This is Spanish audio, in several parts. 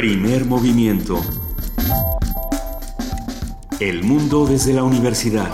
Primer movimiento. El mundo desde la universidad.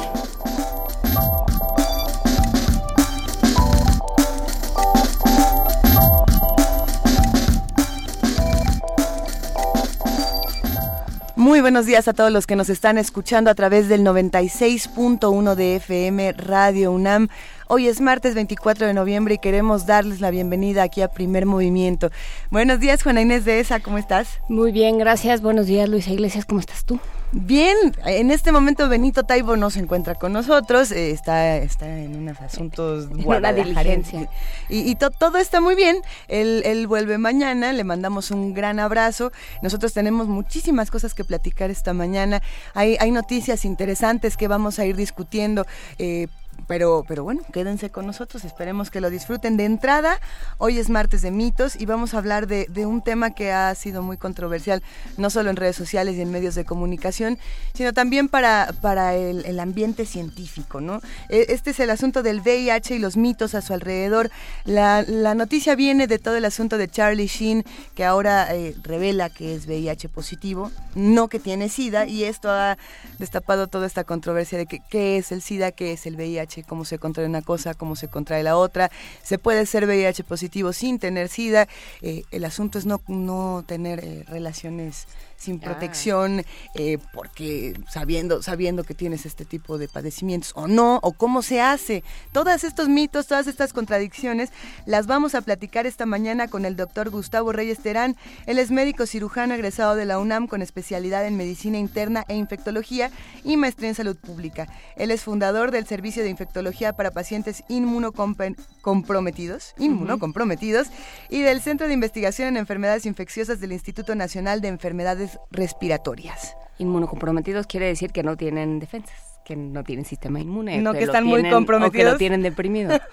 Muy buenos días a todos los que nos están escuchando a través del 96.1 de FM Radio UNAM. Hoy es martes 24 de noviembre y queremos darles la bienvenida aquí a Primer Movimiento. Buenos días, Juana Inés de ESA, ¿cómo estás? Muy bien, gracias. Buenos días, Luisa Iglesias, ¿cómo estás tú? Bien, en este momento Benito Taibo no se encuentra con nosotros, eh, está, está en unos asuntos una diligencia. Y, todo está muy bien, él, él, vuelve mañana, le mandamos un gran abrazo. Nosotros tenemos muchísimas cosas que platicar esta mañana, hay, hay noticias interesantes que vamos a ir discutiendo. Eh, pero, pero bueno, quédense con nosotros, esperemos que lo disfruten. De entrada, hoy es martes de mitos y vamos a hablar de, un tema que ha sido muy controversial, no solo en redes sociales y en medios de comunicación, sino también para, para el, ambiente científico, ¿no? E, este es el asunto del VIH y los mitos a su alrededor. La, noticia viene de todo el asunto de Charlie Sheen, que ahora eh, revela que es VIH positivo, no que tiene SIDA, y esto ha destapado toda esta controversia de que, qué es el SIDA, qué es el VIH cómo se contrae una cosa, cómo se contrae la otra. Se puede ser VIH positivo sin tener SIDA. Eh, el asunto es no, no tener eh, relaciones sin protección, eh, porque sabiendo, sabiendo que tienes este tipo de padecimientos o no, o cómo se hace. Todos estos mitos, todas estas contradicciones, las vamos a platicar esta mañana con el doctor Gustavo Reyes Terán. Él es médico cirujano egresado de la UNAM con especialidad en medicina interna e infectología y maestría en salud pública. Él es fundador del Servicio de Infectología para Pacientes Inmunocomprometidos, inmunocomprometidos y del Centro de Investigación en Enfermedades Infecciosas del Instituto Nacional de Enfermedades respiratorias. Inmunocomprometidos quiere decir que no tienen defensas, que no tienen sistema inmune. No, que, están muy comprometidos. O que lo tienen deprimido.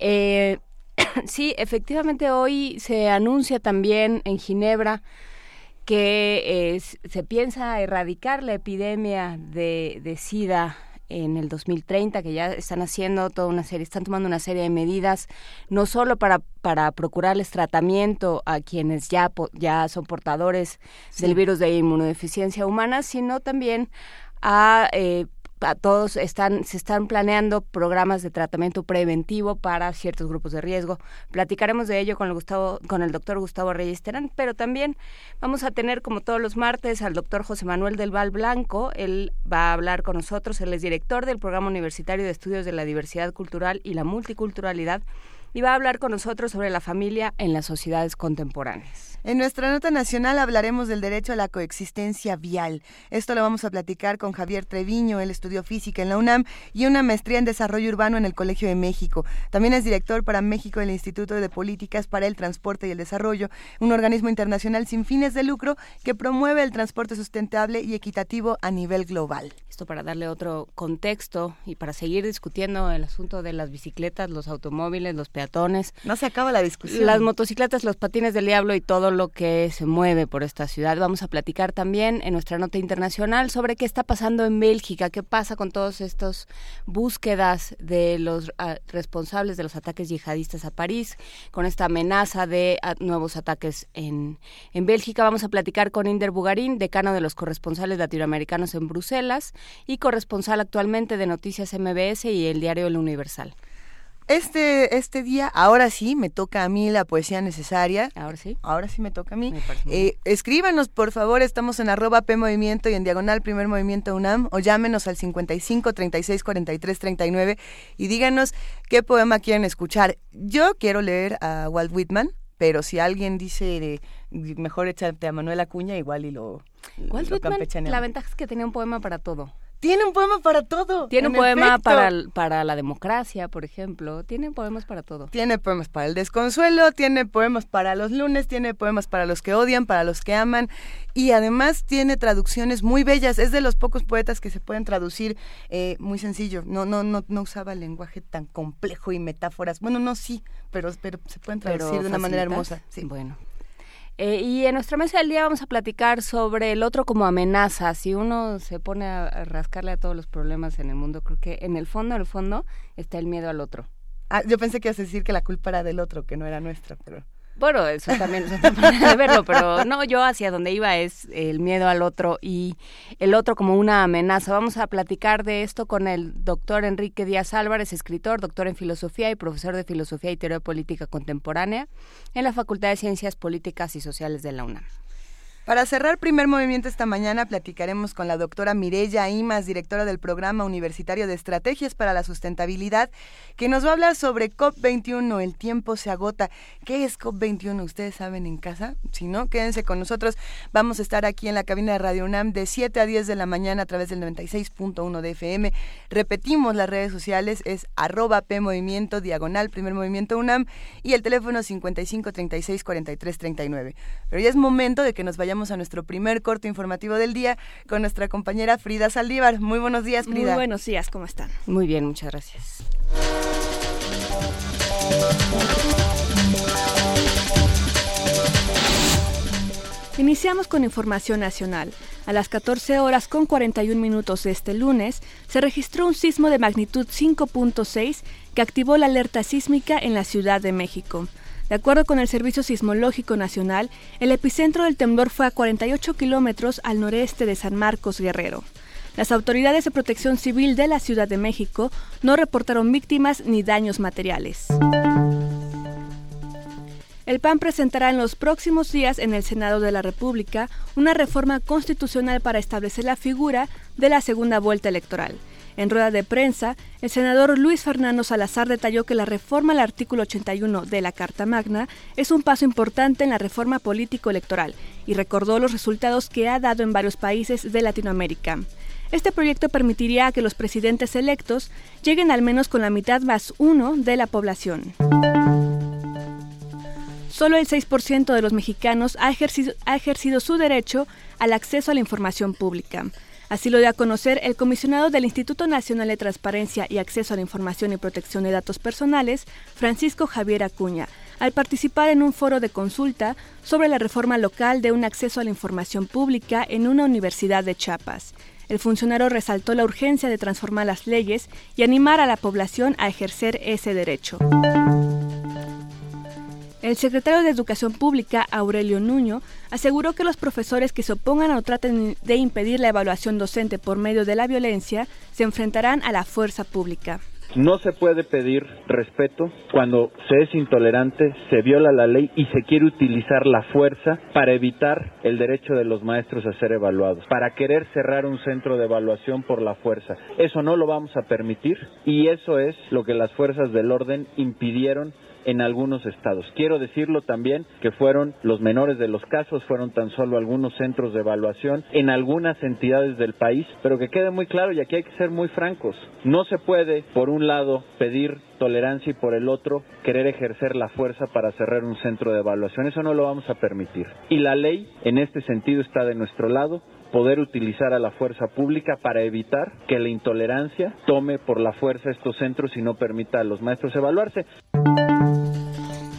Eh, sí, efectivamente hoy se anuncia también en Ginebra que se piensa erradicar la epidemia de, de SIDA en el 2030, que ya están haciendo toda una serie, están tomando una serie de medidas, no solo para, para procurarles tratamiento a quienes ya, ya son portadores del virus de inmunodeficiencia humana, sino también a eh, todos están se están planeando programas de tratamiento preventivo para ciertos grupos de riesgo. Platicaremos de ello con el Gustavo con el doctor Gustavo Reyes Terán, pero también vamos a tener como todos los martes al doctor José Manuel del Val Blanco, él va a hablar con nosotros, él es director del Programa Universitario de Estudios de la Diversidad Cultural y la Multiculturalidad y va a hablar con nosotros sobre la familia en las sociedades contemporáneas. En nuestra nota nacional hablaremos del derecho a la coexistencia vial. Esto lo vamos a platicar con Javier Treviño, él estudió física en la UNAM y una maestría en desarrollo urbano en el Colegio de México. También es director para México del Instituto de Políticas para el Transporte y el Desarrollo, un organismo internacional sin fines de lucro que promueve el transporte sustentable y equitativo a nivel global. Esto para darle otro contexto y para seguir discutiendo el asunto de las bicicletas, los automóviles, los peatones. No se acaba la discusión. Las motocicletas, los patines del diablo y todo lo que se mueve por esta ciudad. Vamos a platicar también en nuestra nota internacional sobre qué está pasando en Bélgica, qué pasa con todos estos búsquedas de los ah, responsables de los ataques yihadistas a París, con esta amenaza de ah, nuevos ataques en, en Bélgica. Vamos a platicar con Inder Bugarín, decano de los corresponsales latinoamericanos en Bruselas y corresponsal actualmente de Noticias MBS y el diario El Universal. Este, este día, ahora sí, me toca a mí la poesía necesaria. Ahora sí. Ahora sí me toca a mí. Eh, escríbanos, por favor, estamos en arroba P Movimiento y en diagonal Primer Movimiento UNAM o llámenos al 55 36 43 39 y díganos qué poema quieren escuchar. Yo quiero leer a Walt Whitman, pero si alguien dice mejor échate a Manuel Acuña, igual y lo, Walt Whitman, la ventaja es que tenía un poema para todo. Tiene un poema para todo. Tiene un poema para, para la democracia, por ejemplo. Tiene poemas para todo. Tiene poemas para el desconsuelo, tiene poemas para los lunes, tiene poemas para los que odian, para los que aman. Y además tiene traducciones muy bellas. Es de los pocos poetas que se pueden traducir eh, muy sencillo. No, no, no, no usaba lenguaje tan complejo y metáforas. Bueno, no, sí, pero, pero se pueden traducir de una manera hermosa. Sí. Bueno, eh, y en nuestra mesa del día vamos a platicar sobre el otro como amenaza. Si uno se pone a, rascarle a todos los problemas en el mundo, creo que en el fondo, en el fondo, está el miedo al otro. Ah, yo pensé que ibas a decir que la culpa era del otro, que no era nuestra, pero... Bueno, eso también es otra manera de verlo, pero no, yo hacia donde iba es el miedo al otro y el otro como una amenaza. Vamos a platicar de esto con el doctor Enrique Díaz Álvarez, escritor, doctor en filosofía y profesor de filosofía y teoría política contemporánea en la Facultad de Ciencias Políticas y Sociales de la UNAM. Para cerrar primer movimiento esta mañana platicaremos con la doctora Mireya Imas, directora del Programa Universitario de Estrategias para la Sustentabilidad, que nos va a hablar sobre COP21, el tiempo se agota. ¿Qué es COP21? ¿Ustedes saben en casa? Si no, quédense con nosotros. Vamos a estar aquí en la cabina de Radio UNAM de 7 a 10 de la mañana a través del 96.1 de FM. Repetimos las redes sociales, es arroba P Movimiento, diagonal, primer movimiento UNAM y el teléfono 55 36 43 39. Pero ya es momento de que nos vayamos a nuestro primer corte informativo del día con nuestra compañera Frida Saldívar. Muy buenos días, Frida. Muy buenos días, ¿cómo están? Muy bien, muchas gracias. Iniciamos con información nacional. A las 14 horas con 41 minutos de este lunes, se registró un sismo de magnitud 5.6 que activó la alerta sísmica en la Ciudad de México. De acuerdo con el Servicio Sismológico Nacional, el epicentro del temblor fue a 48 kilómetros al noreste de San Marcos Guerrero. Las autoridades de protección civil de la Ciudad de México no reportaron víctimas ni daños materiales. El PAN presentará en los próximos días en el Senado de la República una reforma constitucional para establecer la figura de la segunda vuelta electoral. En rueda de prensa, el senador Luis Fernando Salazar detalló que la reforma al artículo 81 de la Carta Magna es un paso importante en la reforma político-electoral y recordó los resultados que ha dado en varios países de Latinoamérica. Este proyecto permitiría que los presidentes electos lleguen al menos con la mitad más uno de la población. Solo el 6% de los mexicanos ha ejercido, ha ejercido su derecho al acceso a la información pública. Así lo dio a conocer el comisionado del Instituto Nacional de Transparencia y Acceso a la Información y Protección de Datos Personales, Francisco Javier Acuña, al participar en un foro de consulta sobre la reforma local de un acceso a la información pública en una universidad de Chiapas. El funcionario resaltó la urgencia de transformar las leyes y animar a la población a ejercer ese derecho. El secretario de Educación Pública, Aurelio Nuño, aseguró que los profesores que se opongan o traten de impedir la evaluación docente por medio de la violencia se enfrentarán a la fuerza pública. No se puede pedir respeto cuando se es intolerante, se viola la ley y se quiere utilizar la fuerza para evitar el derecho de los maestros a ser evaluados, para querer cerrar un centro de evaluación por la fuerza. Eso no lo vamos a permitir y eso es lo que las fuerzas del orden impidieron en algunos estados. Quiero decirlo también que fueron los menores de los casos, fueron tan solo algunos centros de evaluación en algunas entidades del país, pero que quede muy claro y aquí hay que ser muy francos. No se puede, por un lado, pedir tolerancia y por el otro querer ejercer la fuerza para cerrar un centro de evaluación. Eso no lo vamos a permitir. Y la ley en este sentido está de nuestro lado poder utilizar a la fuerza pública para evitar que la intolerancia tome por la fuerza estos centros y no permita a los maestros evaluarse.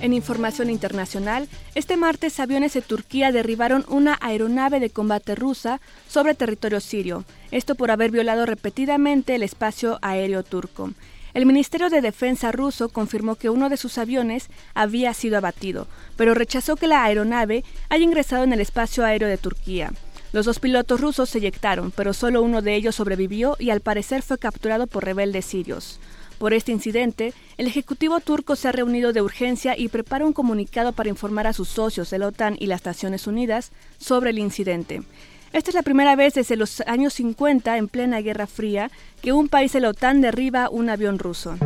En información internacional, este martes aviones de Turquía derribaron una aeronave de combate rusa sobre territorio sirio, esto por haber violado repetidamente el espacio aéreo turco. El Ministerio de Defensa ruso confirmó que uno de sus aviones había sido abatido, pero rechazó que la aeronave haya ingresado en el espacio aéreo de Turquía. Los dos pilotos rusos se eyectaron, pero solo uno de ellos sobrevivió y al parecer fue capturado por rebeldes sirios. Por este incidente, el Ejecutivo turco se ha reunido de urgencia y prepara un comunicado para informar a sus socios de OTAN y las Naciones Unidas sobre el incidente. Esta es la primera vez desde los años 50, en plena Guerra Fría, que un país de la OTAN derriba un avión ruso.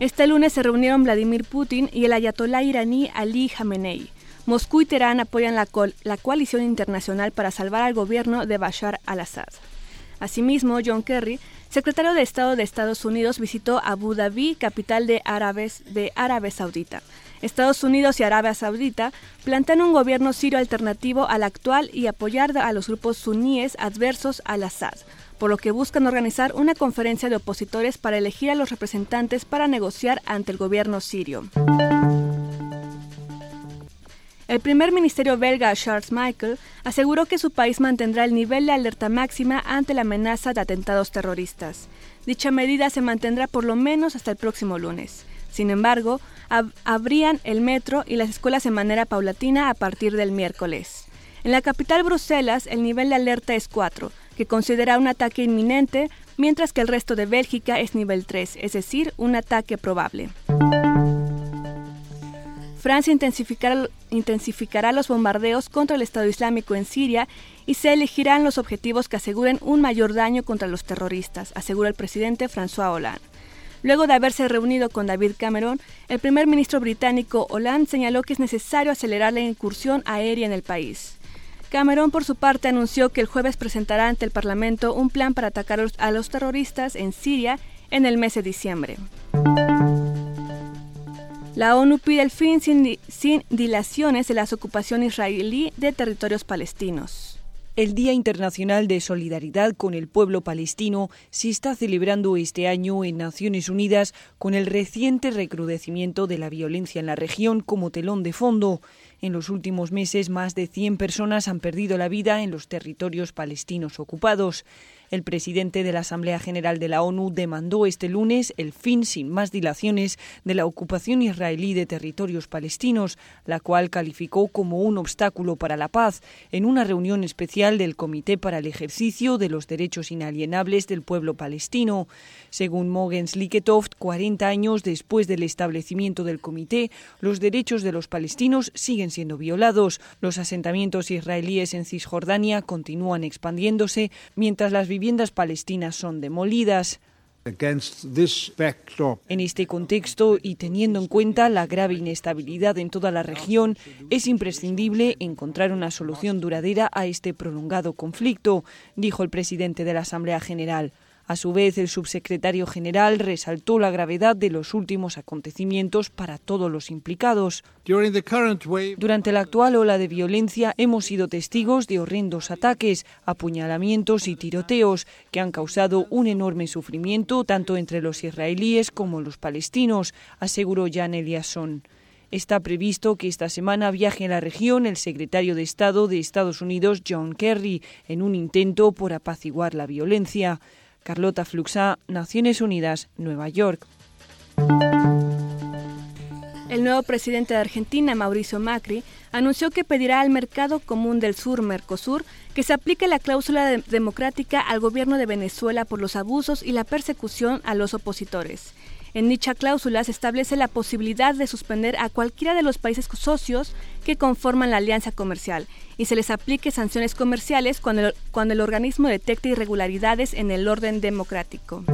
Este lunes se reunieron Vladimir Putin y el ayatolá iraní Ali Khamenei. Moscú y Teherán apoyan la, la coalición internacional para salvar al gobierno de Bashar al-Assad. Asimismo, John Kerry secretario de Estado de Estados Unidos visitó Abu Dhabi, capital de, Árabes, de Arabia Saudita. Estados Unidos y Arabia Saudita plantean un gobierno sirio alternativo al actual y apoyar a los grupos suníes adversos al Assad, por lo que buscan organizar una conferencia de opositores para elegir a los representantes para negociar ante el gobierno sirio. El primer ministerio belga Charles Michael aseguró que su país mantendrá el nivel de alerta máxima ante la amenaza de atentados terroristas. Dicha medida se mantendrá por lo menos hasta el próximo lunes. Sin embargo, abrían el metro y las escuelas de manera paulatina a partir del miércoles. En la capital Bruselas, el nivel de alerta es 4, que considera un ataque inminente, mientras que el resto de Bélgica es nivel 3, es decir, un ataque probable. Francia intensificará, los bombardeos contra el Estado Islámico en Siria y se elegirán los objetivos que aseguren un mayor daño contra los terroristas, asegura el presidente François Hollande. Luego de haberse reunido con David Cameron, el primer ministro británico Hollande señaló que es necesario acelerar la incursión aérea en el país. Cameron, por su parte, anunció que el jueves presentará ante el Parlamento un plan para atacar a los terroristas en Siria en el mes de diciembre. La ONU pide el fin sin, dilaciones de la ocupación israelí de territorios palestinos. El Día Internacional de Solidaridad con el Pueblo Palestino se está celebrando este año en Naciones Unidas con el reciente recrudecimiento de la violencia en la región como telón de fondo. En los últimos meses, más de 100 personas han perdido la vida en los territorios palestinos ocupados. El presidente de la Asamblea General de la ONU demandó este lunes el fin sin más dilaciones de la ocupación israelí de territorios palestinos, la cual calificó como un obstáculo para la paz en una reunión especial del Comité para el Ejercicio de los Derechos Inalienables del Pueblo Palestino. Según Mogens Liketoft, 40 años después del establecimiento del comité, los derechos de los palestinos siguen siendo violados. Los asentamientos israelíes en Cisjordania continúan expandiéndose, mientras las viviendas palestinas son demolidas. En este contexto y teniendo en cuenta la grave inestabilidad en toda la región, es imprescindible encontrar una solución duradera a este prolongado conflicto, dijo el presidente de la Asamblea General. A su vez, el subsecretario general resaltó la gravedad de los últimos acontecimientos para todos los implicados. Durante la actual ola de violencia hemos sido testigos de horrendos ataques, apuñalamientos y tiroteos que han causado un enorme sufrimiento tanto entre los israelíes como los palestinos, aseguró Jan Eliasson. Está previsto que esta semana viaje a la región el secretario de Estado de Estados Unidos, John Kerry, en un intento por apaciguar la violencia. Carlota Fluxa, Naciones Unidas, Nueva York. El nuevo presidente de Argentina, Mauricio Macri, anunció que pedirá al Mercado Común del Sur, Mercosur, que se aplique la cláusula democrática al gobierno de Venezuela por los abusos y la persecución a los opositores. En dicha cláusula se establece la posibilidad de suspender a cualquiera de los países socios que conforman la alianza comercial y se les aplique sanciones comerciales cuando el, cuando el organismo detecte irregularidades en el orden democrático.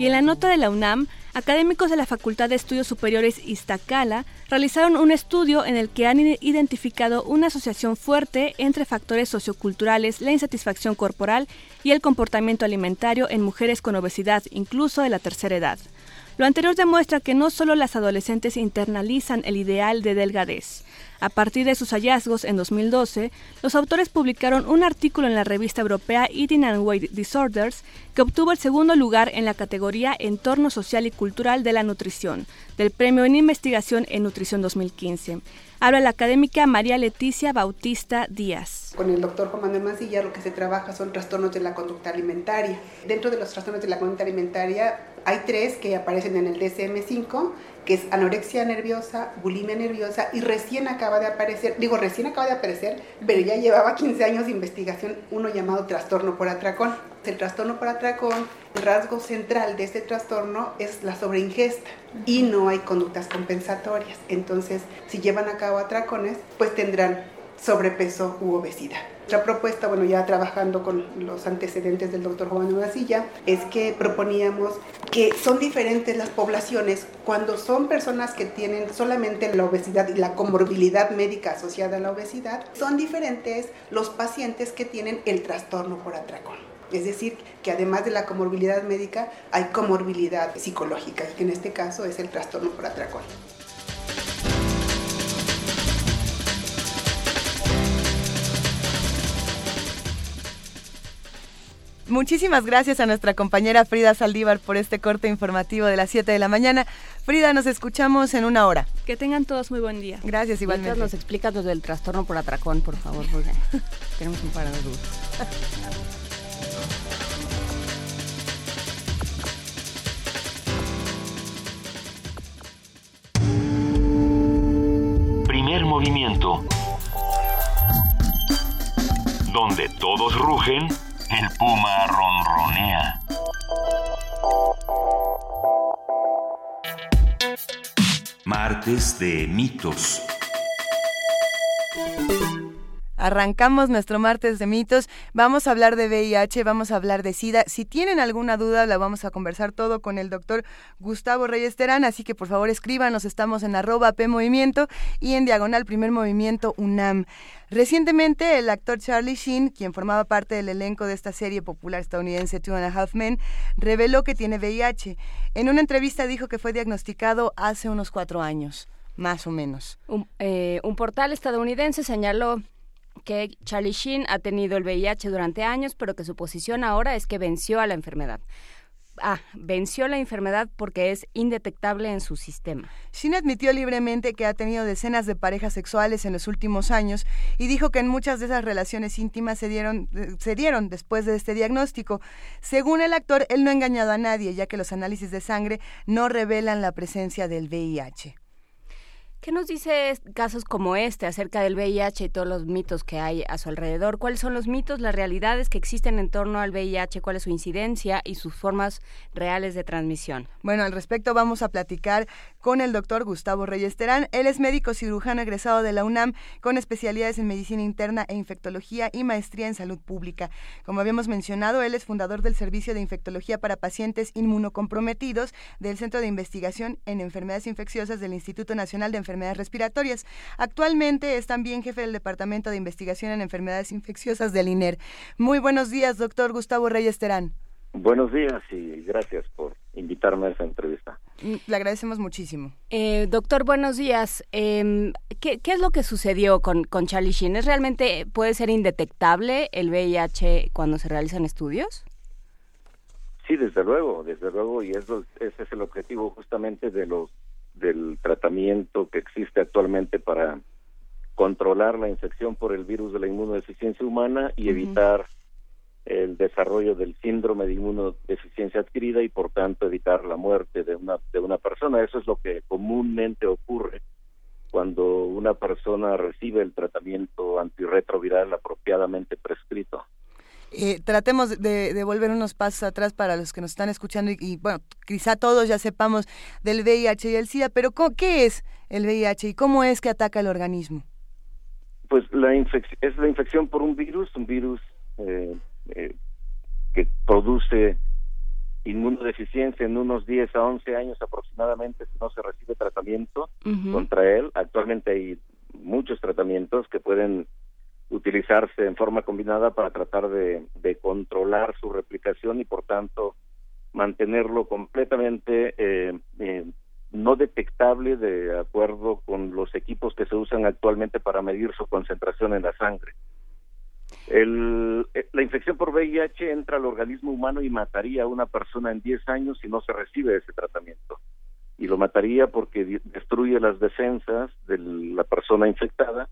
Y en la nota de la UNAM, académicos de la Facultad de Estudios Superiores Iztacala realizaron un estudio en el que han identificado una asociación fuerte entre factores socioculturales, la insatisfacción corporal y el comportamiento alimentario en mujeres con obesidad, incluso de la tercera edad. Lo anterior demuestra que no solo las adolescentes internalizan el ideal de delgadez, a partir de sus hallazgos en 2012, los autores publicaron un artículo en la revista europea Eating and Weight Disorders que obtuvo el segundo lugar en la categoría Entorno Social y Cultural de la Nutrición, del Premio en Investigación en Nutrición 2015. Habla la académica María Leticia Bautista Díaz. Con el doctor Juan Manuel Mancilla lo que se trabaja son trastornos de la conducta alimentaria. Dentro de los trastornos de la conducta alimentaria hay tres que aparecen en el DSM-5 que es anorexia nerviosa, bulimia nerviosa y recién acaba de aparecer, digo recién acaba de aparecer, pero ya llevaba 15 años de investigación, uno llamado trastorno por atracón. El trastorno por atracón, el rasgo central de este trastorno es la sobreingesta y no hay conductas compensatorias. Entonces, si llevan a cabo atracones, pues tendrán sobrepeso u obesidad. Otra propuesta, bueno, ya trabajando con los antecedentes del doctor Juan Vasilla, es que proponíamos que son diferentes las poblaciones cuando son personas que tienen solamente la obesidad y la comorbilidad médica asociada a la obesidad, son diferentes los pacientes que tienen el trastorno por atracón. Es decir, que además de la comorbilidad médica hay comorbilidad psicológica, que en este caso es el trastorno por atracón. Muchísimas gracias a nuestra compañera Frida Saldívar por este corte informativo de las 7 de la mañana. Frida, nos escuchamos en una hora. Que tengan todos muy buen día. Gracias, igualmente. Mientras nos explicas lo del trastorno por atracón, por favor, porque tenemos un par de dudas. Primer movimiento. Donde todos rugen el puma ronronea. Martes de mitos. Arrancamos nuestro martes de mitos. Vamos a hablar de VIH, vamos a hablar de SIDA. Si tienen alguna duda, la vamos a conversar todo con el doctor Gustavo Reyes Terán. Así que por favor escríbanos. Estamos en arroba P Movimiento y en diagonal Primer Movimiento UNAM. Recientemente, el actor Charlie Sheen, quien formaba parte del elenco de esta serie popular estadounidense Two and a Half Men, reveló que tiene VIH. En una entrevista dijo que fue diagnosticado hace unos cuatro años, más o menos. Un, eh, un portal estadounidense señaló que Charlie Sheen ha tenido el VIH durante años, pero que su posición ahora es que venció a la enfermedad. Ah, venció la enfermedad porque es indetectable en su sistema. Sheen admitió libremente que ha tenido decenas de parejas sexuales en los últimos años y dijo que en muchas de esas relaciones íntimas se dieron, eh, se dieron después de este diagnóstico. Según el actor, él no ha engañado a nadie, ya que los análisis de sangre no revelan la presencia del VIH. ¿Qué nos dice casos como este acerca del VIH y todos los mitos que hay a su alrededor? ¿Cuáles son los mitos, las realidades que existen en torno al VIH? ¿Cuál es su incidencia y sus formas reales de transmisión? Bueno, al respecto vamos a platicar con el doctor Gustavo Reyes Terán. Él es médico cirujano egresado de la UNAM con especialidades en medicina interna e infectología y maestría en salud pública. Como habíamos mencionado, él es fundador del Servicio de Infectología para Pacientes Inmunocomprometidos del Centro de Investigación en Enfermedades Infecciosas del Instituto Nacional de Enfermedades enfermedades respiratorias. Actualmente es también jefe del Departamento de Investigación en Enfermedades Infecciosas del INER. Muy buenos días, doctor Gustavo Reyes Terán. Buenos días y gracias por invitarme a esa entrevista. Mm, le agradecemos muchísimo. Eh, doctor, buenos días. Eh, ¿qué, ¿qué, es lo que sucedió con, con Charlie Sheen? ¿Es realmente, puede ser indetectable el VIH cuando se realizan estudios? Sí, desde luego, desde luego, y eso, ese es el objetivo justamente de los del tratamiento que existe actualmente para controlar la infección por el virus de la inmunodeficiencia humana y evitar el desarrollo del síndrome de inmunodeficiencia adquirida y por tanto evitar la muerte de una de una persona. Eso es lo que comúnmente ocurre cuando una persona recibe el tratamiento antirretroviral apropiadamente prescrito eh, tratemos de, volver unos pasos atrás para los que nos están escuchando y, bueno, quizá todos ya sepamos del VIH y el SIDA, pero ¿qué es el VIH y cómo es que ataca el organismo? Pues la es la infección por un virus, un virus eh, eh, que produce inmunodeficiencia en unos 10 a 11 años aproximadamente si no se recibe tratamiento contra él. Actualmente hay muchos tratamientos que pueden utilizarse en forma combinada para tratar de, controlar su replicación y por tanto mantenerlo completamente eh, eh, no detectable de acuerdo con los equipos que se usan actualmente para medir su concentración en la sangre. Eh, la infección por VIH entra al organismo humano y mataría a una persona en 10 años si no se recibe ese tratamiento. Y lo mataría porque destruye las defensas de la persona infectada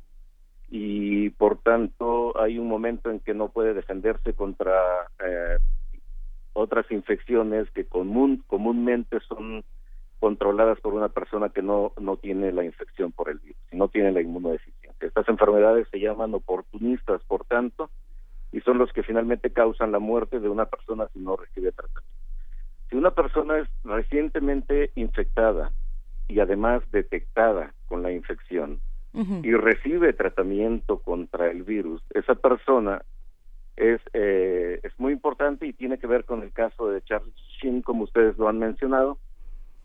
y por tanto hay un momento en que no puede defenderse contra eh, otras infecciones que común, comúnmente son controladas por una persona que no, no tiene la infección por el virus, no tiene la inmunodeficiencia. Estas enfermedades se llaman oportunistas, por tanto, y son los que finalmente causan la muerte de una persona si no recibe tratamiento. Si una persona es recientemente infectada y además detectada con la infección, y recibe tratamiento contra el virus, esa persona es, eh, es muy importante y tiene que ver con el caso de Charles Sheen, como ustedes lo han mencionado,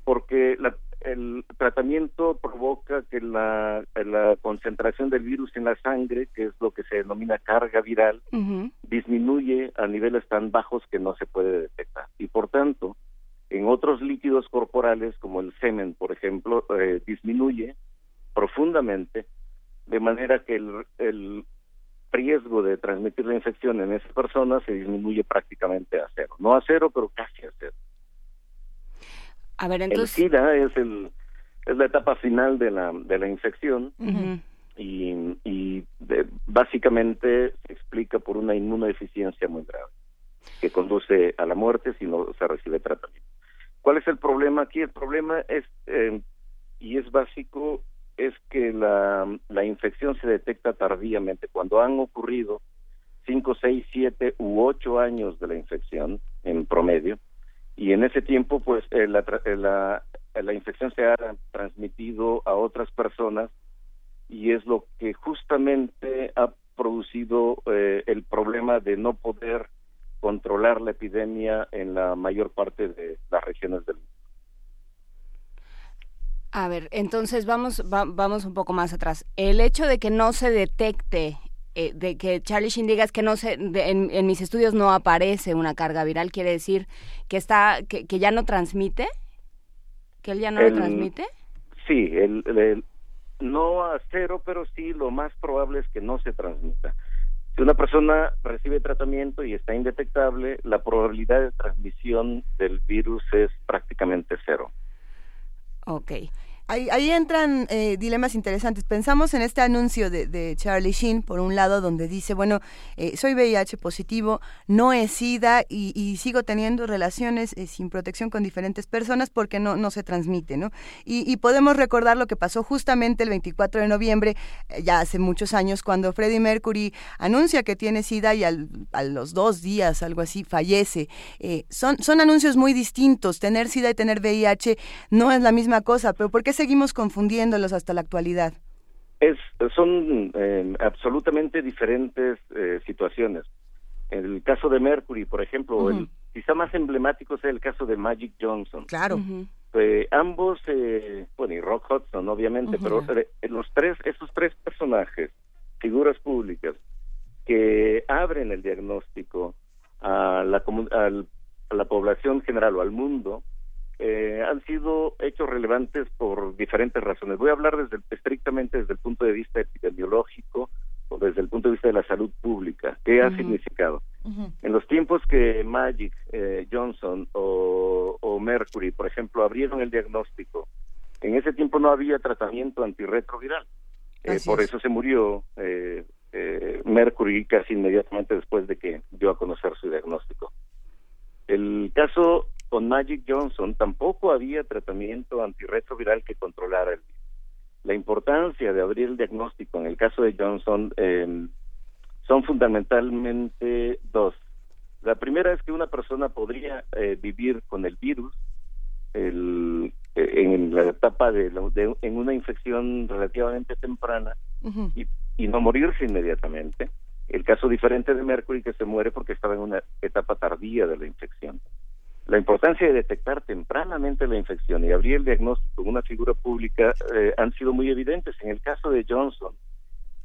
porque la, el tratamiento provoca que la, la, concentración del virus en la sangre, que es lo que se denomina carga viral, disminuye a niveles tan bajos que no se puede detectar. Y por tanto, en otros líquidos corporales, como el semen, por ejemplo, eh, disminuye profundamente, de manera que el, riesgo de transmitir la infección en esa persona se disminuye prácticamente a cero. No a cero, pero casi a cero. A ver, entonces... El SIDA es, el, es la etapa final de la, de la infección y, y básicamente se explica por una inmunodeficiencia muy grave que conduce a la muerte si no se recibe tratamiento. ¿Cuál es el problema aquí? El problema es, eh, y es básico, es que la, la infección se detecta tardíamente. Cuando han ocurrido 5, 6, 7 u 8 años de la infección en promedio, y en ese tiempo, pues, eh, la, eh, la, la infección se ha transmitido a otras personas y es lo que justamente ha producido eh, el problema de no poder controlar la epidemia en la mayor parte de las regiones del mundo. A ver, entonces vamos, vamos un poco más atrás. El hecho de que no se detecte, eh, de que Charlie Sheen diga que no se, en, mis estudios no aparece una carga viral, quiere decir que está, que, ya no transmite, que él ya no lo transmite. Sí, el, no a cero, pero sí lo más probable es que no se transmita. Si una persona recibe tratamiento y está indetectable, la probabilidad de transmisión del virus es prácticamente cero. Ok. Ahí, entran eh, dilemas interesantes. Pensamos en este anuncio de, Charlie Sheen, por un lado, donde dice, bueno, eh, soy VIH positivo, no es SIDA y, sigo teniendo relaciones eh, sin protección con diferentes personas porque no, se transmite, ¿no? Y, podemos recordar lo que pasó justamente el 24 de noviembre, ya hace muchos años, cuando Freddie Mercury anuncia que tiene SIDA y a los dos días, algo así, fallece. son, son anuncios muy distintos. Tener SIDA y tener VIH no es la misma cosa, pero ¿por qué seguimos confundiéndolos hasta la actualidad? Es, son eh, absolutamente diferentes eh, situaciones. En el caso de Mercury, por ejemplo, el quizá más emblemático es el caso de Magic Johnson. Claro. Eh, ambos, bueno, y Rock Hudson, obviamente, pero los tres, esos tres personajes, figuras públicas, que abren el diagnóstico a la, a la población general o al mundo, eh, han sido hechos relevantes por diferentes razones. Voy a hablar desde estrictamente desde el punto de vista epidemiológico o desde el punto de vista de la salud pública. ¿Qué ha significado? En los tiempos que Magic, eh, Johnson o, Mercury, por ejemplo, abrieron el diagnóstico, en ese tiempo no había tratamiento antirretroviral. Eh, por eso se murió Mercury casi inmediatamente después de que dio a conocer su diagnóstico. El caso con Magic Johnson tampoco había tratamiento antirretroviral que controlara el virus. La importancia de abrir el diagnóstico en el caso de Johnson eh, son fundamentalmente dos. La primera es que una persona podría eh, vivir con el virus el, eh, en la etapa de, en una infección relativamente temprana y, y no morirse inmediatamente. El caso diferente de Mercury que se muere porque estaba en una etapa tardía de la infección. La importancia de detectar tempranamente la infección y abrir el diagnóstico en una figura pública eh, han sido muy evidentes. En el caso de Johnson,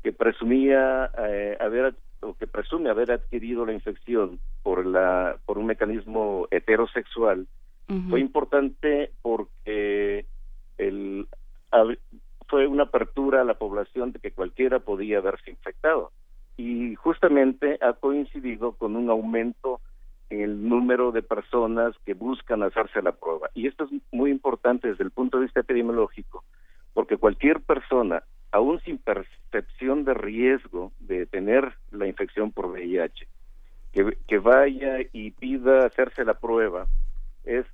que presumía eh, haber o que presume haber adquirido la infección por la por un mecanismo heterosexual, fue importante porque el, fue una apertura a la población de que cualquiera podía haberse infectado y justamente ha coincidido con un aumento el número de personas que buscan hacerse la prueba. Y esto es muy importante desde el punto de vista epidemiológico, porque cualquier persona, aún sin percepción de riesgo de tener la infección por VIH, que, vaya y pida hacerse la prueba, es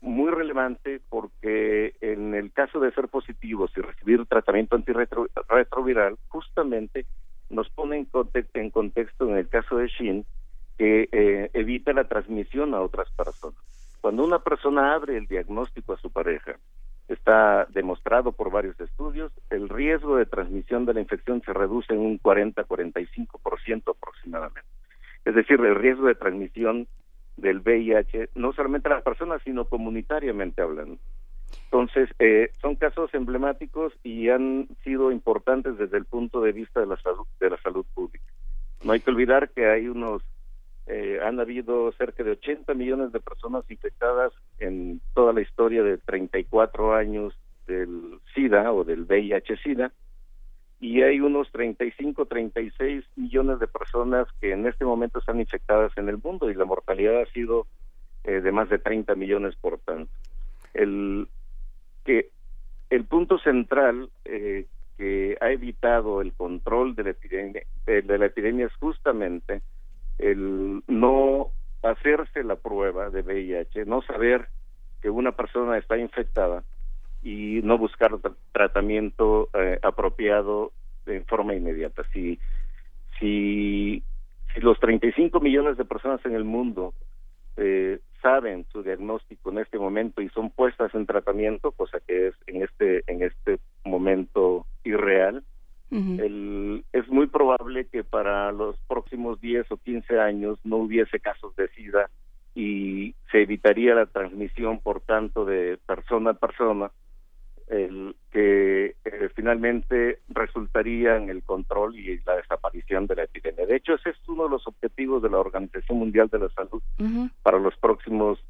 muy relevante porque en el caso de ser positivos y recibir tratamiento antirretroviral, justamente nos pone en, en contexto en el caso de Shin que eh, evita la transmisión a otras personas. Cuando una persona abre el diagnóstico a su pareja, está demostrado por varios estudios, el riesgo de transmisión de la infección se reduce en un 40-45% aproximadamente. Es decir, el riesgo de transmisión del VIH, no solamente a las personas, sino comunitariamente hablando. Entonces, eh, son casos emblemáticos y han sido importantes desde el punto de vista de la salud, de la salud pública. No hay que olvidar que hay unos eh, han habido cerca de 80 millones de personas infectadas en toda la historia de 34 años del SIDA o del VIH-SIDA y hay unos 35, 36 millones de personas que en este momento están infectadas en el mundo y la mortalidad ha sido eh, de más de 30 millones por tanto. El que el punto central eh, que ha evitado el control de la epidemia, de la epidemia es justamente el no hacerse la prueba de VIH, no saber que una persona está infectada y no buscar tratamiento eh, apropiado en forma inmediata. Si, si, si los 35 millones de personas en el mundo eh, saben su diagnóstico en este momento y son puestas en tratamiento, cosa que es en este en este momento irreal, el, es muy probable que para los próximos 10 o 15 años no hubiese casos de SIDA y se evitaría la transmisión, por tanto, de persona a persona, el que eh, finalmente resultaría en el control y la desaparición de la epidemia. De hecho, ese es uno de los objetivos de la Organización Mundial de la Salud para los próximos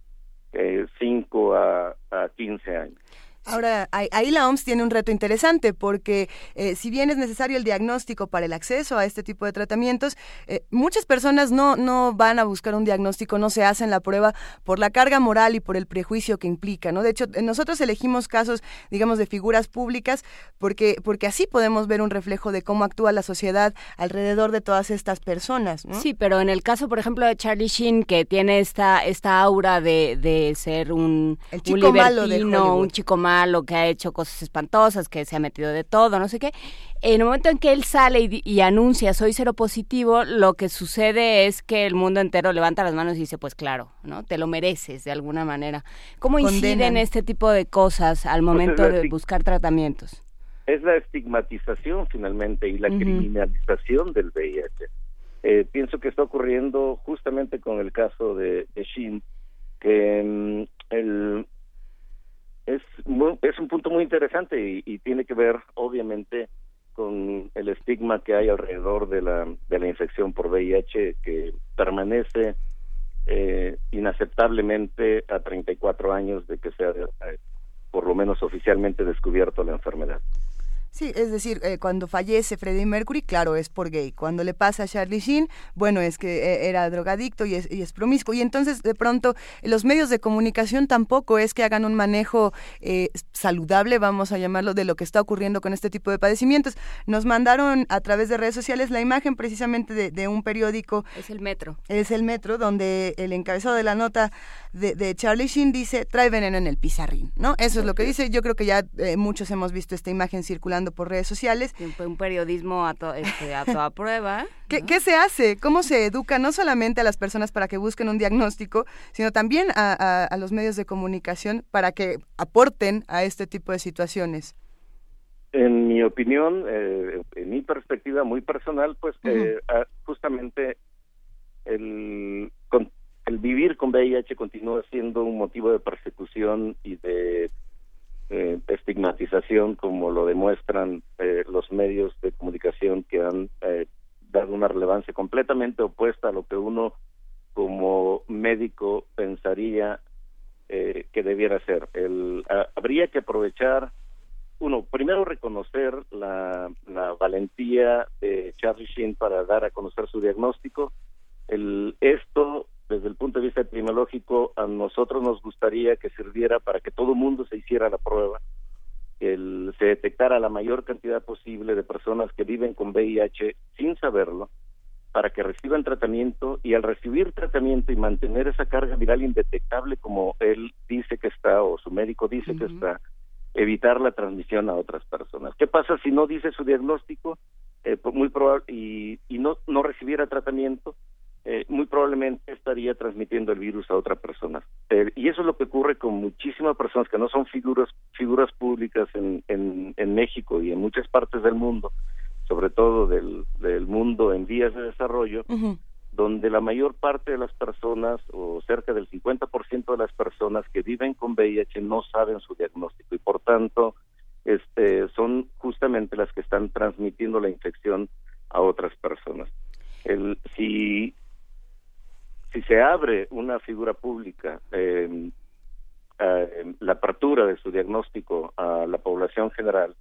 5 eh, a, a 15 años. Ahora, ahí la OMS tiene un reto interesante porque eh, si bien es necesario el diagnóstico para el acceso a este tipo de tratamientos, eh, muchas personas no, no van a buscar un diagnóstico, no se hacen la prueba por la carga moral y por el prejuicio que implica, ¿no? De hecho, nosotros elegimos casos, digamos, de figuras públicas porque, porque así podemos ver un reflejo de cómo actúa la sociedad alrededor de todas estas personas, Sí, pero en el caso, por ejemplo, de Charlie Sheen, que tiene esta, esta aura de, de ser un, el chico malo de un chico malo, lo que ha hecho cosas espantosas, que se ha metido de todo, no sé qué. En el momento en que él sale y, anuncia soy cero positivo, lo que sucede es que el mundo entero levanta las manos y dice, pues claro, ¿no? Te lo mereces de alguna manera. ¿Cómo inciden este tipo de cosas al pues momento de buscar tratamientos? Es la estigmatización finalmente y la criminalización del VIH. Eh, pienso que está ocurriendo justamente con el caso de, de Shin, que mm, el, es, es un punto muy interesante y, tiene que ver, obviamente, con el estigma que hay alrededor de la, de la infección por VIH que permanece eh, inaceptablemente a 34 años de que sea eh, por lo menos oficialmente descubierto la enfermedad. Sí, es decir, eh, cuando fallece Freddie Mercury, claro, es por gay. Cuando le pasa a Charlie Sheen, bueno, es que eh, era drogadicto y es, y es, promiscuo. Y entonces, de pronto, los medios de comunicación tampoco es que hagan un manejo eh, saludable, vamos a llamarlo, de lo que está ocurriendo con este tipo de padecimientos. Nos mandaron a través de redes sociales la imagen precisamente de, un periódico. Es el Metro. Es el Metro, donde el encabezado de la nota de, de Charlie Sheen dice, trae veneno en el pizarrín, ¿no? Eso es lo que dice. Yo creo que ya muchos hemos visto esta imagen circulando por redes sociales. Un, periodismo a, este, a toda prueba. ¿Qué, se hace? ¿Cómo se educa no solamente a las personas para que busquen un diagnóstico, sino también a, los medios de comunicación para que aporten a este tipo de situaciones? En mi opinión, eh, en mi perspectiva muy personal, pues eh, justamente el, el vivir con VIH continúa siendo un motivo de persecución y de eh, estigmatización como lo demuestran eh, los medios de comunicación que han eh, dado una relevancia completamente opuesta a lo que uno como médico pensaría eh, que debiera ser. El, habría que aprovechar, uno, primero reconocer la, valentía de Charlie Sheen para dar a conocer su diagnóstico. El, esto desde el punto de vista epidemiológico, a nosotros nos gustaría que sirviera para que todo el mundo se hiciera la prueba, que se detectara la mayor cantidad posible de personas que viven con VIH sin saberlo, para que reciban tratamiento y al recibir tratamiento y mantener esa carga viral indetectable como él dice que está o su médico dice que está, evitar la transmisión a otras personas. ¿Qué pasa si no dice su diagnóstico? Eh, muy probable y, y no no recibiera tratamiento eh, muy probablemente estaría transmitiendo el virus a otra persona. Eh, y eso es lo que ocurre con muchísimas personas que no son figuras figuras públicas en, en, México y en muchas partes del mundo, sobre todo del, del mundo en vías de desarrollo, donde la mayor parte de las personas, o cerca del 50% de las personas que viven con VIH no saben su diagnóstico y por tanto este, son justamente las que están transmitiendo la infección a otras personas. El, si si se abre una figura pública eh, la apertura de su diagnóstico a la población general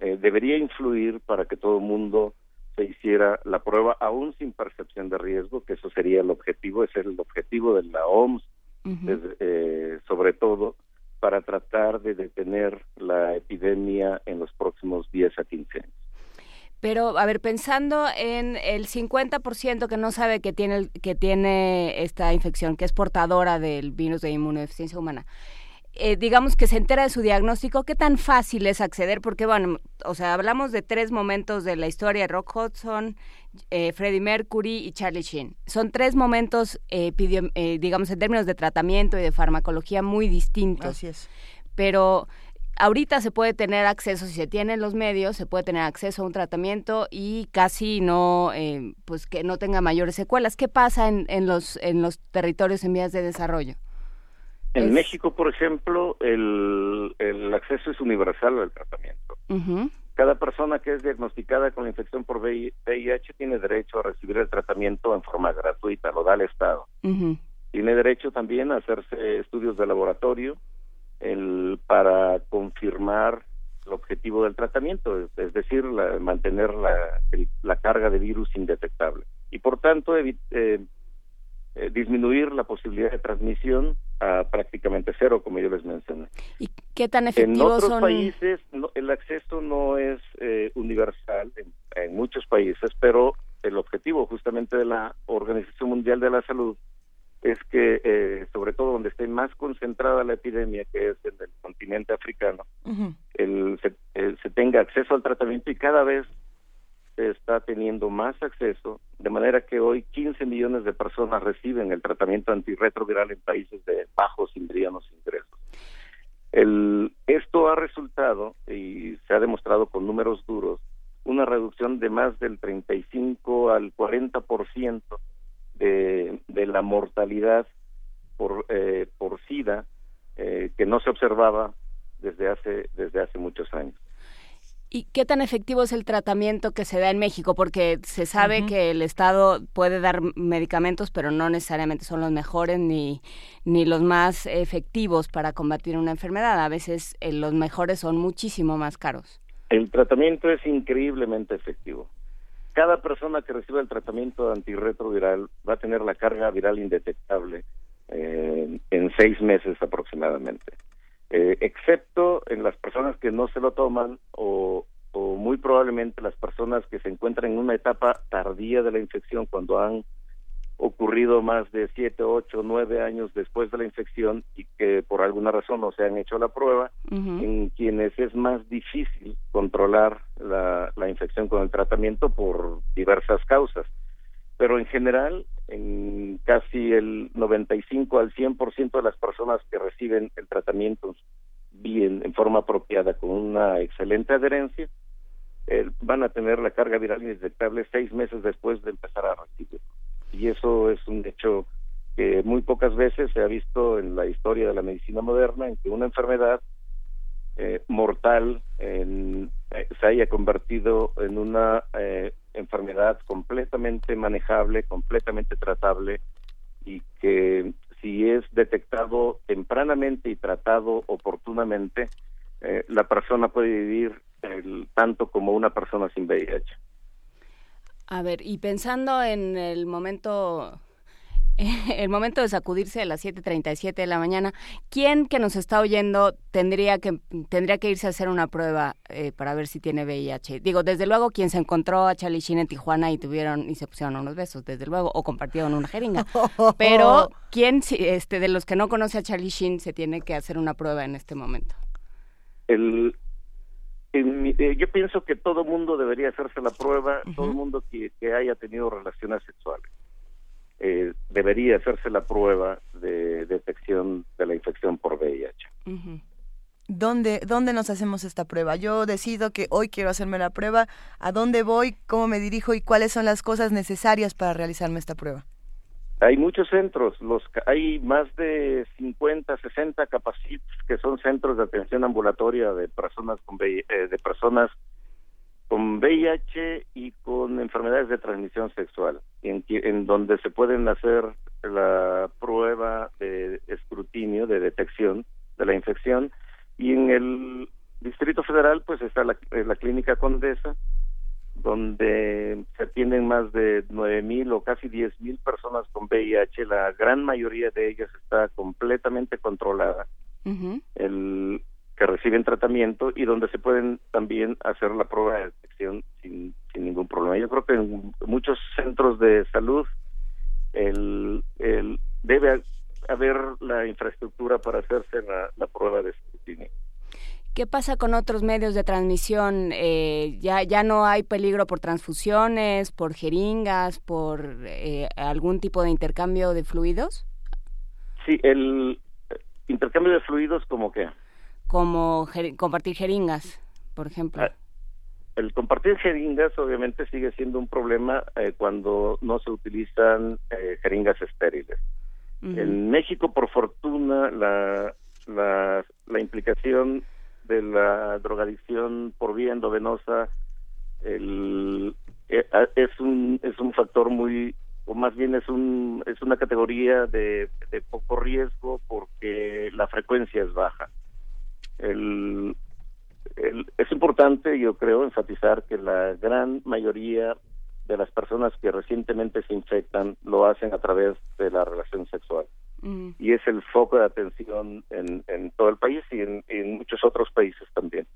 eh, debería influir para que todo el mundo se hiciera la prueba aún sin percepción de riesgo, que eso sería el objetivo, ese es el objetivo de la OMS, eh, sobre todo para tratar de detener la epidemia en los próximos 10 a 15 años. Pero, a ver, pensando en el 50% que no sabe que tiene, que tiene esta infección, que es portadora del virus de inmunodeficiencia humana, eh, digamos que se entera de su diagnóstico, ¿qué tan fácil es acceder? Porque, bueno, o sea, hablamos de tres momentos de la historia, de Rock Hudson, eh, Freddie Mercury y Charlie Sheen. Son tres momentos, eh, digamos, en términos de tratamiento y de farmacología muy distintos. Así es. Pero ahorita se puede tener acceso, si se tienen los medios, se puede tener acceso a un tratamiento y casi no, pues que no tenga mayores secuelas. ¿Qué pasa en, en, los, en los territorios en vías de desarrollo? En México, por ejemplo, el, el, acceso es universal al tratamiento. Cada persona que es diagnosticada con la infección por VIH tiene derecho a recibir el tratamiento en forma gratuita, lo da el Estado. Tiene derecho también a hacerse estudios de laboratorio el, para confirmar el objetivo del tratamiento, es, decir, mantener la, la, carga de virus indetectable. Y por tanto, eh, eh, disminuir la posibilidad de transmisión a prácticamente cero, como yo les mencioné. ¿Y qué tan efectivos En otros países el acceso no es eh, universal, en, muchos países, pero el objetivo justamente de la Organización Mundial de la Salud es que, eh, sobre todo donde esté más concentrada la epidemia, que es en el continente africano, el, se tenga acceso al tratamiento y cada vez está teniendo más acceso, de manera que hoy 15 millones de personas reciben el tratamiento antirretroviral en países de bajos y medianos ingresos. El, esto ha resultado, y se ha demostrado con números duros, una reducción de más del 35 al 40% de, de la mortalidad por, eh, por SIDA eh, que no se observaba desde hace, desde hace muchos años. ¿Y qué tan efectivo es el tratamiento que se da en México? Porque se sabe que el Estado puede dar medicamentos, pero no necesariamente son los mejores ni, ni los más efectivos para combatir una enfermedad. A veces eh, los mejores son muchísimo más caros. El tratamiento es increíblemente efectivo. Cada persona que reciba el tratamiento antirretroviral va a tener la carga viral indetectable eh, en seis meses aproximadamente. Eh, excepto en las personas que no se lo toman o, muy probablemente las personas que se encuentran en una etapa tardía de la infección cuando han ocurrido más de siete, ocho, nueve años después de la infección y que por alguna razón no se han hecho la prueba, en quienes es más difícil controlar la, la infección con el tratamiento por diversas causas pero en general, en casi el 95 al 100% de las personas que reciben el tratamiento bien, en forma apropiada, con una excelente adherencia, eh, van a tener la carga viral indetectable seis meses después de empezar a recibir. Y eso es un hecho que muy pocas veces se ha visto en la historia de la medicina moderna, en que una enfermedad eh, mortal en, eh, se haya convertido en una eh, enfermedad completamente manejable, completamente tratable y que si es detectado tempranamente y tratado oportunamente, la persona puede vivir tanto como una persona sin VIH. A ver, y pensando en el momento el momento de sacudirse a las 7.37 de la mañana, ¿quién que nos está oyendo tendría que, tendría que irse a hacer una prueba eh, para ver si tiene VIH? Digo, desde luego quien se encontró a Charlie Sheen en Tijuana y tuvieron y se pusieron unos besos, desde luego, o compartieron una jeringa. Pero, ¿quién este, de los que no conoce a Charlie Sheen se tiene que hacer una prueba en este momento? El, eh, yo pienso que todo mundo debería hacerse la prueba, todo mundo que haya tenido relaciones sexuales eh, debería hacerse la prueba de detección de la infección por VIH. ¿Dónde, ¿Dónde nos hacemos esta prueba? Yo decido que hoy quiero hacerme la prueba. ¿A dónde voy? ¿Cómo me dirijo? ¿Y cuáles son las cosas necesarias para realizarme esta prueba? Hay muchos centros, los hay más de 50, 60 capacites que son centros de atención ambulatoria de personas con eh, de personas con VIH y con enfermedades de transmisión sexual, en, donde se pueden hacer la prueba de escrutinio, de detección de la infección, y en el Distrito Federal pues está la, la Clínica Condesa, donde se atienden más de nueve mil o casi diez mil personas con VIH, la gran mayoría de ellas está completamente controlada. El que reciben tratamiento y donde se pueden también hacer la prueba de detección sin, sin ningún problema. Yo creo que en muchos centros de salud el, el debe haber la infraestructura para hacerse la, prueba de escrutinio. ¿Qué pasa con otros medios de transmisión? Eh, ya, ¿Ya no hay peligro por transfusiones, por jeringas, por eh, algún tipo de intercambio de fluidos? Sí, el intercambio de fluidos como que... Como compartir jeringas, por ejemplo. Ah, el compartir jeringas obviamente sigue siendo un problema eh, cuando no se utilizan eh, jeringas estériles. En México, por fortuna, la, la, la, implicación de la drogadicción por vía endovenosa eh, es un es un factor muy o más bien es un es una categoría de, poco riesgo porque la frecuencia es baja. Es importante, yo creo, enfatizar que la gran mayoría de las personas que recientemente se infectan lo hacen a través de la relación sexual. Mm. Y es el foco de atención en, todo el país y en, muchos otros países también.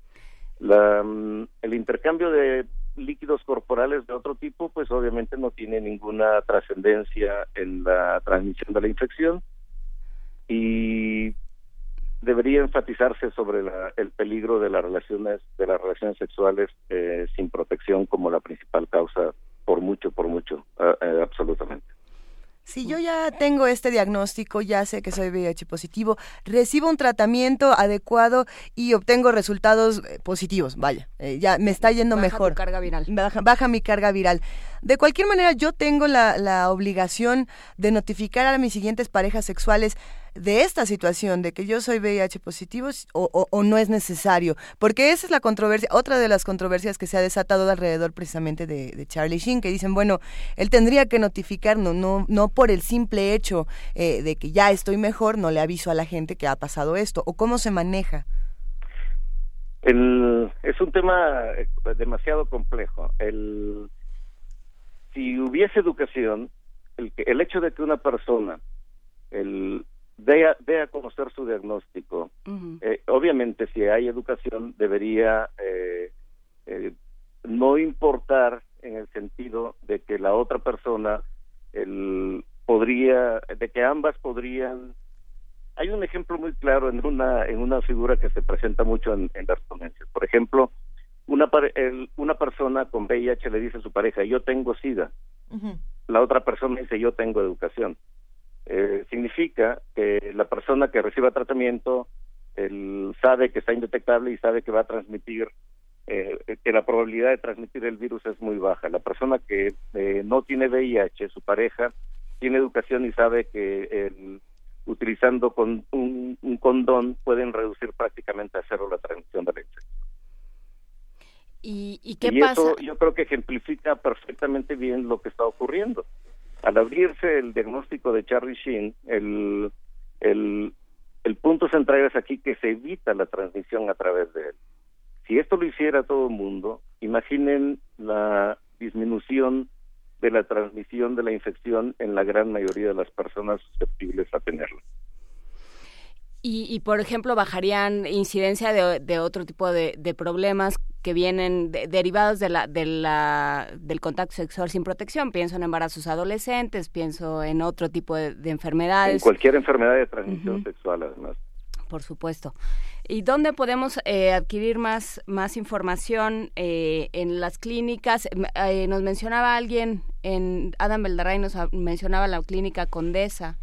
La, mm, el intercambio de líquidos corporales de otro tipo, pues obviamente no tiene ninguna trascendencia en la transmisión de la infección y debería enfatizarse sobre el peligro de las relaciones de las relaciones sexuales eh, sin protección como la principal causa por mucho por mucho eh, absolutamente si yo ya tengo este diagnóstico, ya sé que soy VIH positivo, recibo un tratamiento adecuado y obtengo resultados eh, positivos, vaya, ya me está yendo baja mejor. carga viral. Baja, mi carga viral. De cualquier manera, yo tengo la, la obligación de notificar a mis siguientes parejas sexuales de esta situación, de que yo soy VIH positivo o, o, no es necesario, porque esa es la controversia, otra de las controversias que se ha desatado alrededor precisamente de, Charlie Sheen, que dicen, bueno, él tendría que notificar, no, no, no por el simple hecho eh, de que ya estoy mejor, no le aviso a la gente que ha pasado esto, o cómo se maneja. El, es un tema eh, demasiado complejo. El, si hubiese educación, el, el hecho de que una persona el, dé a, conocer su diagnóstico. Eh, obviamente, si hay educación, debería eh, eh, no importar en el sentido de que la otra persona el, podría, de que ambas podrían. Hay un ejemplo muy claro en una en una figura que se presenta mucho en, las ponencias. Por ejemplo, una una persona con VIH le dice a su pareja, yo tengo SIDA. La otra persona dice, yo tengo educación eh, significa que la persona que reciba tratamiento él sabe que está indetectable y sabe que va a transmitir, eh, que la probabilidad de transmitir el virus es muy baja. La persona que eh, no tiene VIH, su pareja, tiene educación y sabe que utilizando con un, condón pueden reducir prácticamente a cero la transmisión de la infección. ¿Y, qué pasa? Eso yo creo que ejemplifica perfectamente bien lo que está ocurriendo al abrirse el diagnóstico de Charlie Sheen, el, el, punto central es aquí que se evita la transmisión a través de él. Si esto lo hiciera todo el mundo, imaginen la disminución de la transmisión de la infección en la gran mayoría de las personas susceptibles a tenerla. Y, y, por ejemplo, bajarían incidencia de, de otro tipo de, de, problemas que vienen derivados de la, de la, del contacto sexual sin protección. Pienso en embarazos adolescentes, pienso en otro tipo de, enfermedades. En cualquier enfermedad de transmisión sexual, además. Por supuesto. ¿Y dónde podemos eh, adquirir más, más información eh, en las clínicas? Eh, nos mencionaba alguien, en Adam Beldaray nos mencionaba la clínica Condesa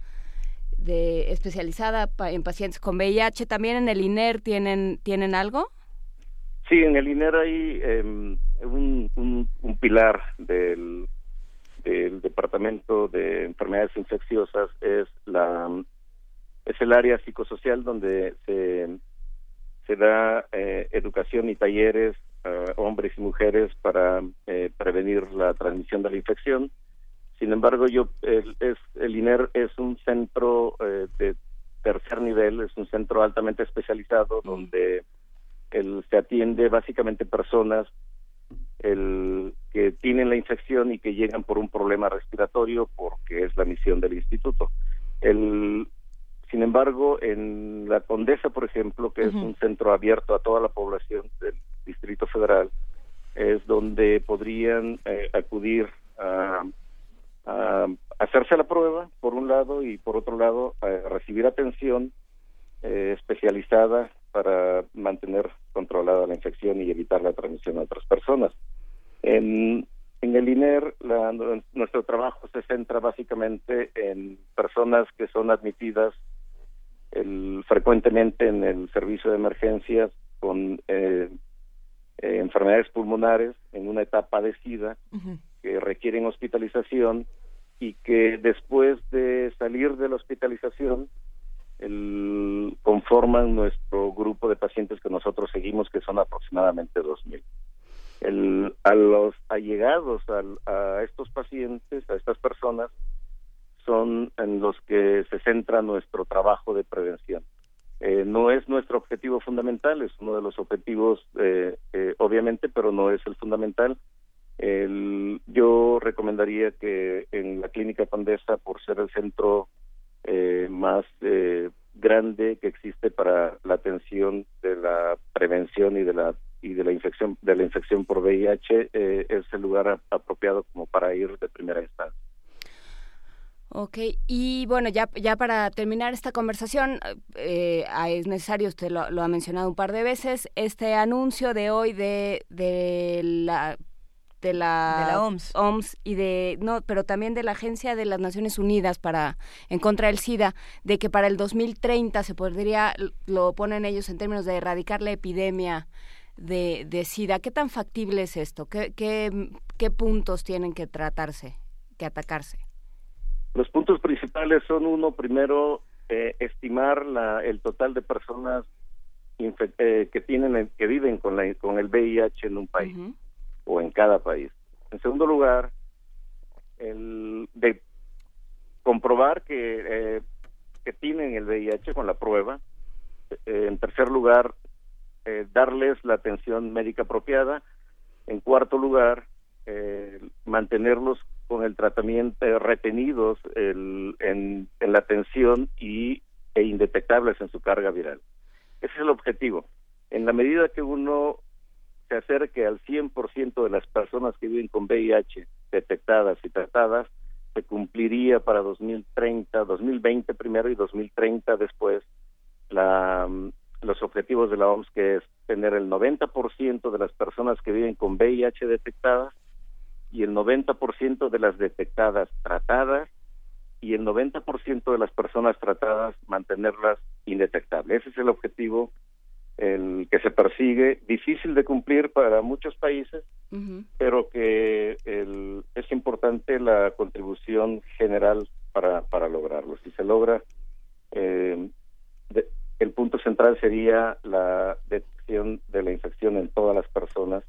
de especializada en pacientes con VIH. ¿También en el INER tienen, tienen algo? Sí, en el INER hay em, un, un, pilar del, del Departamento de Enfermedades Infecciosas, es, la, es el área psicosocial donde se, se da eh, educación y talleres a hombres y mujeres para eh, prevenir la transmisión de la infección sin embargo, yo el, es, el INER es un centro eh, de tercer nivel, es un centro altamente especializado donde el, se atiende básicamente personas el, que tienen la infección y que llegan por un problema respiratorio porque es la misión del instituto. El, sin embargo, en la Condesa, por ejemplo, que es un centro abierto a toda la población del Distrito Federal, es donde podrían eh, acudir a hacerse la prueba, por un lado, y por otro lado, recibir atención eh, especializada para mantener controlada la infección y evitar la transmisión a otras personas. En, en el INER, la, nuestro trabajo se centra básicamente en personas que son admitidas el, frecuentemente en el servicio de emergencias con eh, eh, enfermedades pulmonares en una etapa de SIDA que requieren hospitalización y que después de salir de la hospitalización conforman nuestro grupo de pacientes que nosotros seguimos, que son aproximadamente 2.000. El, a los allegados a estos pacientes, a estas personas, son en los que se centra nuestro trabajo de prevención. Eh, no es nuestro objetivo fundamental, es uno de los objetivos, eh, eh, obviamente, pero no es el fundamental. El, yo recomendaría que en la Clínica Pandesa, por ser el centro más grande que existe para la atención de la prevención y de la y de la infección de la infección por VIH, es el lugar apropiado como para ir de primera instancia. Ok, y bueno, ya, ya para terminar esta conversación, eh, es necesario, usted lo, ha mencionado un par de veces, este anuncio de hoy de, de la de la, OMS. OMS y de no pero también de la agencia de las Naciones Unidas para en contra del SIDA de que para el 2030 se podría lo ponen ellos en términos de erradicar la epidemia de, de SIDA. Qué tan factible es esto qué, qué, qué puntos tienen que tratarse que atacarse los puntos principales son uno, primero, eh, estimar la, el total de personas eh, que tienen que viven con, la, con el VIH en un país o en cada país. En segundo lugar, el de comprobar que, eh, que tienen el VIH con la prueba. en tercer lugar, darles la atención médica apropiada. En cuarto lugar, mantenerlos con el tratamiento eh, retenidos en, en, la atención y e indetectables en su carga viral. Ese es el objetivo. En la medida que uno se acerque al 100% de las personas que viven con VIH detectadas y tratadas, se cumpliría para 2030, 2020 primero y 2030 después la, mm, los objetivos de la OMS, que es tener el 90% de las personas que viven con VIH detectadas y el 90% de las detectadas tratadas y el 90% de las personas tratadas mantenerlas indetectables. Ese es el objetivo el que se persigue, difícil de cumplir para muchos países, pero que el, es importante la contribución general para, para lograrlo. Si se logra, eh, el punto central sería la detección de la infección en todas las personas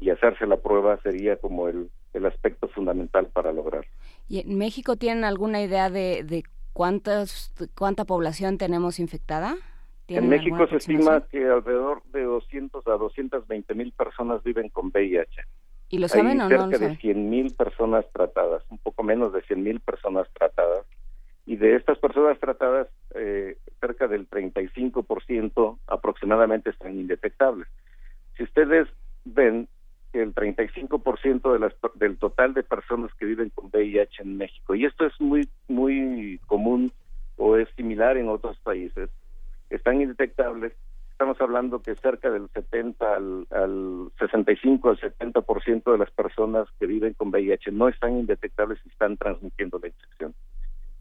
y hacerse la prueba sería como el, el aspecto fundamental para lograr. ¿Y en México tienen alguna idea de, de cuántas, cuánta población tenemos infectada? En México se estima que alrededor de 200 a 220 mil personas viven con VIH. ¿Y lo saben o no? Cerca de 100 mil personas tratadas, un poco menos de 100 mil personas tratadas. Y de estas personas tratadas, eh, cerca del 35% aproximadamente están indetectables. Si ustedes ven, el 35% de las, del total de personas que viven con VIH en México. Y esto es muy, muy común o es similar en otros países. Están indetectables. Estamos hablando que cerca del 70 al, al 65 al 70% de las personas que viven con VIH no están indetectables y están transmitiendo la infección.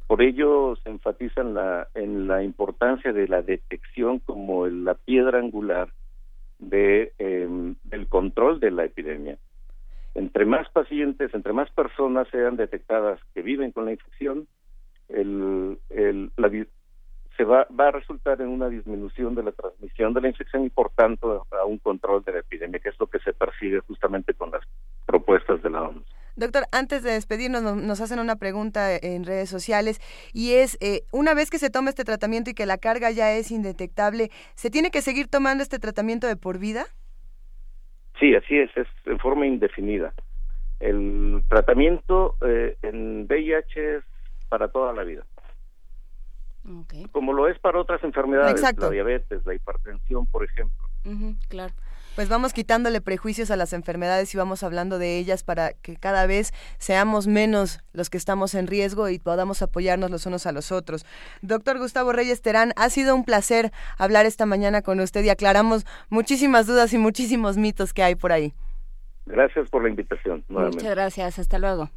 Por ello se enfatiza en la, en la importancia de la detección como la piedra angular de em, del control de la epidemia. Entre más pacientes, entre más personas sean detectadas que viven con la infección, el, el, la, se va, va a resultar en una disminución de la transmisión de la infección y por tanto a un control de la epidemia, que es lo que se persigue justamente con las propuestas de la OMS. Doctor, antes de despedirnos, nos, hacen una pregunta en redes sociales y es, eh, una vez que se toma este tratamiento y que la carga ya es indetectable, ¿se tiene que seguir tomando este tratamiento de por vida? Sí, así es, es en forma indefinida. El tratamiento eh, en VIH es para toda la vida. Como lo es para otras enfermedades, la diabetes, la hipertensión, por ejemplo. claro. Pues vamos quitándole prejuicios a las enfermedades y vamos hablando de ellas para que cada vez seamos menos los que estamos en riesgo y podamos apoyarnos los unos a los otros. Doctor Gustavo Reyes Terán, ha sido un placer hablar esta mañana con usted y aclaramos muchísimas dudas y muchísimos mitos que hay por ahí. Gracias por la invitación. Muchas gracias, hasta luego.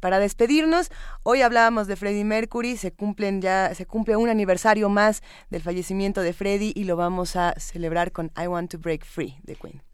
Para despedirnos, hoy hablábamos de Freddie Mercury, se cumplen ya se cumple un aniversario más del fallecimiento de Freddie y lo vamos a celebrar con I Want to Break Free de Queen.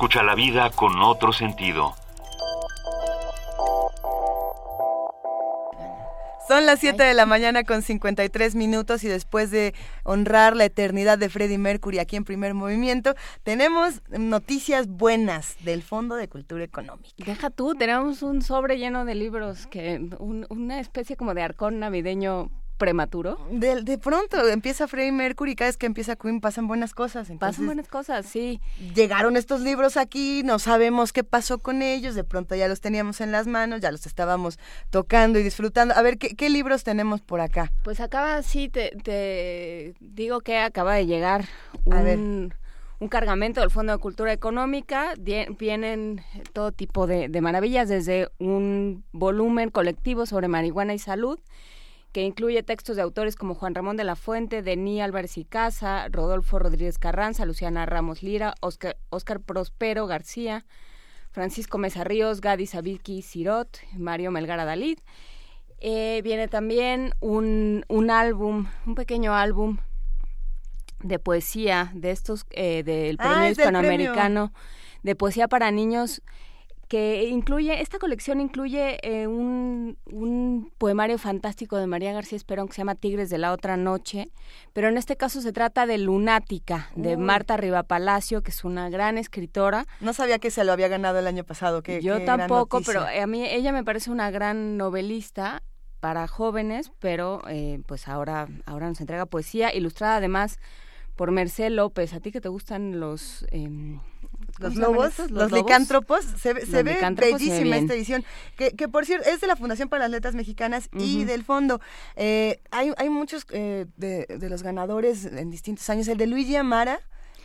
Escucha la vida con otro sentido. Son las 7 de la mañana con 53 minutos y después de honrar la eternidad de Freddie Mercury aquí en primer movimiento, tenemos noticias buenas del Fondo de Cultura Económica. Deja tú, tenemos un sobre lleno de libros, que una especie como de arcón navideño prematuro. De, de pronto empieza Freddie Mercury cada vez que empieza Queen pasan buenas cosas. pasan buenas cosas, sí. Llegaron estos libros aquí, no sabemos qué pasó con ellos, de pronto ya los teníamos en las manos, ya los estábamos tocando y disfrutando. A ver, ¿qué, libros tenemos por acá? Pues acaba, sí, te, digo que acaba de llegar un... un cargamento del Fondo de Cultura Económica. Vienen todo tipo de, de, maravillas, desde un volumen colectivo sobre marihuana y salud, que incluye textos de autores como Juan Ramón de la Fuente, Denis Álvarez y Casa, Rodolfo Rodríguez Carranza, Luciana Ramos Lira, Oscar, Oscar Prospero García, Francisco Mesa Ríos, Gadi Sabiki Sirot, Mario Melgar Dalid. Eh, viene también un, un álbum, un pequeño álbum de poesía de estos eh, del ah, premio hispanoamericano de poesía para niños que incluye, esta colección incluye eh, un, un, poemario fantástico de María García Esperón que se llama Tigres de la Otra Noche, pero en este caso se trata de Lunática, de Marta Riva Palacio, que es una gran escritora. No sabía que se lo había ganado el año pasado. que Yo tampoco, pero a mí ella me parece una gran novelista para jóvenes, pero eh, pues ahora, ahora nos entrega poesía ilustrada además por Mercé López. ¿A ti que te gustan los... Em, los lobos, los, licántropos, se, ve bellísima esta edición, que, que, por cierto es de la Fundación para las Letras Mexicanas y del fondo. Eh, hay, hay muchos eh, de, de, los ganadores en distintos años, el de Luigi Amara,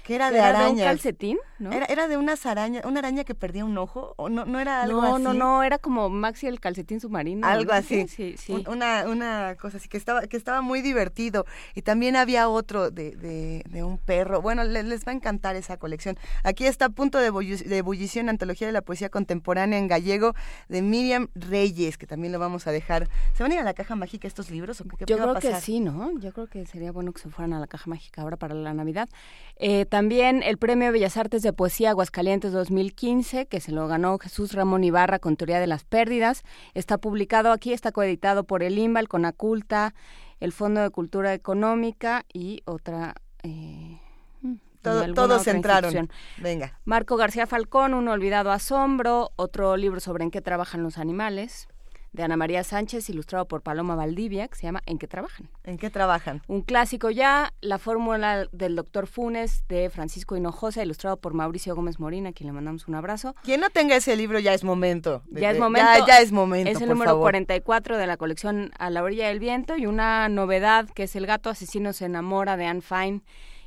que era de araña. un calcetín? ¿no? Era, era de unas arañas, una araña que perdía un ojo, o no, no era algo no, así. No, no, era como Maxi el calcetín submarino. Algo así. Sí, sí. una, una cosa así que estaba, que estaba muy divertido. Y también había otro de, de, de un perro. Bueno, les, les, va a encantar esa colección. Aquí está Punto de, de Ebullición, Antología de la Poesía Contemporánea en Gallego, de Miriam Reyes, que también lo vamos a dejar. ¿Se van a ir a la caja mágica estos libros? ¿o qué, Yo creo que sí, ¿no? Yo creo que sería bueno que se fueran a la caja mágica ahora para la Navidad. Eh, también el Premio Bellas Artes de Poesía Aguascalientes 2015, que se lo ganó Jesús Ramón Ibarra con Teoría de las Pérdidas. Está publicado aquí, está coeditado por el IMBA, el Aculta, el Fondo de Cultura Económica y otra... Eh, mm, todos entraron. Venga. Marco García Falcón, Un olvidado asombro, otro libro sobre en qué trabajan los animales de Ana María Sánchez, ilustrado por Paloma Valdivia, que se llama ¿En qué trabajan? ¿En qué trabajan? Un clásico ya, La fórmula del doctor Funes, de Francisco Hinojosa, ilustrado por Mauricio Gómez Morina, a quien le mandamos un abrazo. Quien no tenga ese libro ya es momento. ya es momento. Ya, es momento, Es el número 44 de la colección A la orilla del viento y una novedad que es El gato asesino se enamora de Anne Fine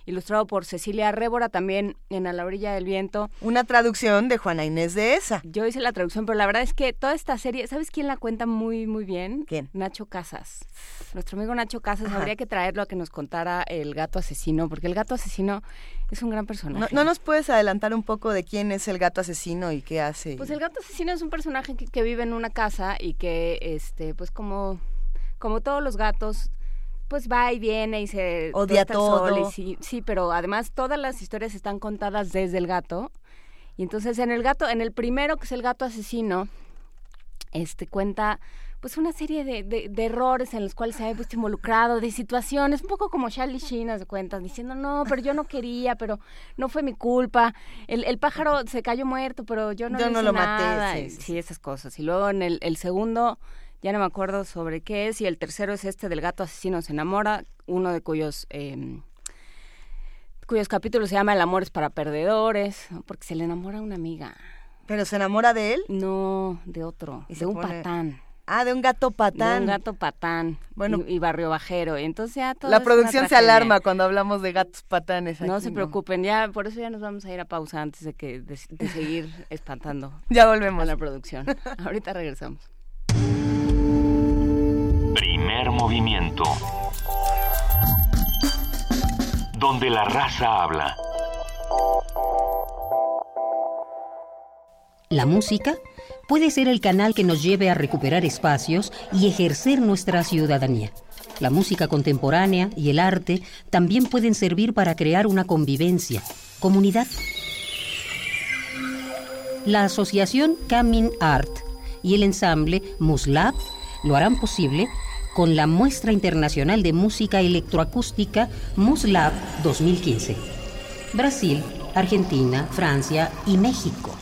ilustrado por Cecilia Révora, también en A la orilla del viento. Una traducción de Juana Inés de esa. Yo hice la traducción, pero la verdad es que toda esta serie, ¿sabes quién la cuenta muy, muy bien? ¿Quién? Nacho Casas. Nuestro amigo Nacho Casas, habría que traerlo a que nos contara el gato asesino, porque el gato asesino es un gran personaje. ¿No, nos puedes adelantar un poco de quién es el gato asesino y qué hace? Pues el gato asesino es un personaje que, que vive en una casa y que, este, pues como, como todos los gatos, pues va y viene y se odia todo. sí, sí, pero además todas las historias están contadas desde el gato. Y entonces en el gato, en el primero que es el gato asesino, este cuenta pues una serie de, de, errores en los cuales se ha visto involucrado, de situaciones, un poco como Charlie Sheen, de cuenta, diciendo, no, pero yo no quería, pero no fue mi culpa, el, el pájaro se cayó muerto, pero yo no, yo no lo maté. Sí, sí, esas cosas. Y luego en el, el segundo ya no me acuerdo sobre qué es, y el tercero es este del gato asesino se enamora, uno de cuyos... Eh, cuyos capítulos se llama El amor es para perdedores, porque se le enamora a una amiga. ¿Pero se enamora de él? No, de otro, de un patán. Ah, de un gato patán. De un gato patán. Bueno, y, barrio bajero. Y entonces ya todo La producción se alarma cuando hablamos de gatos patanes. no se preocupen, ya por eso ya nos vamos a ir a pausa antes de que de seguir espantando. ya volvemos a la producción. Ahorita regresamos. Primer movimiento. Donde la raza habla. La música puede ser el canal que nos lleve a recuperar espacios y ejercer nuestra ciudadanía. La música contemporánea y el arte también pueden servir para crear una convivencia, comunidad. La asociación Camin Art y el ensamble Muslab lo harán posible con la Muestra Internacional de Música Electroacústica MUSLAB 2015. Brasil, Argentina, Francia y México.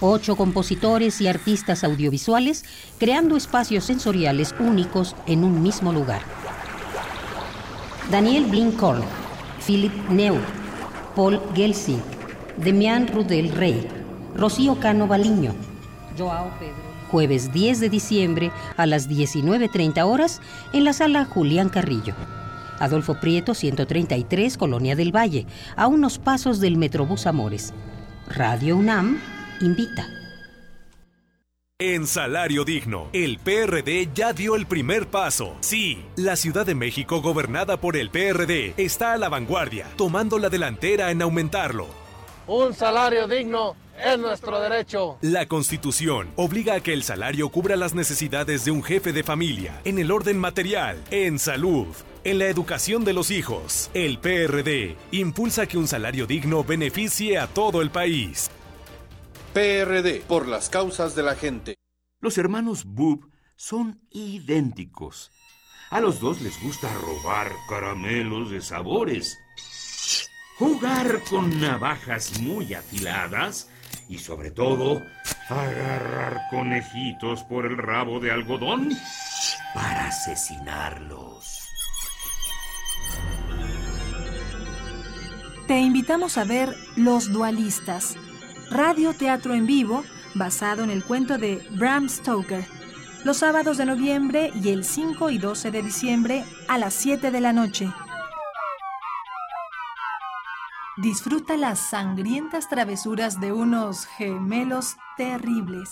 Ocho compositores y artistas audiovisuales creando espacios sensoriales únicos en un mismo lugar. Daniel Blinkhorn, Philip Neu, Paul Gelsing, Demian Rudel Rey, Rocío Cano Baliño, Joao Pedro. Jueves 10 de diciembre a las 19.30 horas en la sala Julián Carrillo. Adolfo Prieto, 133, Colonia del Valle, a unos pasos del Metrobús Amores. Radio UNAM invita. En Salario Digno, el PRD ya dio el primer paso. Sí, la Ciudad de México, gobernada por el PRD, está a la vanguardia, tomando la delantera en aumentarlo. Un salario digno es nuestro derecho. La Constitución obliga a que el salario cubra las necesidades de un jefe de familia, en el orden material, en salud, en la educación de los hijos. El PRD impulsa que un salario digno beneficie a todo el país. PRD, por las causas de la gente. Los hermanos Boob son idénticos. A los dos les gusta robar caramelos de sabores, jugar con navajas muy afiladas y sobre todo agarrar conejitos por el rabo de algodón para asesinarlos. Te invitamos a ver Los Dualistas radio teatro en vivo basado en el cuento de Bram Stoker, los sábados de noviembre y el 5 y 12 de diciembre a las 7 de la noche. Disfruta las sangrientas travesuras de unos gemelos terribles.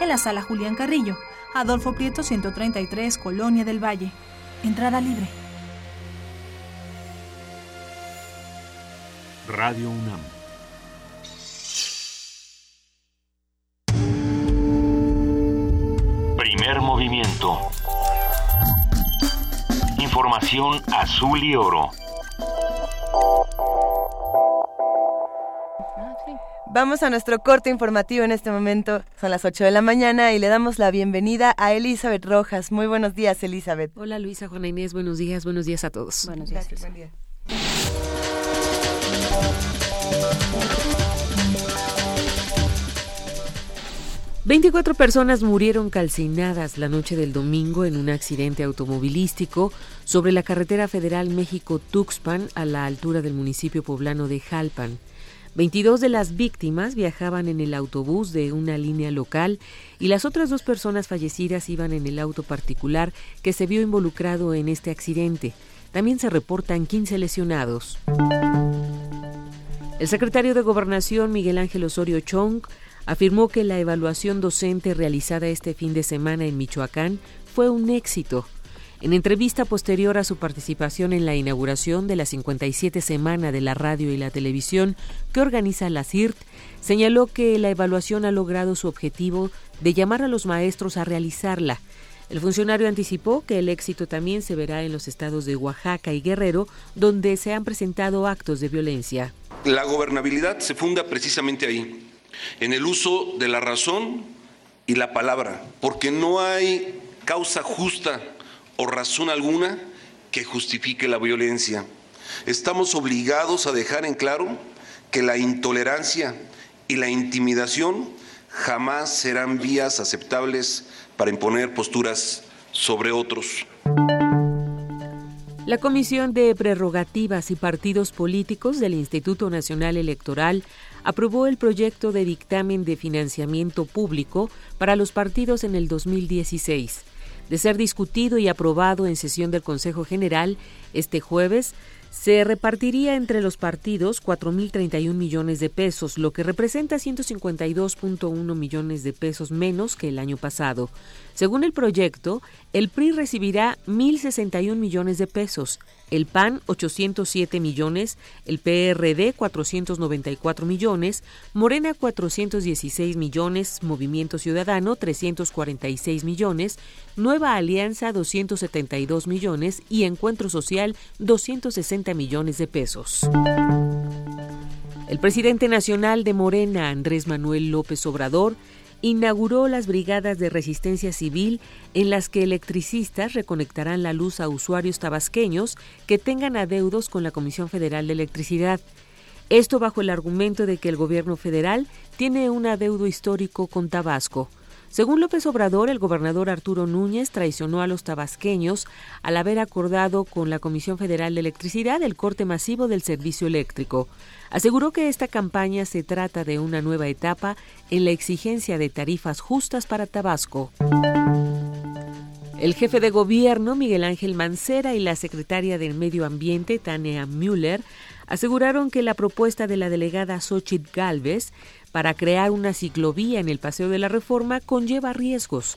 En la sala Julián Carrillo, Adolfo Prieto 133, Colonia del Valle. Entrada libre. Radio UNAM. Primer movimiento. Información azul y oro. Vamos a nuestro corte informativo en este momento. Son las 8 de la mañana y le damos la bienvenida a Elizabeth Rojas. Muy buenos días, Elizabeth. Hola, Luisa, Juana Inés. Buenos días, buenos días a todos. Buenos días. Gracias, buen día. 24 personas murieron calcinadas la noche del domingo en un accidente automovilístico sobre la carretera federal México-Tuxpan a la altura del municipio poblano de Jalpan. 22 de las víctimas viajaban en el autobús de una línea local y las otras dos personas fallecidas iban en el auto particular que se vio involucrado en este accidente. También se reportan 15 lesionados. El secretario de Gobernación Miguel Ángel Osorio Chong afirmó que la evaluación docente realizada este fin de semana en Michoacán fue un éxito. En entrevista posterior a su participación en la inauguración de la 57 Semana de la Radio y la Televisión que organiza la CIRT, señaló que la evaluación ha logrado su objetivo de llamar a los maestros a realizarla. El funcionario anticipó que el éxito también se verá en los estados de Oaxaca y Guerrero, donde se han presentado actos de violencia. La gobernabilidad se funda precisamente ahí, en el uso de la razón y la palabra, porque no hay causa justa o razón alguna que justifique la violencia. Estamos obligados a dejar en claro que la intolerancia y la intimidación jamás serán vías aceptables para imponer posturas sobre otros. La Comisión de Prerrogativas y Partidos Políticos del Instituto Nacional Electoral aprobó el proyecto de dictamen de financiamiento público para los partidos en el 2016. De ser discutido y aprobado en sesión del Consejo General, este jueves se repartiría entre los partidos 4.031 millones de pesos, lo que representa 152.1 millones de pesos menos que el año pasado. Según el proyecto, el PRI recibirá 1.061 millones de pesos, el PAN 807 millones, el PRD 494 millones, Morena 416 millones, Movimiento Ciudadano 346 millones, Nueva Alianza 272 millones y Encuentro Social 260 millones de pesos. El presidente nacional de Morena, Andrés Manuel López Obrador, inauguró las brigadas de resistencia civil en las que electricistas reconectarán la luz a usuarios tabasqueños que tengan adeudos con la Comisión Federal de Electricidad. Esto bajo el argumento de que el gobierno federal tiene un adeudo histórico con Tabasco. Según López Obrador, el gobernador Arturo Núñez traicionó a los tabasqueños al haber acordado con la Comisión Federal de Electricidad el corte masivo del servicio eléctrico. Aseguró que esta campaña se trata de una nueva etapa en la exigencia de tarifas justas para Tabasco. El jefe de gobierno, Miguel Ángel Mancera, y la secretaria del Medio Ambiente, Tania Müller, aseguraron que la propuesta de la delegada Xochitl Galvez para crear una ciclovía en el Paseo de la Reforma conlleva riesgos.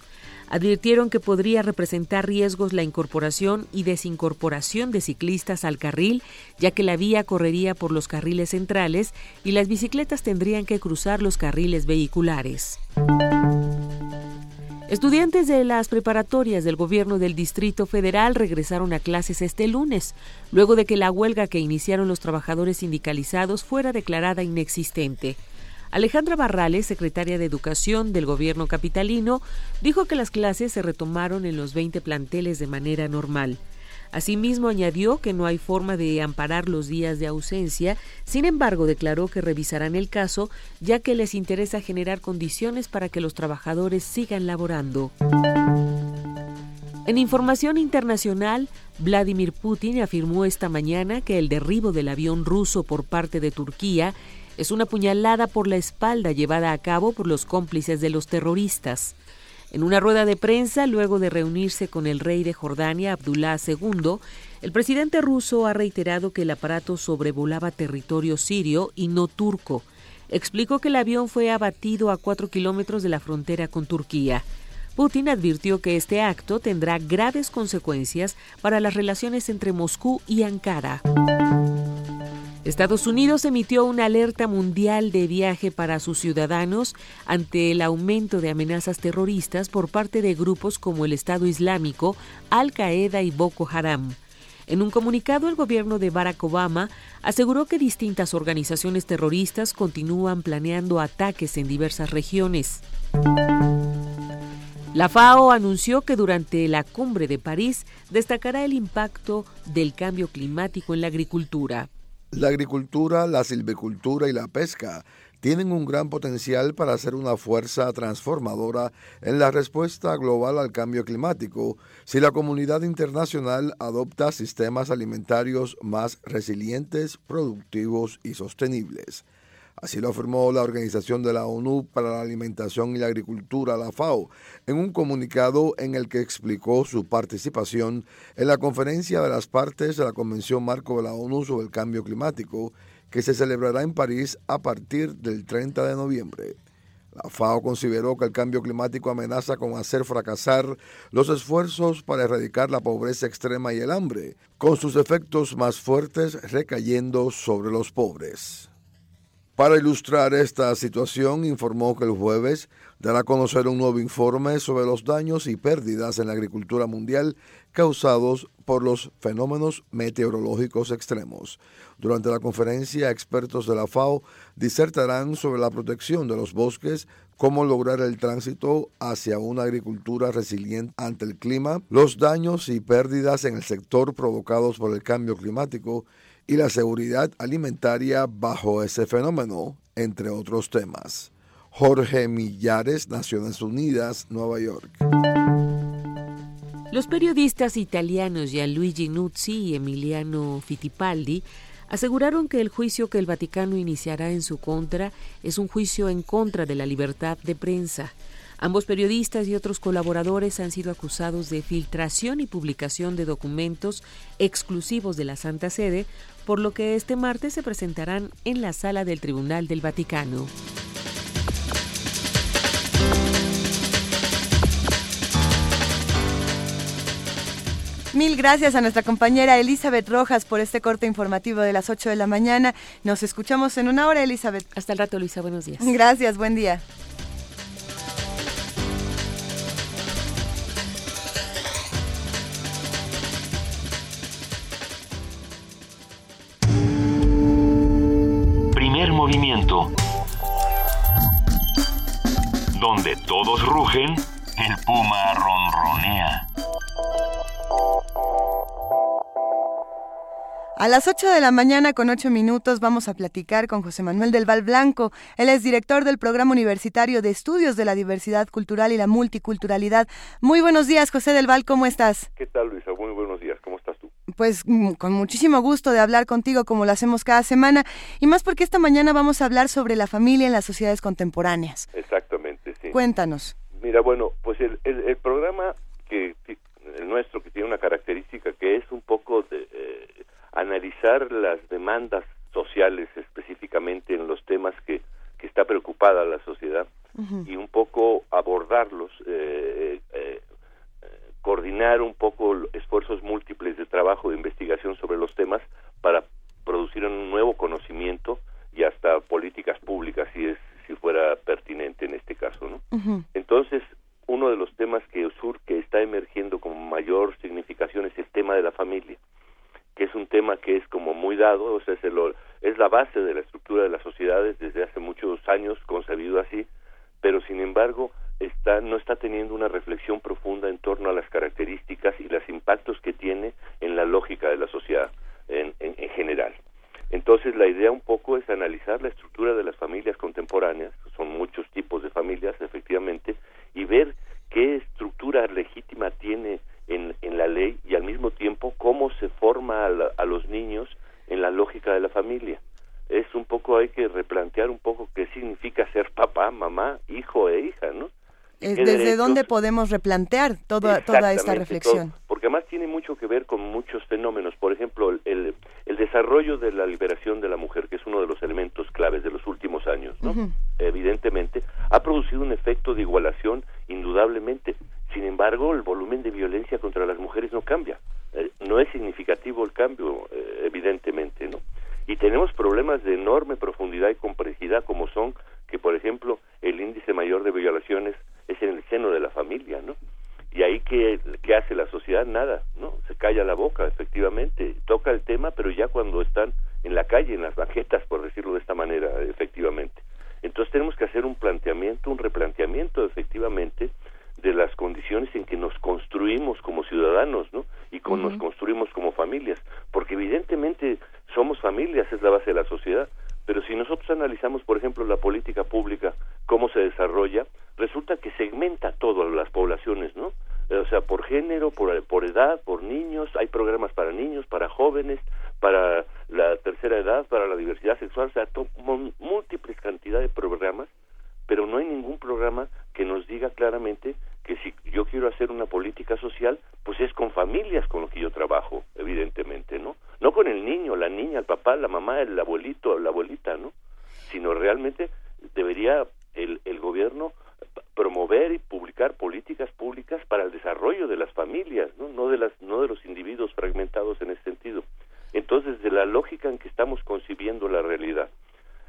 Advirtieron que podría representar riesgos la incorporación y desincorporación de ciclistas al carril, ya que la vía correría por los carriles centrales y las bicicletas tendrían que cruzar los carriles vehiculares. Estudiantes de las preparatorias del gobierno del Distrito Federal regresaron a clases este lunes, luego de que la huelga que iniciaron los trabajadores sindicalizados fuera declarada inexistente. Alejandra Barrales, secretaria de Educación del gobierno capitalino, dijo que las clases se retomaron en los 20 planteles de manera normal. Asimismo, añadió que no hay forma de amparar los días de ausencia, sin embargo, declaró que revisarán el caso, ya que les interesa generar condiciones para que los trabajadores sigan laborando. En información internacional, Vladimir Putin afirmó esta mañana que el derribo del avión ruso por parte de Turquía es una puñalada por la espalda llevada a cabo por los cómplices de los terroristas. En una rueda de prensa, luego de reunirse con el rey de Jordania, Abdullah II, el presidente ruso ha reiterado que el aparato sobrevolaba territorio sirio y no turco. Explicó que el avión fue abatido a cuatro kilómetros de la frontera con Turquía. Putin advirtió que este acto tendrá graves consecuencias para las relaciones entre Moscú y Ankara. Estados Unidos emitió una alerta mundial de viaje para sus ciudadanos ante el aumento de amenazas terroristas por parte de grupos como el Estado Islámico, Al Qaeda y Boko Haram. En un comunicado, el gobierno de Barack Obama aseguró que distintas organizaciones terroristas continúan planeando ataques en diversas regiones. La FAO anunció que durante la cumbre de París destacará el impacto del cambio climático en la agricultura. La agricultura, la silvicultura y la pesca tienen un gran potencial para ser una fuerza transformadora en la respuesta global al cambio climático si la comunidad internacional adopta sistemas alimentarios más resilientes, productivos y sostenibles. Así lo afirmó la Organización de la ONU para la Alimentación y la Agricultura, la FAO, en un comunicado en el que explicó su participación en la conferencia de las partes de la Convención Marco de la ONU sobre el Cambio Climático, que se celebrará en París a partir del 30 de noviembre. La FAO consideró que el cambio climático amenaza con hacer fracasar los esfuerzos para erradicar la pobreza extrema y el hambre, con sus efectos más fuertes recayendo sobre los pobres. Para ilustrar esta situación, informó que el jueves dará a conocer un nuevo informe sobre los daños y pérdidas en la agricultura mundial causados por los fenómenos meteorológicos extremos. Durante la conferencia, expertos de la FAO disertarán sobre la protección de los bosques, cómo lograr el tránsito hacia una agricultura resiliente ante el clima, los daños y pérdidas en el sector provocados por el cambio climático, y la seguridad alimentaria bajo ese fenómeno, entre otros temas. Jorge Millares, Naciones Unidas, Nueva York. Los periodistas italianos Gianluigi Nuzzi y Emiliano Fittipaldi aseguraron que el juicio que el Vaticano iniciará en su contra es un juicio en contra de la libertad de prensa. Ambos periodistas y otros colaboradores han sido acusados de filtración y publicación de documentos exclusivos de la Santa Sede, por lo que este martes se presentarán en la sala del Tribunal del Vaticano. Mil gracias a nuestra compañera Elizabeth Rojas por este corte informativo de las 8 de la mañana. Nos escuchamos en una hora, Elizabeth. Hasta el rato, Luisa. Buenos días. Gracias, buen día. Movimiento. Donde todos rugen, el puma ronronea. A las 8 de la mañana con 8 minutos vamos a platicar con José Manuel del Val Blanco. Él es director del Programa Universitario de Estudios de la Diversidad Cultural y la Multiculturalidad. Muy buenos días, José del Val, ¿cómo estás? ¿Qué tal, Luisa? Muy buenos días, ¿cómo estás tú? Pues mm, con muchísimo gusto de hablar contigo como lo hacemos cada semana y más porque esta mañana vamos a hablar sobre la familia en las sociedades contemporáneas. Exactamente, sí. Cuéntanos. Mira, bueno, pues el, el, el programa que el nuestro que tiene una característica que es un poco de eh, analizar las demandas sociales específicamente en los temas que, que está preocupada la sociedad y un poco abordarlos, eh, eh, eh, coordinar un poco esfuerzos múltiples de trabajo de investigación sobre los temas para producir un nuevo conocimiento y hasta políticas públicas si es si fuera pertinente en este caso, ¿no? Entonces, uno de los temas que sur que está emergiendo como mayor significación es el tema de la familia, que es un tema que es como muy dado, o sea, es, el- es la base de la estructura de las sociedades desde hace muchos años concebido así, pero sin embargo está no está teniendo una reflexión profunda en torno a las características y los impactos que tiene en la lógica de la sociedad en, en, en general. Entonces la idea un poco es analizar la estructura de las familias contemporáneas, son muchos tipos de familias efectivamente, y ver qué estructura legítima tiene en, en la ley y al mismo tiempo cómo se forma a, la- a los niños en la lógica de la familia. Es un poco, hay que replantear un poco qué significa ser papá, mamá, hijo e hija, ¿no? Eh, ¿Desde derechos- dónde podemos replantear toda, toda esta reflexión? todo, porque además tiene mucho que ver con muchos fenómenos. Por ejemplo, el, el, el desarrollo de la liberación de la mujer, que es uno de los elementos claves de los últimos años, ¿no? Evidentemente, ha producido un efecto de igualación indudablemente. Sin embargo, el volumen de violencia contra las mujeres no cambia. Eh, no es significativo el cambio, eh, evidentemente, ¿no? Y tenemos problemas de enorme profundidad y complejidad, como son que, por ejemplo, el índice mayor de violaciones es en el seno de la familia, ¿no? Y ahí, ¿qué, qué hace la sociedad? Nada, ¿no? Se calla la boca, efectivamente. Toca el tema, pero ya cuando están en la calle, en las banquetas, por decirlo de esta manera, efectivamente. Entonces tenemos que hacer un planteamiento, un replanteamiento, efectivamente, de las condiciones en que nos construimos como ciudadanos, ¿no? Y con, nos construimos como familias, porque evidentemente somos familias, es la base de la sociedad, pero si nosotros analizamos, por ejemplo, la política pública, cómo se desarrolla, resulta que segmenta todas las poblaciones, ¿no? O sea, por género, por, por edad, por niños, hay programas para niños, para jóvenes, para la tercera edad, para la diversidad sexual, o sea, múltiples cantidad de programas, pero no hay ningún programa que nos diga claramente que si yo quiero hacer una política social, pues es con familias con lo que yo trabajo, evidentemente, ¿no? No con el niño, la niña, el papá, la mamá, el abuelito, la abuelita, ¿no? Sino realmente debería el, el gobierno promover y publicar políticas públicas para el desarrollo de las familias, ¿no? No de las no de los individuos fragmentados en ese sentido. Entonces, de la lógica en que estamos concibiendo la realidad,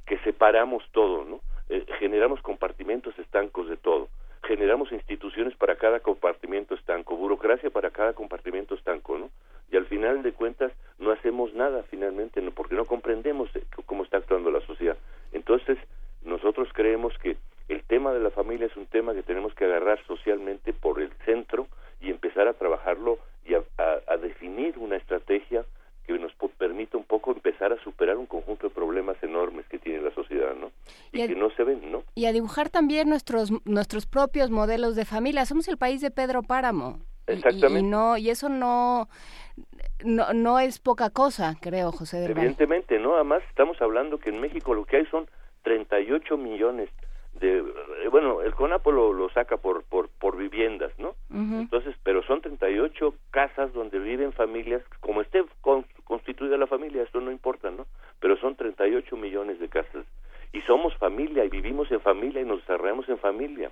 que separamos todo, ¿no? Eh, generamos compartimentos estancos de todo, generamos instituciones para cada compartimento estanco, burocracia para cada compartimento estanco, ¿no? Y al final de cuentas no hacemos nada finalmente, ¿no? porque no comprendemos cómo está actuando la sociedad. Entonces, nosotros creemos que el tema de la familia es un tema que tenemos que agarrar socialmente por el centro y empezar a trabajarlo y a- a definir una estrategia que nos permita un poco empezar a superar un conjunto de problemas enormes que tiene la sociedad, ¿no? Y, Y el- que no se ven, ¿no? Y a dibujar también nuestros nuestros propios modelos de familia. Somos el país de Pedro Páramo. Y- Exactamente. Y, no y eso no, no no es poca cosa, creo, José del. Evidentemente, ¿no? Además, estamos hablando que en México lo que hay son 38 millones de... eh, Bueno, el CONAPO lo, lo saca por, por, por viviendas, ¿no? Entonces, pero son 38 casas donde viven familias, como esté con- constituida la familia, esto no importa, ¿no? Pero son 38 millones de casas. Y somos familia, y vivimos en familia, y nos desarrollamos en familia.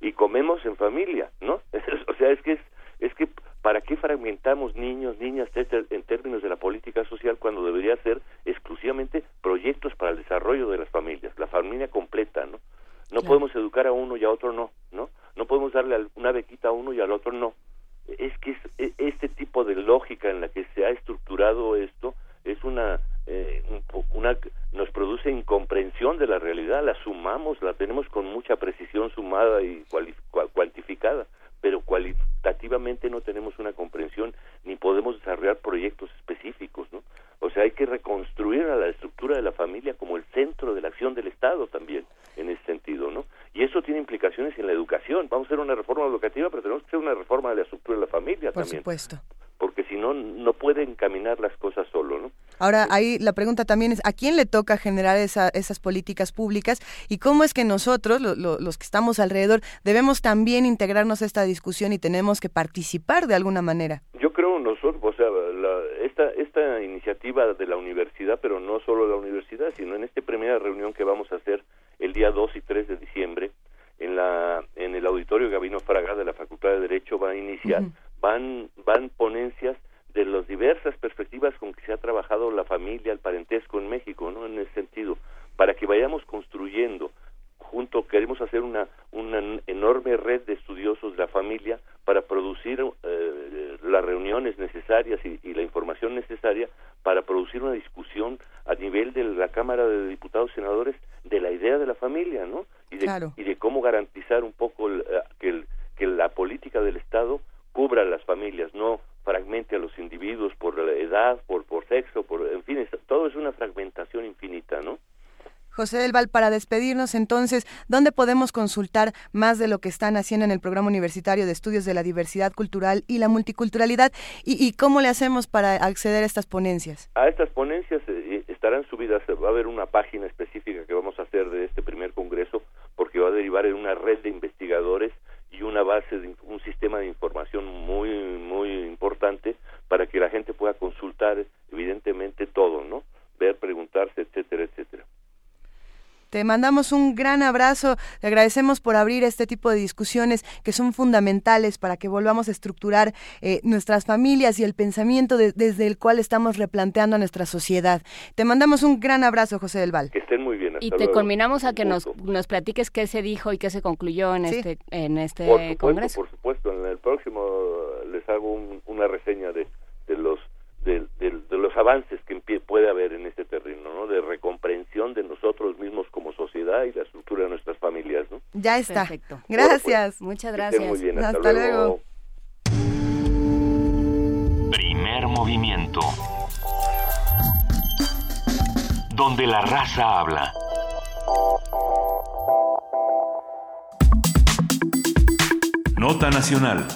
Y comemos en familia, ¿no? o sea, es que es, es que ¿para qué fragmentamos niños, niñas, en términos de la política social cuando debería ser exclusivamente proyectos para el desarrollo de las familias, la familia completa, ¿no? No podemos educar a uno y a otro no, ¿no? No podemos darle una bequita a uno y al otro no. Es que es- e- este tipo de lógica en la que se ha estructurado esto es una, eh, una nos produce incomprensión de la realidad, la sumamos, la tenemos con mucha precisión sumada y cuantificada, pero cualitativamente no tenemos una comprensión ni podemos desarrollar proyectos específicos, ¿no? O sea, hay que reconstruir a la estructura de la familia como el centro de la acción del Estado también, en ese sentido, ¿no? Y eso tiene implicaciones en la educación. Vamos a hacer una reforma educativa, pero tenemos que hacer una reforma de la estructura de la familia también. Por supuesto. Porque si no, no puede encaminar las cosas solo, ¿no? Ahora, ahí la pregunta también es, ¿a quién le toca generar esas políticas públicas? ¿Y cómo es que nosotros, los que estamos alrededor, debemos también integrarnos a esta discusión y tenemos que participar de alguna manera? Yo creo nosotros, o sea, esta, esta iniciativa de la universidad, pero no solo la universidad, sino en esta primera reunión que vamos a hacer el día 2 y 3 de diciembre, en, la, en el auditorio Gabino Fraga de la Facultad de Derecho va a iniciar, van, van ponencias de las diversas perspectivas con que se ha trabajado la familia, el parentesco en México, ¿no? En ese sentido, para que vayamos construyendo junto queremos hacer una, una enorme red de estudiosos de la familia para producir eh, las reuniones necesarias y, la información necesaria para producir una discusión a nivel de la Cámara de Diputados y Senadores de la idea de la familia, ¿no? Y de, y de cómo garantizar un poco eh, que, que la política del Estado cubra a las familias, no fragmente a los individuos por la edad, por, por sexo, por, en fin, todo es una fragmentación infinita, ¿no? José del Val, para despedirnos entonces, ¿dónde podemos consultar más de lo que están haciendo en el Programa Universitario de Estudios de la Diversidad Cultural y la Multiculturalidad? ¿Y, cómo le hacemos para acceder a estas ponencias? A estas ponencias eh, estarán subidas, va a haber una página específica que vamos a hacer de este primer congreso, porque va a derivar en una red de investigadores y una base, de, un sistema de información muy, muy importante para que la gente pueda consultar evidentemente todo, ¿no? Ver, preguntarse, etcétera, etcétera. Te mandamos un gran abrazo, te agradecemos por abrir este tipo de discusiones que son fundamentales para que volvamos a estructurar eh, nuestras familias y el pensamiento desde el cual estamos replanteando a nuestra sociedad. Te mandamos un gran abrazo, José del Val. Que estén muy bien. y te culminamos a que nos, nos platiques qué se dijo y qué se concluyó en este, en este congreso. Por supuesto, en el próximo les hago una reseña de, de los de, los avances que puede haber en este terreno, ¿no? De recomprensión de nosotros mismos como sociedad y la estructura de nuestras familias, ¿no? Ya está. Perfecto. Gracias. Pues, Muchas gracias. Muy bien. Hasta, luego. Primer movimiento. Donde la raza habla. Nota Nacional.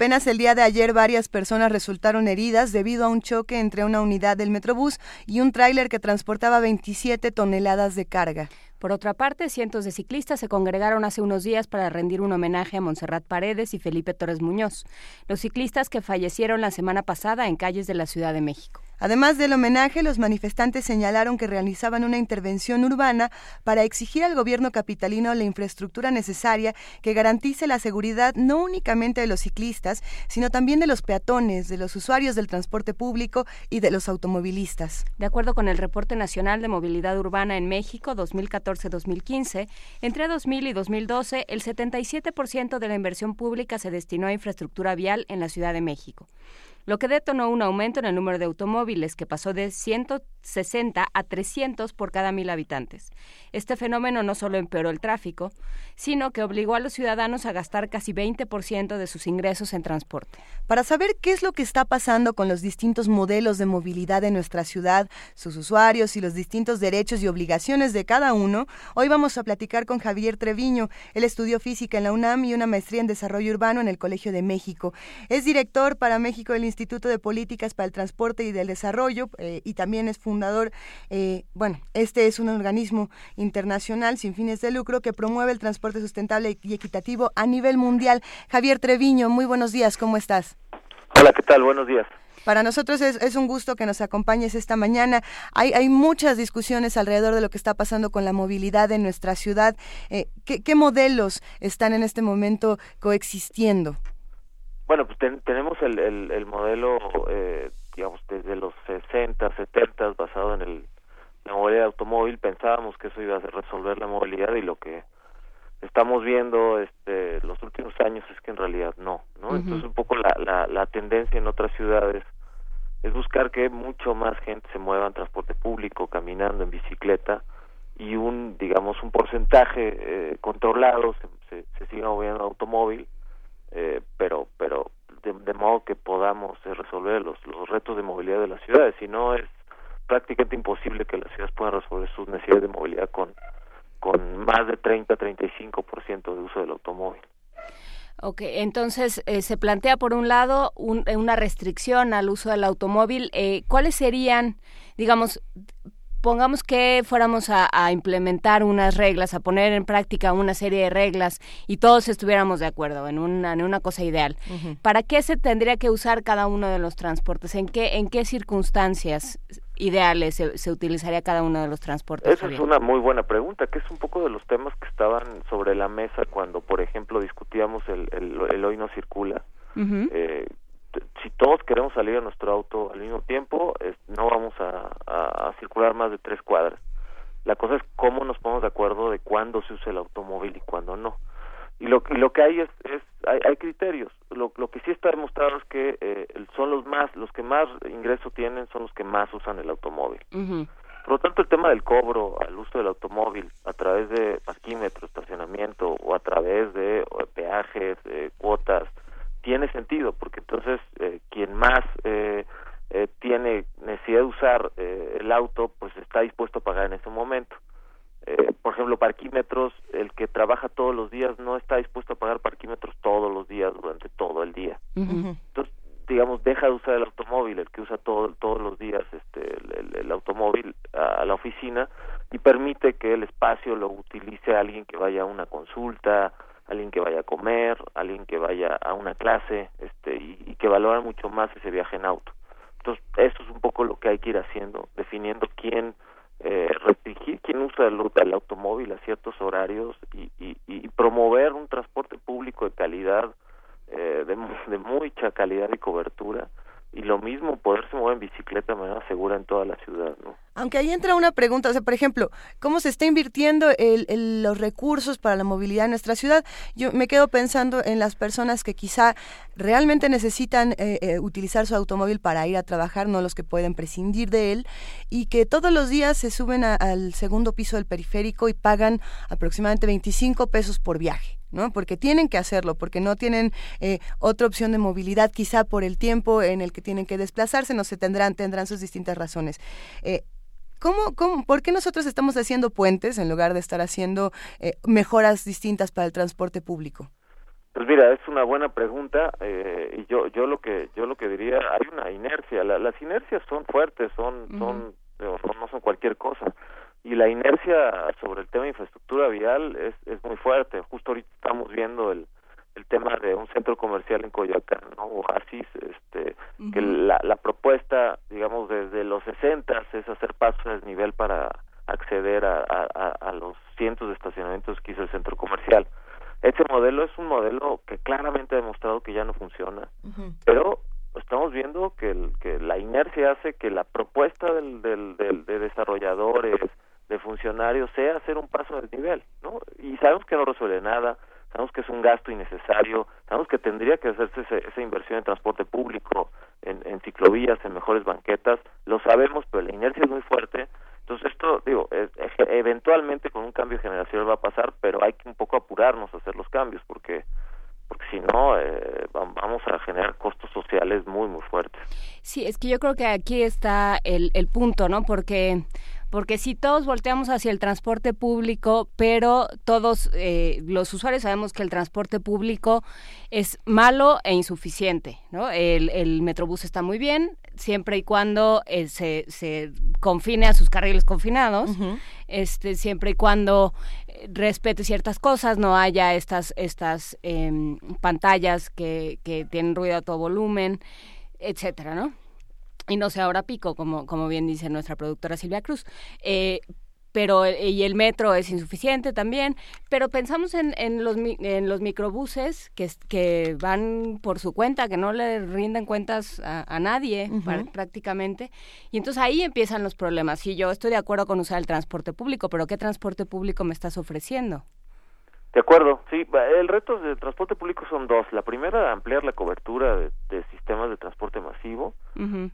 Apenas el día de ayer varias personas resultaron heridas debido a un choque entre una unidad del Metrobús y un tráiler que transportaba 27 toneladas de carga. Por otra parte, cientos de ciclistas se congregaron hace unos días para rendir un homenaje a Montserrat Paredes y Felipe Torres Muñoz, los ciclistas que fallecieron la semana pasada en calles de la Ciudad de México. Además del homenaje, los manifestantes señalaron que realizaban una intervención urbana para exigir al gobierno capitalino la infraestructura necesaria que garantice la seguridad no únicamente de los ciclistas, sino también de los peatones, de los usuarios del transporte público y de los automovilistas. De acuerdo con el Reporte Nacional de Movilidad Urbana en México 2014-2015, entre 2000 y 2012 el 77% de la inversión pública se destinó a infraestructura vial en la Ciudad de México lo que detonó un aumento en el número de automóviles que pasó de 160 a 300 por cada mil habitantes. Este fenómeno no solo empeoró el tráfico, sino que obligó a los ciudadanos a gastar casi 20% de sus ingresos en transporte. Para saber qué es lo que está pasando con los distintos modelos de movilidad en nuestra ciudad, sus usuarios y los distintos derechos y obligaciones de cada uno, hoy vamos a platicar con Javier Treviño. Él estudió física en la UNAM y una maestría en desarrollo urbano en el Colegio de México. Es director para México del Instituto de Políticas para el Transporte y del Desarrollo eh, y también es fundador, eh, bueno, este es un organismo internacional sin fines de lucro que promueve el transporte sustentable y equitativo a nivel mundial. Javier Treviño, muy buenos días, ¿cómo estás? Hola, ¿qué tal? Buenos días. Para nosotros es, un gusto que nos acompañes esta mañana. Hay, hay, muchas discusiones alrededor de lo que está pasando con la movilidad en nuestra ciudad. Eh, ¿qué, modelos están en este momento coexistiendo? Bueno, pues tenemos el, el, modelo, eh, digamos, desde los 60, 70, basado en el, la movilidad automóvil. Pensábamos que eso iba a resolver la movilidad y lo que estamos viendo este los últimos años es que en realidad no, ¿no? Entonces un poco la, la, la tendencia en otras ciudades es buscar que mucho más gente se mueva en transporte público, caminando, en bicicleta y un, digamos, un porcentaje eh, controlado se, se, siga moviendo en automóvil, eh, pero, pero de, modo que podamos eh, resolver los, los retos de movilidad de las ciudades. Si no, es prácticamente imposible que las ciudades puedan resolver sus necesidades de movilidad con, con más de 30-35% de uso del automóvil. Ok, entonces eh, se plantea por un lado una restricción al uso del automóvil. Eh, ¿Cuáles serían, digamos, pongamos que fuéramos a, implementar unas reglas, a poner en práctica una serie de reglas y todos estuviéramos de acuerdo en una, en una cosa ideal. ¿Para qué se tendría que usar cada uno de los transportes? ¿En qué, en qué circunstancias ideales se, utilizaría cada uno de los transportes? Esa es una muy buena pregunta, que es un poco de los temas que estaban sobre la mesa cuando, por ejemplo, discutíamos el, el, hoy no circula si todos queremos salir a nuestro auto al mismo tiempo, no vamos a, circular más de tres cuadras. La cosa es cómo nos ponemos de acuerdo de cuándo se usa el automóvil y cuándo no. Y lo, lo que hay es, es hay, criterios. Lo, lo que sí está demostrado es que eh, son los más, los que más ingreso tienen son los que más usan el automóvil. Por lo tanto, el tema del cobro al uso del automóvil a través de parquímetro, estacionamiento o a través de peajes, cuotas, tiene sentido, porque entonces eh, quien más eh, eh, tiene necesidad de usar el auto, pues está dispuesto a pagar en ese momento. por ejemplo, parquímetros, el que trabaja todos los días no está dispuesto a pagar parquímetros todos los días durante todo el día. Entonces, digamos, deja de usar el automóvil, el que usa todo, todos los días este, el, automóvil a, la oficina y permite que el espacio lo utilice alguien que vaya a una consulta, alguien que vaya a comer, alguien que vaya a una clase, este, y, que valora mucho más ese viaje en auto. Entonces, eso es un poco lo que hay que ir haciendo, definiendo quién eh, restringir, quién usa el, el, automóvil a ciertos horarios y, y, y, promover un transporte público de calidad, eh, de, de mucha calidad y cobertura, y lo mismo poderse mover en bicicleta de manera segura en toda la ciudad, ¿no? Aunque ahí entra una pregunta, o sea, por ejemplo, ¿cómo se está invirtiendo el, los recursos para la movilidad en nuestra ciudad? Yo me quedo pensando en las personas que quizá realmente necesitan eh, eh, utilizar su automóvil para ir a trabajar, no los que pueden prescindir de él, y que todos los días se suben al segundo piso del periférico y pagan aproximadamente 25 pesos por viaje. ¿no? Porque tienen que hacerlo, porque no tienen eh, otra opción de movilidad, quizá por el tiempo en el que tienen que desplazarse, no se tendrán, tendrán sus distintas razones. Eh, ¿Cómo, cómo, ¿Por qué nosotros estamos haciendo puentes en lugar de estar haciendo eh, mejoras distintas para el transporte público? Pues mira, es una buena pregunta eh, y yo yo lo que yo lo que diría hay una inercia, las inercias son fuertes, son son no son cualquier cosa y la inercia sobre el tema de infraestructura vial es, es muy fuerte. Justo ahorita estamos viendo el, el tema de un centro comercial en Coyoacán, ¿no? Oasis, este, que la, la propuesta, digamos, desde los 60 es hacer pasos a desnivel para acceder a, a, a, los cientos de estacionamientos que hizo el centro comercial. Ese modelo es un modelo que claramente ha demostrado que ya no funciona, pero estamos viendo que, el, que la inercia hace que la propuesta del, del, del, de desarrolladores, de funcionarios sea hacer un paso al nivel, ¿no? Y sabemos que no resuelve nada, sabemos que es un gasto innecesario, sabemos que tendría que hacerse esa inversión en transporte público, en, ciclovías, en mejores banquetas, lo sabemos, pero la inercia es muy fuerte. Entonces esto, digo, eventualmente con un cambio generacional va a pasar, pero hay que un poco apurarnos a hacer los cambios, porque porque si no eh, vamos a generar costos sociales muy muy fuertes. Sí, es que yo creo que aquí está el, el punto, ¿no? Porque porque si todos volteamos hacia el transporte público, pero todos eh, los usuarios sabemos que el transporte público es malo e insuficiente, ¿no? El, el Metrobús está muy bien, siempre y cuando eh, se, se, confine a sus carriles confinados, este, siempre y cuando eh, respete ciertas cosas, no haya estas, estas em, pantallas que, que tienen ruido a todo volumen, etcétera, ¿no? Y no sé ahora pico, como, como bien dice nuestra productora Silvia Cruz. Eh, pero y el metro es insuficiente también, pero pensamos en, en, los, en los microbuses que, que van por su cuenta, que no le rinden cuentas a, nadie prácticamente, y entonces ahí empiezan los problemas. Y yo estoy de acuerdo con usar el transporte público, pero ¿qué transporte público me estás ofreciendo? De acuerdo, sí. El reto de transporte público son dos. La primera, ampliar la cobertura de, sistemas de transporte masivo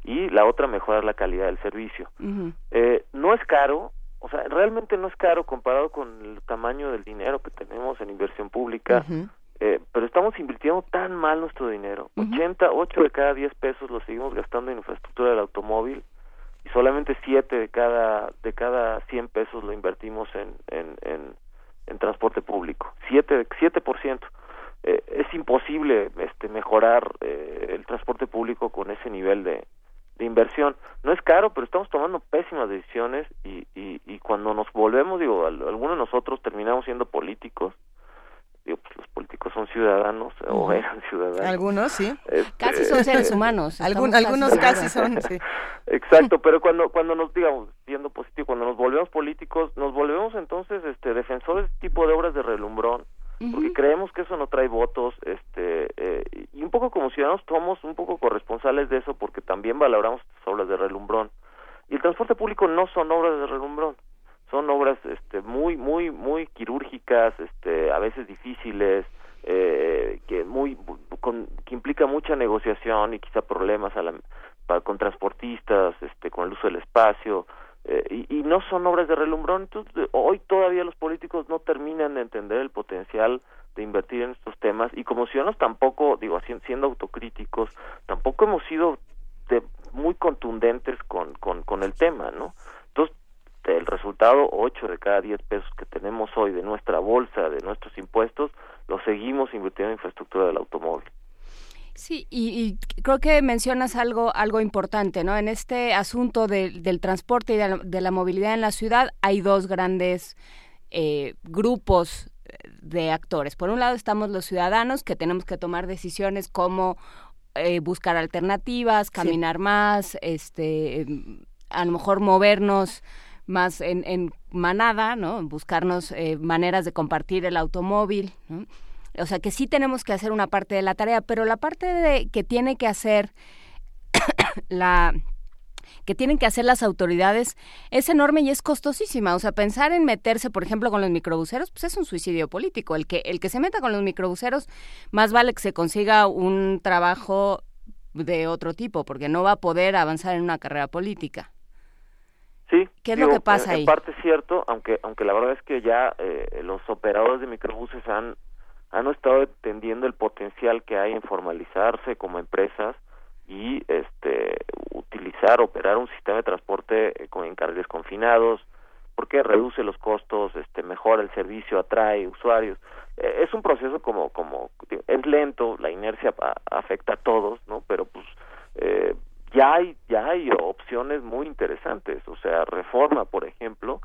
y la otra, mejorar la calidad del servicio. eh, no es caro, o sea, realmente no es caro comparado con el tamaño del dinero que tenemos en inversión pública, eh, pero estamos invirtiendo tan mal nuestro dinero. 80, 8 de cada 10 pesos lo seguimos gastando en infraestructura del automóvil y solamente 7 de cada, de cada 100 pesos lo invertimos en, en, en, en transporte público. 7, 7%. Eh, es imposible este, mejorar eh, el transporte público con ese nivel de, inversión. No es caro, pero estamos tomando pésimas decisiones y, y, y cuando nos volvemos, digo, algunos de nosotros terminamos siendo políticos, digo, pues los políticos son ciudadanos o eran ciudadanos. Algunos, sí. Este, casi son seres humanos. algunos casi son, sí. Exacto, pero cuando cuando nos digamos siendo positivo, cuando nos volvemos políticos, nos volvemos entonces este defensores de este tipo de obras de relumbrón porque creemos que eso no trae votos este eh, y un poco como ciudadanos somos un poco corresponsables de eso porque también valoramos estas obras de relumbrón y el transporte público no son obras de relumbrón son obras este muy muy muy quirúrgicas este a veces difíciles eh, que muy con, que implica mucha negociación y quizá problemas a la, para, con transportistas este con el uso del espacio eh, y, no son obras de relumbrón. Entonces, hoy todavía los políticos no terminan de entender el potencial de invertir en estos temas y como ciudadanos tampoco, digo, siendo autocríticos, tampoco hemos sido de, muy contundentes con, con, con el tema, ¿no? Entonces, el resultado, 8 de cada 10 pesos que tenemos hoy de nuestra bolsa, de nuestros impuestos, los seguimos invirtiendo en infraestructura del automóvil. Sí, y, creo que mencionas algo, algo importante, ¿no? En este asunto del transporte y de la, movilidad en la ciudad hay dos grandes eh, grupos de actores. Por un lado estamos los ciudadanos que tenemos que tomar decisiones como eh, buscar alternativas, caminar más, este, a lo mejor movernos más en, en manada, ¿no? Buscarnos eh, maneras de compartir el automóvil, ¿no? O sea, que sí tenemos que hacer una parte de la tarea, pero la parte de que tiene que hacer la que tienen que hacer las autoridades es enorme y es costosísima. O sea, pensar en meterse, por ejemplo, con los microbuseros, pues es un suicidio político. El que, el que se meta con los microbuseros, más vale que se consiga un trabajo de otro tipo, porque no va a poder avanzar en una carrera política. Sí. ¿Qué es lo que pasa en, ahí? En parte es cierto, aunque, aunque la verdad es que ya eh, los operadores de microbuses han han estado entendiendo el potencial que hay en formalizarse como empresas y este utilizar operar un sistema de transporte eh, con encargues confinados porque reduce los costos este mejora el servicio atrae usuarios eh, es un proceso como como es lento la inercia afecta a todos no pero pues eh, ya hay ya hay opciones muy interesantes. O sea reforma por ejemplo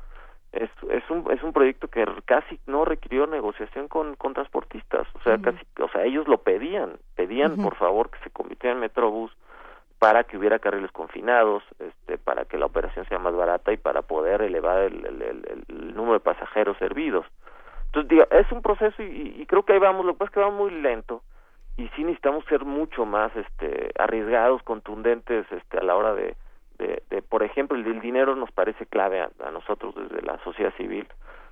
es, es un es un proyecto que casi no requirió negociación con, con transportistas. O sea casi o sea ellos lo pedían pedían por favor que se convirtiera en Metrobús para que hubiera carriles confinados este para que la operación sea más barata y para poder elevar el, el, número de pasajeros servidos. Entonces digo, es un proceso y, y, creo que ahí vamos. Lo que pasa es que va muy lento y sí necesitamos ser mucho más este arriesgados contundentes este a la hora de de, por ejemplo, el, dinero nos parece clave a, nosotros desde la sociedad civil.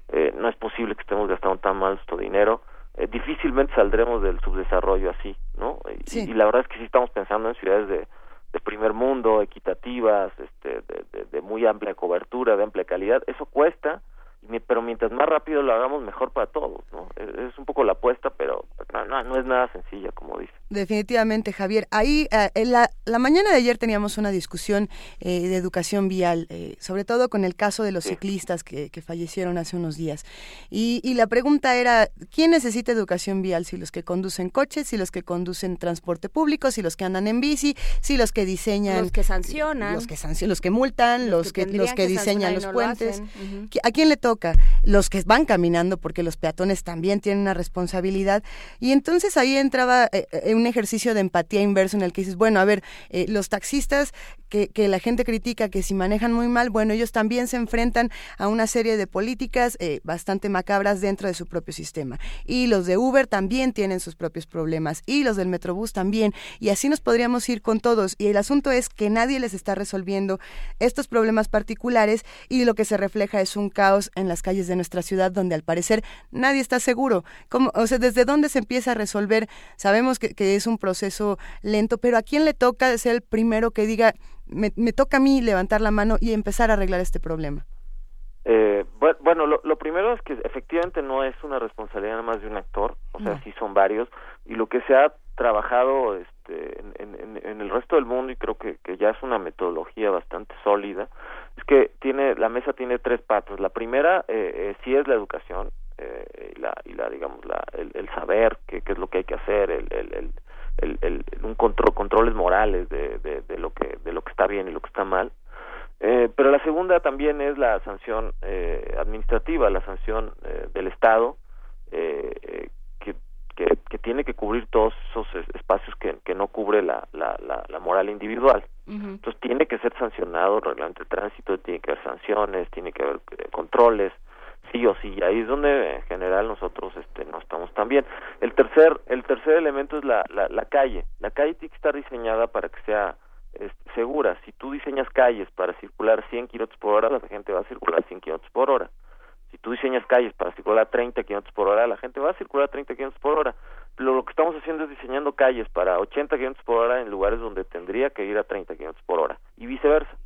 Eh, no es posible que estemos gastando tan mal nuestro dinero. Eh, difícilmente saldremos del subdesarrollo así, ¿no? Y, la verdad es que sí estamos pensando en ciudades de, de primer mundo, equitativas, este, de, de, muy amplia cobertura, de amplia calidad. Eso cuesta, pero mientras más rápido lo hagamos, mejor para todos, ¿no? Es, un poco la apuesta, pero no, no, es nada sencilla, como dice. Definitivamente, Javier. Ahí, eh, en la, la, mañana de ayer teníamos una discusión eh, de educación vial, eh, sobre todo con el caso de los ciclistas que, que, fallecieron hace unos días. Y, y, la pregunta era, ¿quién necesita educación vial? Si los que conducen coches, si los que conducen transporte público, si los que andan en bici, si los que diseñan... Los que sancionan. Los que sancionan, los que multan, los, que, los que, diseñan los puentes. ¿A quién le toca? Los que van caminando, porque los peatones también tienen una responsabilidad. Y entonces ahí entraba eh, eh, un ejercicio de empatía inverso en el que dices, bueno, a ver, eh, los taxistas que, que, la gente critica que si manejan muy mal, bueno, ellos también se enfrentan a una serie de políticas bastante macabras dentro de su propio sistema. Y los de Uber también tienen sus propios problemas y los del Metrobús también. Y así nos podríamos ir con todos. Y el asunto es que nadie les está resolviendo estos problemas particulares y lo que se refleja es un caos en las calles de nuestra ciudad donde al parecer nadie está seguro. como o sea, ¿desde dónde se empieza a resolver? Sabemos que, que es un proceso lento, pero ¿a quién le toca ser el primero que diga me, me, toca a mí levantar la mano y empezar a arreglar este problema? Eh, bueno, lo, lo, primero es que efectivamente no es una responsabilidad nada más de un actor, o sea, no. sí son varios, y lo que se ha trabajado este, en, en, en, el resto del mundo, y creo que, que ya es una metodología bastante sólida, es que tiene la mesa tiene tres patas. La primera eh, eh, sí es la educación, eh, y, la, y la, digamos, la, el, el saber qué, qué es lo que hay que hacer, el, el, el un control, controles morales de, de, lo que de lo que está bien y lo que está mal eh, pero la segunda también es la sanción eh, administrativa la sanción del estado que, que, que, tiene que cubrir todos esos espacios que, que no cubre la, la, la, la moral individual entonces tiene que ser sancionado el reglamento de tránsito tiene que haber sanciones tiene que haber controles sí o sí ahí es donde en general nosotros este no estamos tan bien. El tercer el tercer elemento es la, la, la calle. La calle tiene que estar diseñada para que sea segura. Si tú diseñas calles para circular 100 kilómetros por hora la gente va a circular 100 kilómetros por hora. Si tú diseñas calles para circular 30 kilómetros por hora la gente va a circular 30 kilómetros por hora lo, lo que estamos haciendo es diseñando calles para 80 kilómetros por hora en lugares donde tendría que ir a 30 kilómetros por hora y viceversa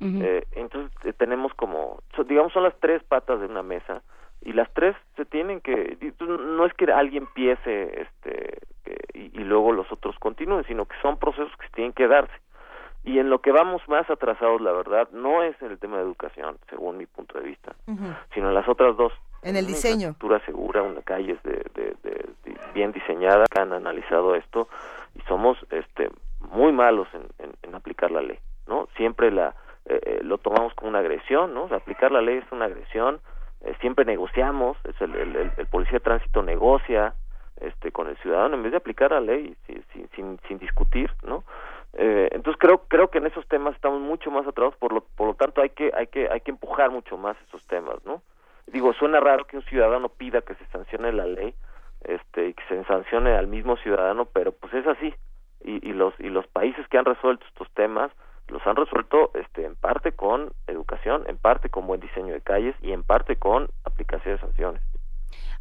Uh -huh. eh, entonces eh, tenemos como, digamos, son las tres patas de una mesa y las tres se tienen que, no es que alguien empiece este, eh, y, y, luego los otros continúen, sino que son procesos que tienen que darse. Y en lo que vamos más atrasados, la verdad, no es en el tema de educación, según mi punto de vista, uh -huh. sino en las otras dos. En el una diseño. Infraestructura segura, una calle de, de, de, bien diseñada, han analizado esto y somos este, muy malos en, en, en aplicar la ley, ¿no? Siempre la eh, lo tomamos como una agresión, ¿no? O sea, aplicar la ley es una agresión, eh, siempre negociamos, es el, el, el, el, policía de tránsito negocia este con el ciudadano en vez de aplicar la ley sin, sin, sin, sin discutir, ¿no? Eh, entonces creo creo que en esos temas estamos mucho más atrasados, por lo por lo tanto hay que hay que hay que empujar mucho más esos temas, ¿no? Digo, suena raro que un ciudadano pida que se sancione la ley, este que se sancione al mismo ciudadano, pero pues es así. Y, y los y los países que han resuelto estos temas los han resuelto este, en parte con educación, en parte con buen diseño de calles y en parte con aplicación de sanciones.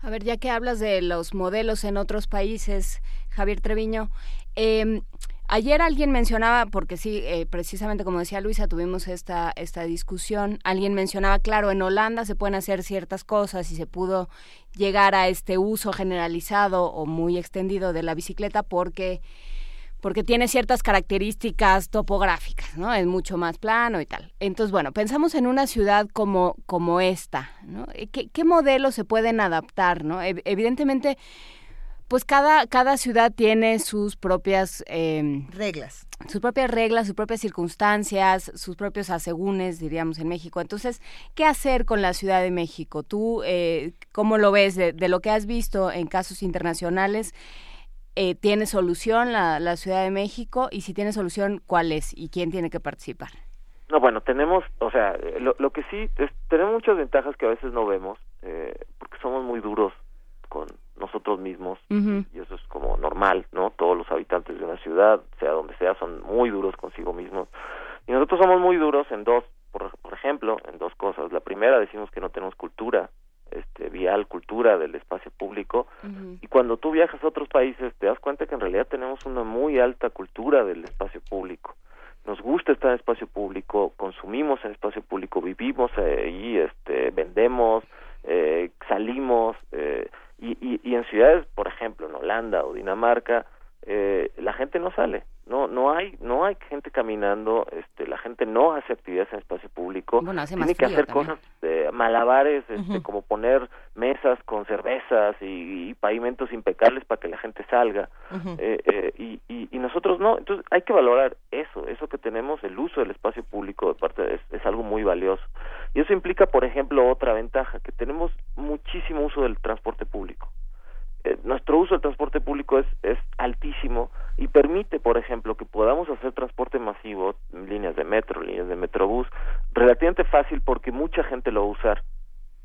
A ver, ya que hablas de los modelos en otros países, Javier Treviño, eh, ayer alguien mencionaba, porque sí, eh, precisamente como decía Luisa, tuvimos esta, esta discusión, alguien mencionaba, claro, en Holanda se pueden hacer ciertas cosas y se pudo llegar a este uso generalizado o muy extendido de la bicicleta porque porque tiene ciertas características topográficas, ¿no? Es mucho más plano y tal. Entonces, bueno, pensamos en una ciudad como, como esta, ¿no? ¿Qué, ¿Qué, modelos se pueden adaptar, no? Evidentemente, pues cada, cada ciudad tiene sus propias... Eh, reglas. Sus propias reglas, sus propias circunstancias, sus propios asegúnes, diríamos, en México. Entonces, ¿qué hacer con la Ciudad de México? ¿Tú eh, cómo lo ves de, de lo que has visto en casos internacionales? eh, tiene solución la, la, Ciudad de México y si tiene solución, ¿cuál es y quién tiene que participar? No, bueno, tenemos, o sea, lo, lo que sí, es, tenemos muchas ventajas que a veces no vemos, eh, porque somos muy duros con nosotros mismos uh -huh. y eso es como normal, ¿no? Todos los habitantes de una ciudad, sea donde sea, son muy duros consigo mismos. Y nosotros somos muy duros en dos, por, por ejemplo, en dos cosas. La primera, decimos que no tenemos cultura este, vial, cultura del espacio público. Uh -huh. Y cuando tú viajas a otros países, te das cuenta que en realidad tenemos una muy alta cultura del espacio público. Nos gusta estar en espacio público, consumimos en espacio público, vivimos ahí, este, vendemos, eh, salimos. Eh, y, y, y en ciudades, por ejemplo, en Holanda o Dinamarca, eh, la gente no sale no no hay no hay gente caminando este la gente no hace actividades en espacio público bueno, tiene que hacer también. cosas de malabares este, uh -huh. como poner mesas con cervezas y, y, pavimentos impecables para que la gente salga uh -huh. eh, eh, y, y, y, nosotros no entonces hay que valorar eso eso que tenemos el uso del espacio público de parte de, es, es algo muy valioso y eso implica por ejemplo otra ventaja que tenemos muchísimo uso del transporte público. Eh, nuestro uso del transporte público es, es altísimo y permite, por ejemplo, que podamos hacer transporte masivo, líneas de metro, líneas de metrobús, relativamente fácil porque mucha gente lo va a usar.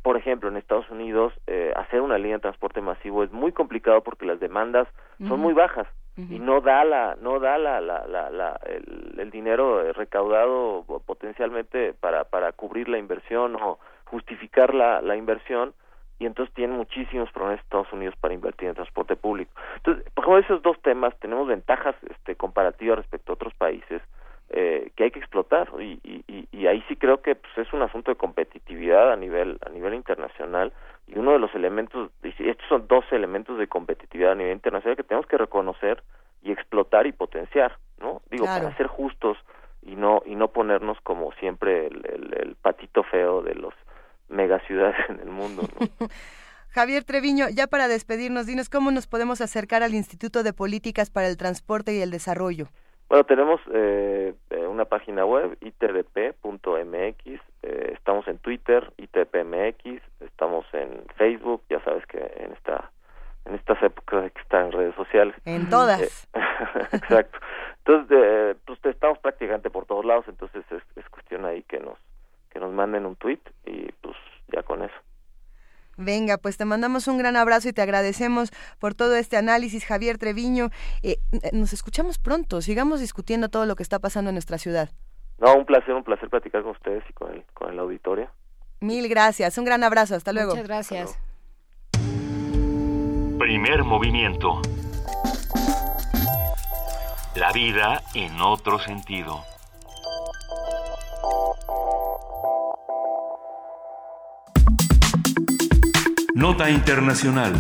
Por ejemplo, en Estados Unidos, eh, hacer una línea de transporte masivo es muy complicado porque las demandas son muy bajas y no da la no da la, la, la, el, el, dinero recaudado potencialmente para para cubrir la inversión o justificar la, la inversión y entonces tienen muchísimos problemas Estados Unidos para invertir en transporte público. Entonces, por ejemplo, esos dos temas tenemos ventajas este, comparativas respecto a otros países eh, que hay que explotar y, y, y, ahí sí creo que pues, es un asunto de competitividad a nivel a nivel internacional y uno de los elementos estos son dos elementos de competitividad a nivel internacional que tenemos que reconocer y explotar y potenciar, ¿no? Digo para ser justos y no y no ponernos como siempre el, el, el patito feo de los megaciudades en el mundo. ¿no? Javier Treviño, ya para despedirnos, dinos cómo nos podemos acercar al Instituto de Políticas para el Transporte y el Desarrollo. Bueno, tenemos eh, eh una página web, itdp.mx, eh, estamos en Twitter, itpmx, estamos en Facebook, ya sabes que en esta en estas épocas hay que estar en redes sociales. En todas. Eh, exacto. Entonces, pues estamos prácticamente por todos lados, entonces es, es cuestión ahí que nos que nos manden un tweet ya con eso. Venga, pues te mandamos un gran abrazo y te agradecemos por todo este análisis, Javier Treviño. Eh, nos escuchamos pronto, sigamos discutiendo todo lo que está pasando en nuestra ciudad. No, un placer, un placer platicar con ustedes y con el, con el auditorio. Mil gracias, un gran abrazo, hasta luego. Muchas gracias. Primer movimiento. La vida en otro sentido. Nota Internacional.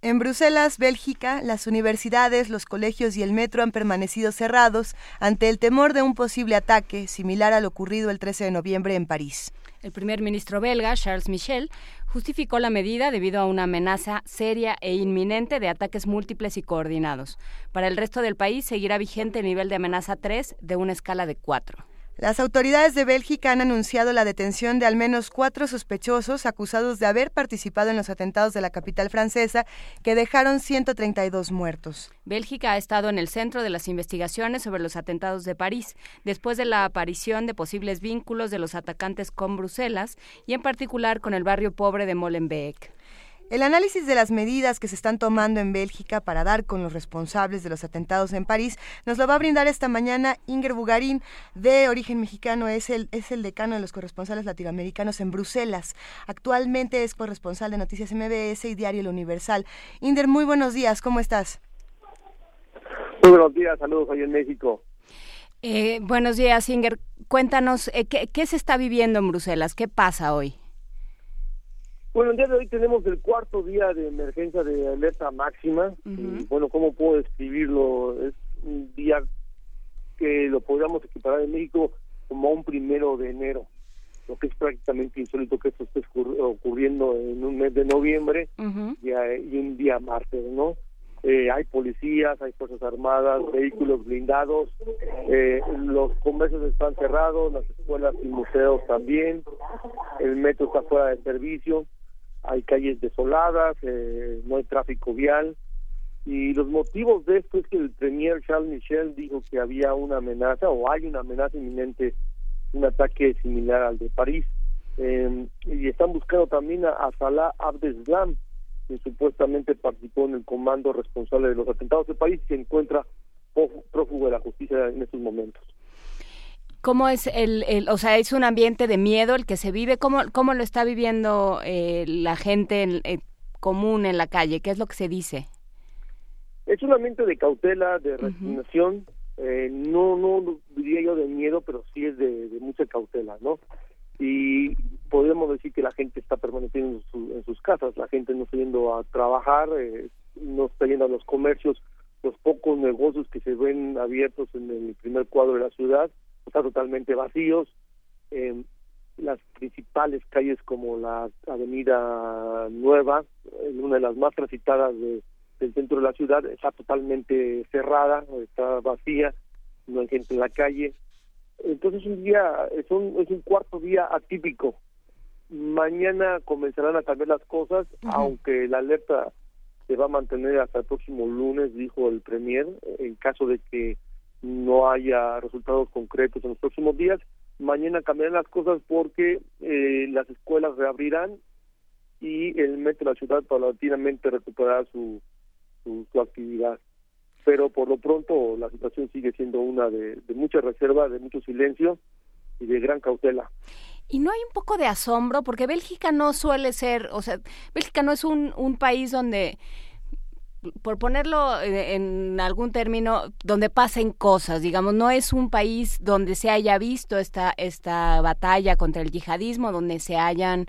En Bruselas, Bélgica, las universidades, los colegios y el metro han permanecido cerrados ante el temor de un posible ataque similar al ocurrido el 13 de noviembre en París. El primer ministro belga, Charles Michel, justificó la medida debido a una amenaza seria e inminente de ataques múltiples y coordinados. Para el resto del país seguirá vigente el nivel de amenaza 3 de una escala de 4. Las autoridades de Bélgica han anunciado la detención de al menos cuatro sospechosos acusados de haber participado en los atentados de la capital francesa que dejaron 132 muertos. Bélgica ha estado en el centro de las investigaciones sobre los atentados de París, después de la aparición de posibles vínculos de los atacantes con Bruselas y en particular con el barrio pobre de Molenbeek. El análisis de las medidas que se están tomando en Bélgica para dar con los responsables de los atentados en París nos lo va a brindar esta mañana Inger Bugarín, de origen mexicano, es el, es el decano de los corresponsales latinoamericanos en Bruselas. Actualmente es corresponsal de Noticias MBS y Diario El Universal. Inger, muy buenos días, ¿cómo estás? Muy buenos días, saludos hoy en México. Eh, buenos días, Inger. Cuéntanos, eh, ¿qué, ¿qué se está viviendo en Bruselas? ¿Qué pasa hoy? Bueno, el día de hoy tenemos el cuarto día de emergencia de alerta máxima. y, bueno, ¿cómo puedo describirlo? Es un día que lo podríamos equiparar en México como un primero de enero, lo que es prácticamente insólito que esto esté ocurriendo en un mes de noviembre y, y, un día martes, ¿no? Eh, hay policías, hay fuerzas armadas, vehículos blindados, eh, los comercios están cerrados, las escuelas y museos también, el metro está fuera de servicio hay calles desoladas, eh, no hay tráfico vial. Y los motivos de esto es que el premier Charles Michel dijo que había una amenaza o hay una amenaza inminente, un ataque similar al de París. Eh, y están buscando también a, Salah Abdeslam, que supuestamente participó en el comando responsable de los atentados de París, que encuentra prófugo de la justicia en estos momentos. ¿Cómo es el, el, o sea, es un ambiente de miedo el que se vive? ¿Cómo, cómo lo está viviendo eh, la gente en, eh, común en la calle? ¿Qué es lo que se dice? Es un ambiente de cautela, de resignación, eh, no, no diría yo de miedo, pero sí es de, mucha cautela, ¿no? Y podemos decir que la gente está permaneciendo en, sus casas, la gente no está yendo a trabajar, no está yendo a los comercios, los pocos negocios que se ven abiertos en el primer cuadro de la ciudad, están totalmente vacíos. Eh, las principales calles como la Avenida Nueva, una de las más transitadas del centro de la ciudad, está totalmente cerrada, está vacía, no hay gente en la calle. Entonces un día, es un, es un cuarto día atípico mañana comenzarán a cambiar las cosas, aunque la alerta se va a mantener hasta el próximo lunes, dijo el Premier, en caso de que haya resultados concretos en los próximos días. Mañana cambiarán las cosas porque eh, las escuelas reabrirán y el metro de la ciudad paulatinamente recuperará su, su, actividad. Pero por lo pronto la situación sigue siendo una de, de mucha reserva, de mucho silencio y de gran cautela. Y no hay un poco de asombro, porque Bélgica no suele ser, o sea, Bélgica no es un, un país donde por ponerlo eh, en algún término, donde pasen cosas, digamos, no es un país donde se haya visto esta, esta batalla contra el yihadismo, donde se hayan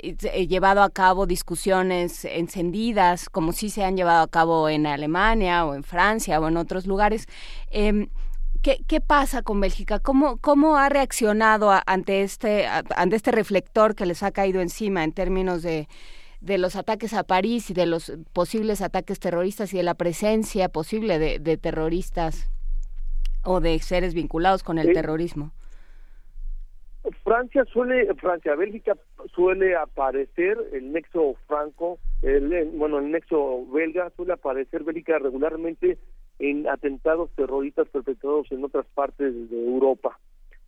eh, eh, llevado a cabo discusiones encendidas, como sí se han llevado a cabo en Alemania o en Francia o en otros lugares. Eh, ¿Qué, ¿Qué, pasa con Bélgica? ¿Cómo, cómo ha reaccionado ante, este, ante este reflector que les ha caído encima en términos de, de los ataques a París y de los posibles ataques terroristas y de la presencia posible de, de terroristas o de seres vinculados con el terrorismo? Francia suele, Francia, Bélgica suele aparecer el nexo franco, el, bueno, el nexo belga suele aparecer Bélgica regularmente en atentados terroristas perpetrados en otras partes de Europa.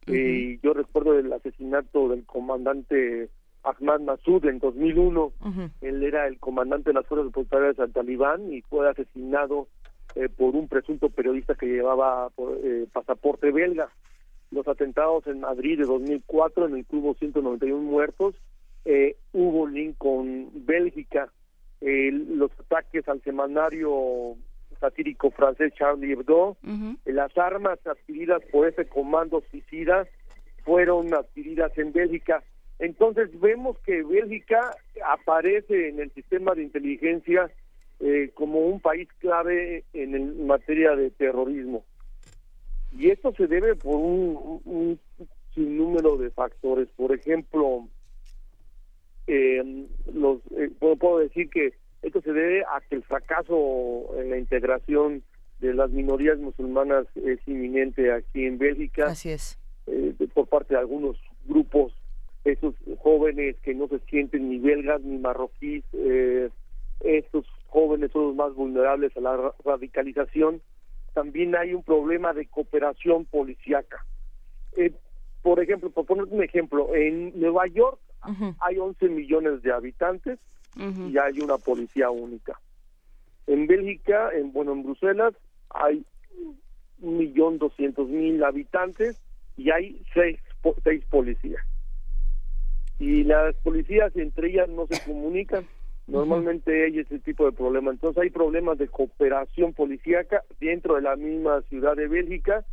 y yo recuerdo el asesinato del comandante Ahmad Massoud en 2001. Él era el comandante de las fuerzas opositoras al talibán y fue asesinado eh, por un presunto periodista que llevaba eh, pasaporte belga. Los atentados en Madrid de 2004, en el que hubo 191 muertos, eh, hubo link con Bélgica. los ataques al semanario satírico francés Charlie Hebdo, las armas adquiridas por ese comando suicida fueron adquiridas en Bélgica. Entonces vemos que Bélgica aparece en el sistema de inteligencia eh, como un país clave en, materia de terrorismo. Y esto se debe por un, un sinnúmero de factores. Por ejemplo, eh, los, eh, puedo decir que esto se debe a que el fracaso en la integración de las minorías musulmanas es inminente aquí en Bélgica. Así es. Eh, por parte de algunos grupos, esos jóvenes que no se sienten ni belgas ni marroquíes, eh, estos jóvenes son los más vulnerables a la radicalización. También hay un problema de cooperación policíaca. Eh, por ejemplo, por poner un ejemplo, en Nueva York hay 11 millones de habitantes y hay una policía única. En Bélgica, en bueno, en Bruselas hay un millón doscientos mil habitantes y hay seis, seis policías. Y las policías entre ellas no se comunican. Normalmente hay ese tipo de problema. Entonces hay problemas de cooperación policíaca dentro de la misma ciudad de Bélgica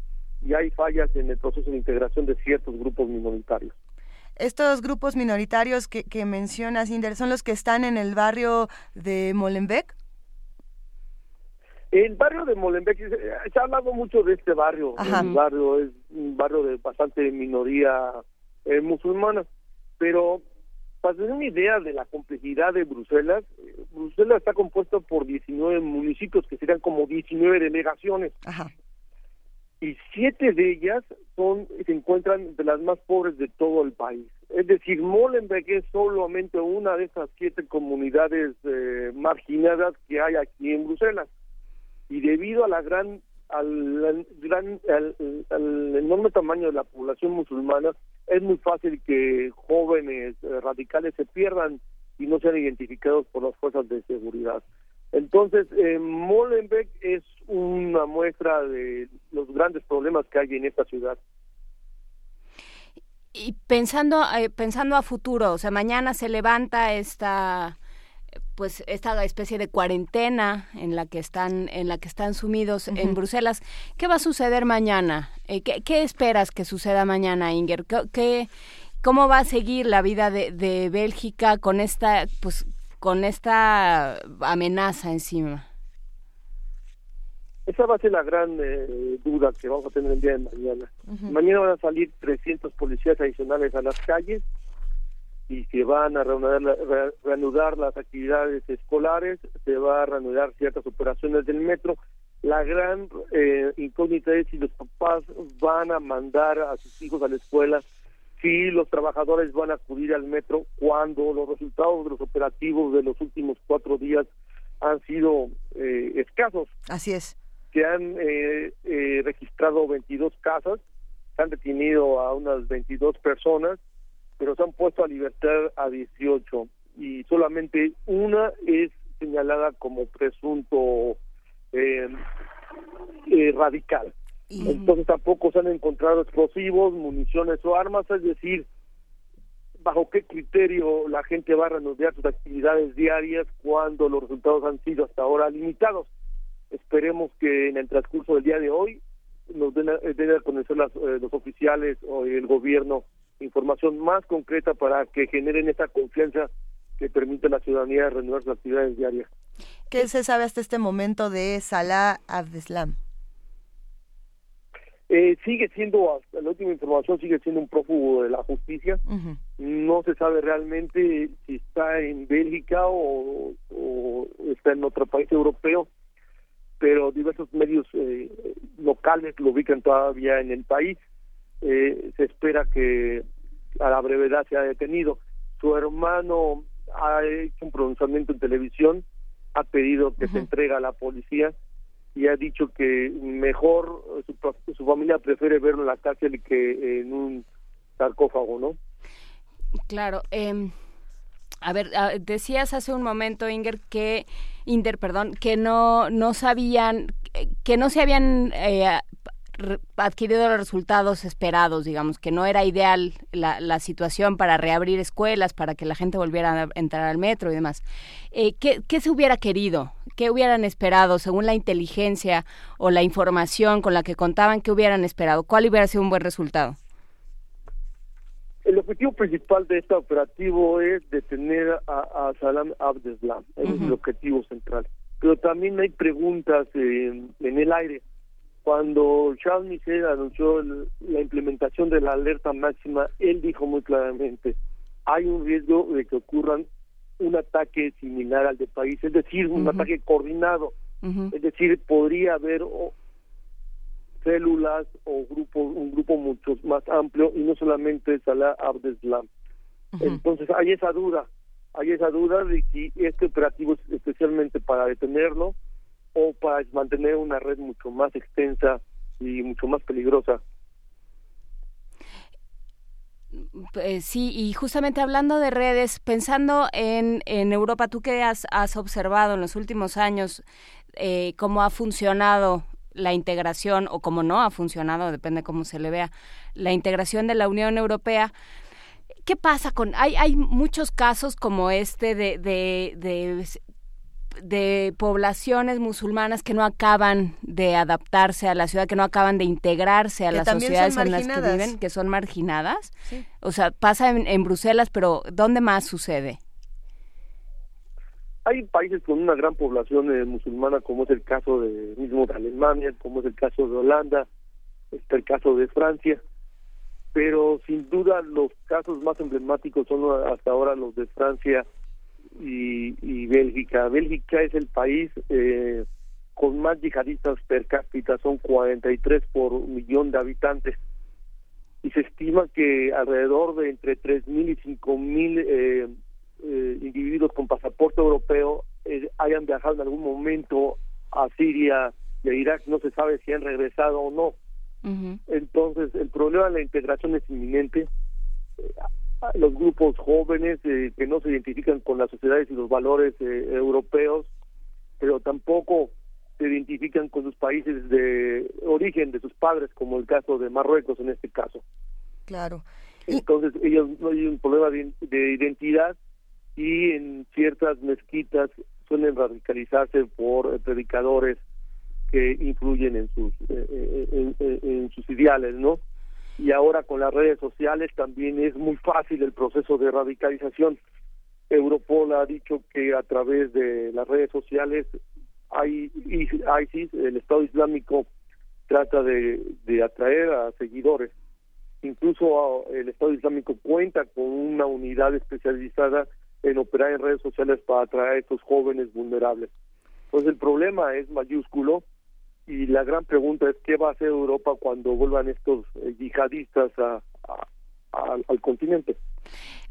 y hay fallas en el proceso de integración de ciertos grupos minoritarios. Estos grupos minoritarios que, que mencionas, Inder, ¿son los que están en el barrio de Molenbeek? El barrio de Molenbeek, se ha hablado mucho de este barrio. El barrio es un barrio de bastante minoría eh, musulmana. Pero para tener una idea de la complejidad de Bruselas, eh, Bruselas está compuesto por 19 municipios que serían como 19 delegaciones. Ajá y siete de ellas son se encuentran entre las más pobres de todo el país. Es decir, Molenbeek es solamente una de esas siete comunidades eh, marginadas que hay aquí en Bruselas. Y debido a la gran al, gran al, enorme tamaño de la población musulmana, es muy fácil que jóvenes eh, radicales se pierdan y no sean identificados por las fuerzas de seguridad. Entonces, eh, Molenbeek es una muestra de los grandes problemas que hay en esta ciudad. Y pensando, eh, pensando a futuro, o sea, mañana se levanta esta pues esta especie de cuarentena en la que están en la que están sumidos en Bruselas. ¿Qué va a suceder mañana? Eh, ¿qué, esperas que suceda mañana, Inger? ¿Qué, cómo va a seguir la vida de, de Bélgica con esta pues con esta amenaza encima? Esa va a ser la gran eh, duda que vamos a tener el día de mañana. Mañana van a salir 300 policías adicionales a las calles y se van a reanudar, las actividades escolares, se va a reanudar ciertas operaciones del metro. La gran eh, incógnita es si los papás van a mandar a sus hijos a la escuela si los trabajadores van a acudir al metro cuando los resultados de los operativos de los últimos cuatro días han sido eh, escasos. Así es. Se han eh, eh, registrado 22 casas, se han detenido a unas 22 personas, pero se han puesto a libertad a 18 y solamente una es señalada como presunto eh, eh, radical. Entonces tampoco se han encontrado explosivos, municiones o armas, es decir, bajo qué criterio la gente va a reanudar sus actividades diarias cuando los resultados han sido hasta ahora limitados. Esperemos que en el transcurso del día de hoy nos den a, den a conocer las, eh, los oficiales o el gobierno información más concreta para que generen esa confianza que permite a la ciudadanía reanudar sus actividades diarias. ¿Qué se sabe hasta este momento de Salah Abdeslam? Eh, sigue siendo, hasta la última información, sigue siendo un prófugo de la justicia. No se sabe realmente si está en Bélgica o, o está en otro país europeo, pero diversos medios eh, locales lo ubican todavía en el país. Eh, se espera que a la brevedad sea detenido. Su hermano ha hecho un pronunciamiento en televisión, ha pedido que se entregue a la policía y ha dicho que mejor su, su familia prefiere verlo en la cárcel que en un sarcófago, ¿no? Claro. Eh, a ver, decías hace un momento, Inger, que Inder, perdón, que no no sabían, que no se habían eh, adquirido los resultados esperados, digamos, que no era ideal la, la, situación para reabrir escuelas, para que la gente volviera a entrar al metro y demás. Eh, ¿qué, ¿Qué se hubiera querido? ¿Qué hubieran esperado según la inteligencia o la información con la que contaban? ¿Qué hubieran esperado? ¿Cuál hubiera sido un buen resultado? El objetivo principal de este operativo es detener a, a Salam Abdeslam, uh -huh. es el objetivo central. Pero también hay preguntas eh, en el aire cuando Charles Michel anunció el, la implementación de la alerta máxima, él dijo muy claramente, hay un riesgo de que ocurran un ataque similar al del país, es decir, un uh -huh. ataque coordinado, uh -huh. es decir, podría haber o, células o grupo, un grupo mucho más amplio y no solamente Salah Abdeslam. Uh -huh. Entonces hay esa duda, hay esa duda de si este operativo es especialmente para detenerlo o para mantener una red mucho más extensa y mucho más peligrosa. Eh, sí, y justamente hablando de redes, pensando en, en Europa, tú que has, observado en los últimos años eh, cómo ha funcionado la integración o cómo no ha funcionado, depende cómo se le vea, la integración de la Unión Europea. ¿Qué pasa con.? Hay, hay muchos casos como este de, de de poblaciones musulmanas que no acaban de adaptarse a la ciudad, que no acaban de integrarse a que las sociedades en las que viven, que son marginadas. Sí. O sea, pasa en, en, Bruselas, pero ¿dónde más sucede? Hay países con una gran población eh, musulmana, como es el caso de mismo de Alemania, como es el caso de Holanda, está el caso de Francia, pero sin duda los casos más emblemáticos son hasta ahora los de Francia y, y Bélgica. Bélgica es el país eh, con más yihadistas per cápita, son 43 por millón de habitantes. Y se estima que alrededor de entre 3.000 y 5.000 eh, eh, individuos con pasaporte europeo eh, hayan viajado en algún momento a Siria y a Irak. No se sabe si han regresado o no. Uh -huh. Entonces, el problema de la integración es inminente los grupos jóvenes eh, que no se identifican con las sociedades y los valores eh, europeos, pero tampoco se identifican con sus países de origen de sus padres, como el caso de Marruecos en este caso. Claro. Entonces, ellos no hay un problema de, de identidad y en ciertas mezquitas suelen radicalizarse por eh, predicadores que influyen en sus eh, en, en, en sus ideales, ¿no? Y ahora con las redes sociales también es muy fácil el proceso de radicalización. Europol ha dicho que a través de las redes sociales hay ISIS, el Estado Islámico, trata de, atraer a seguidores. Incluso el Estado Islámico cuenta con una unidad especializada en operar en redes sociales para atraer a estos jóvenes vulnerables. Pues el problema es mayúsculo y la gran pregunta es qué va a hacer Europa cuando vuelvan estos eh, yihadistas a, al continente.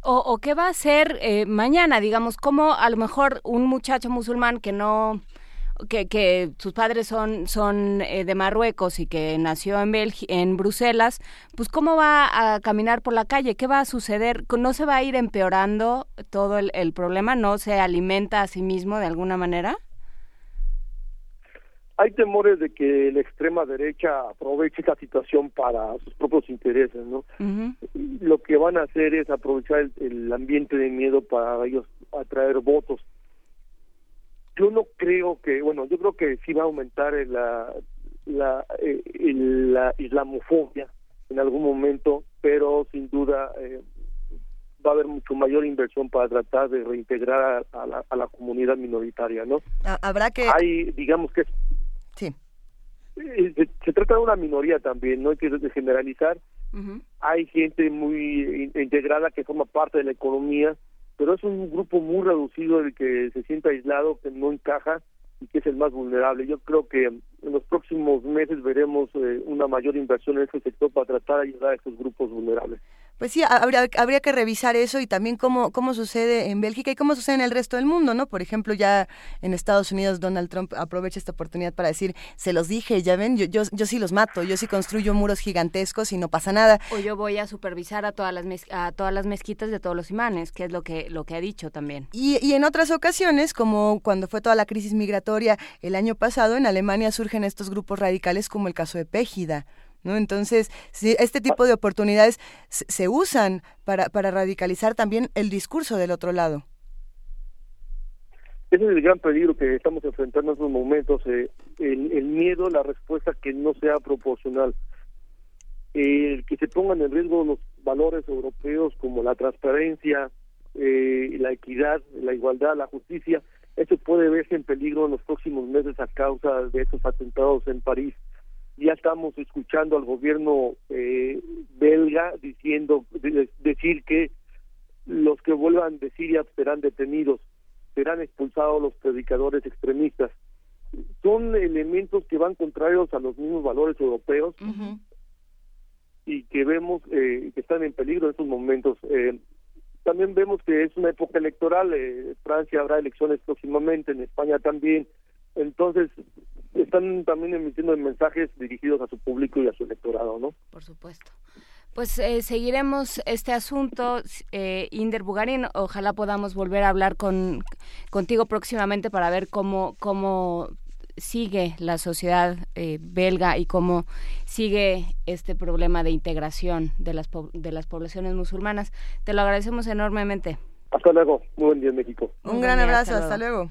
O, qué va a hacer eh, mañana, digamos, como a lo mejor un muchacho musulmán que no que, que sus padres son, son eh, de Marruecos y que nació en, en Bruselas, pues cómo va a caminar por la calle, qué va a suceder, no se va a ir empeorando todo el problema, no se alimenta a sí mismo de alguna manera. Hay temores de que la extrema derecha aproveche esta situación para sus propios intereses, ¿no? Lo que van a hacer es aprovechar el ambiente de miedo para ellos atraer votos yo no creo que, bueno, yo creo que sí va a aumentar la, la, eh, la islamofobia en algún momento, pero sin duda eh, va a haber mucho mayor inversión para tratar de reintegrar a, la, a la, comunidad minoritaria, ¿no? Habrá que... Hay, digamos que... Eh, se, trata de una minoría también, no hay que generalizar. Hay gente muy integrada que forma parte de la economía, pero es un grupo muy reducido el que se siente aislado, que no encaja y que es el más vulnerable. Yo creo que en los próximos meses veremos eh, una mayor inversión en este sector para tratar de ayudar a estos grupos vulnerables. Pues sí, habría, habría que revisar eso y también cómo, cómo sucede en Bélgica y cómo sucede en el resto del mundo, ¿no? Por ejemplo, ya en Estados Unidos Donald Trump aprovecha esta oportunidad para decir, se los dije, ya ven, yo, yo, yo sí los mato, yo sí construyo muros gigantescos y no pasa nada. O yo voy a supervisar a todas las, a todas las mezquitas de todos los imanes, que es lo que, lo que ha dicho también. Y, y en otras ocasiones, como cuando fue toda la crisis migratoria el año pasado, en Alemania surgen estos grupos radicales como el caso de Pégida. ¿No? Entonces, si este tipo de oportunidades se, usan para, para radicalizar también el discurso del otro lado. Ese es el gran peligro que estamos enfrentando en estos momentos, eh, el, miedo, la respuesta que no sea proporcional, el que se pongan en riesgo los valores europeos como la transparencia, eh, la equidad, la igualdad, la justicia, eso puede verse en peligro en los próximos meses a causa de estos atentados en París ya estamos escuchando al gobierno eh, belga diciendo decir que los que vuelvan de Siria serán detenidos, serán expulsados los predicadores extremistas. Son elementos que van contrarios a los mismos valores europeos y que vemos eh, que están en peligro en estos momentos. Eh, también vemos que es una época electoral, Francia habrá elecciones próximamente, en España también, entonces están también emitiendo mensajes dirigidos a su público y a su electorado, ¿no? Por supuesto. Pues eh, seguiremos este asunto, eh, Inder Bugarin. Ojalá podamos volver a hablar con, contigo próximamente para ver cómo, cómo sigue la sociedad eh, belga y cómo sigue este problema de integración de las, de las poblaciones musulmanas. Te lo agradecemos enormemente. Hasta luego. Muy buen día, México. Un, gran abrazo. Hasta luego.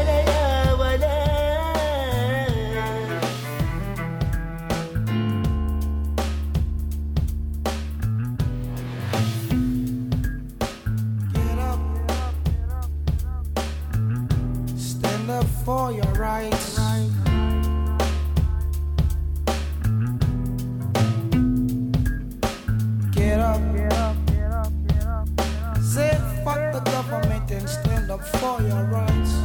for your rights. Get up, get up. Say fuck the government and stand up for your rights.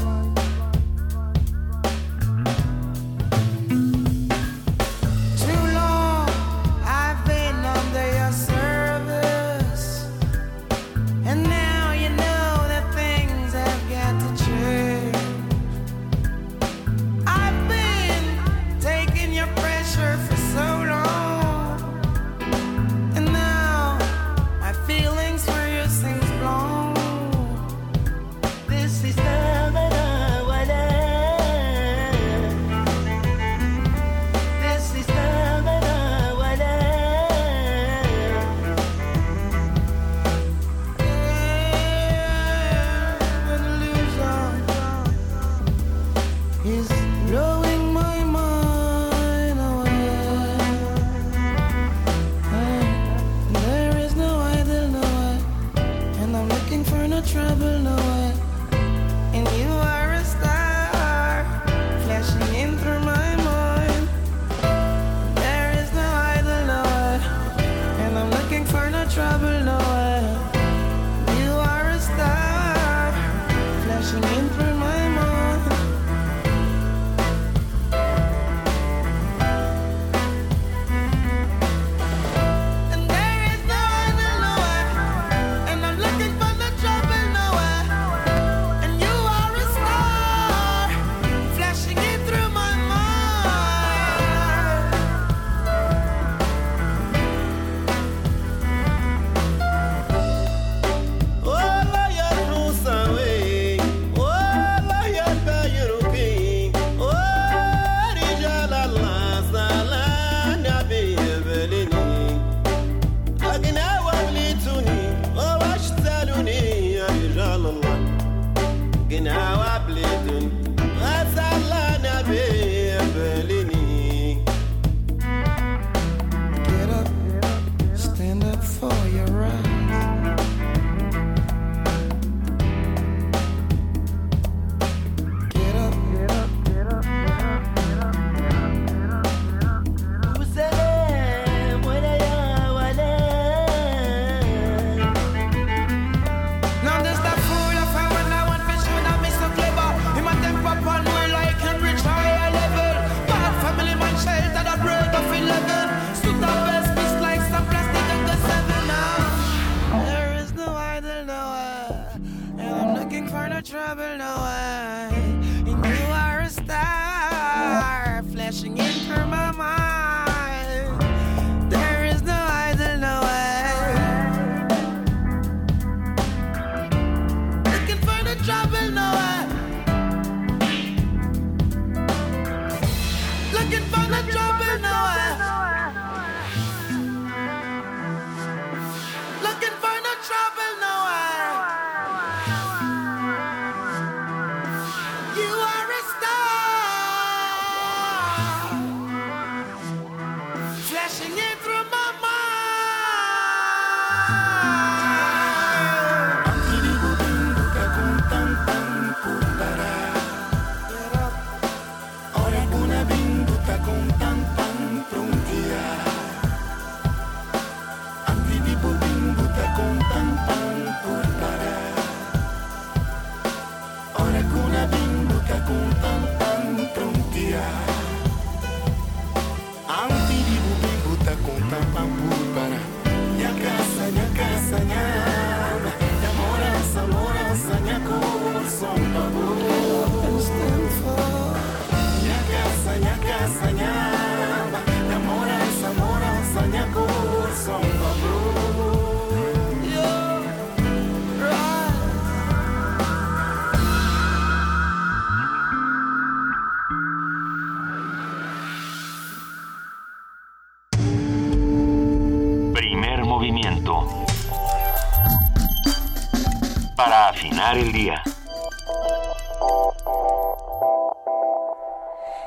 El día.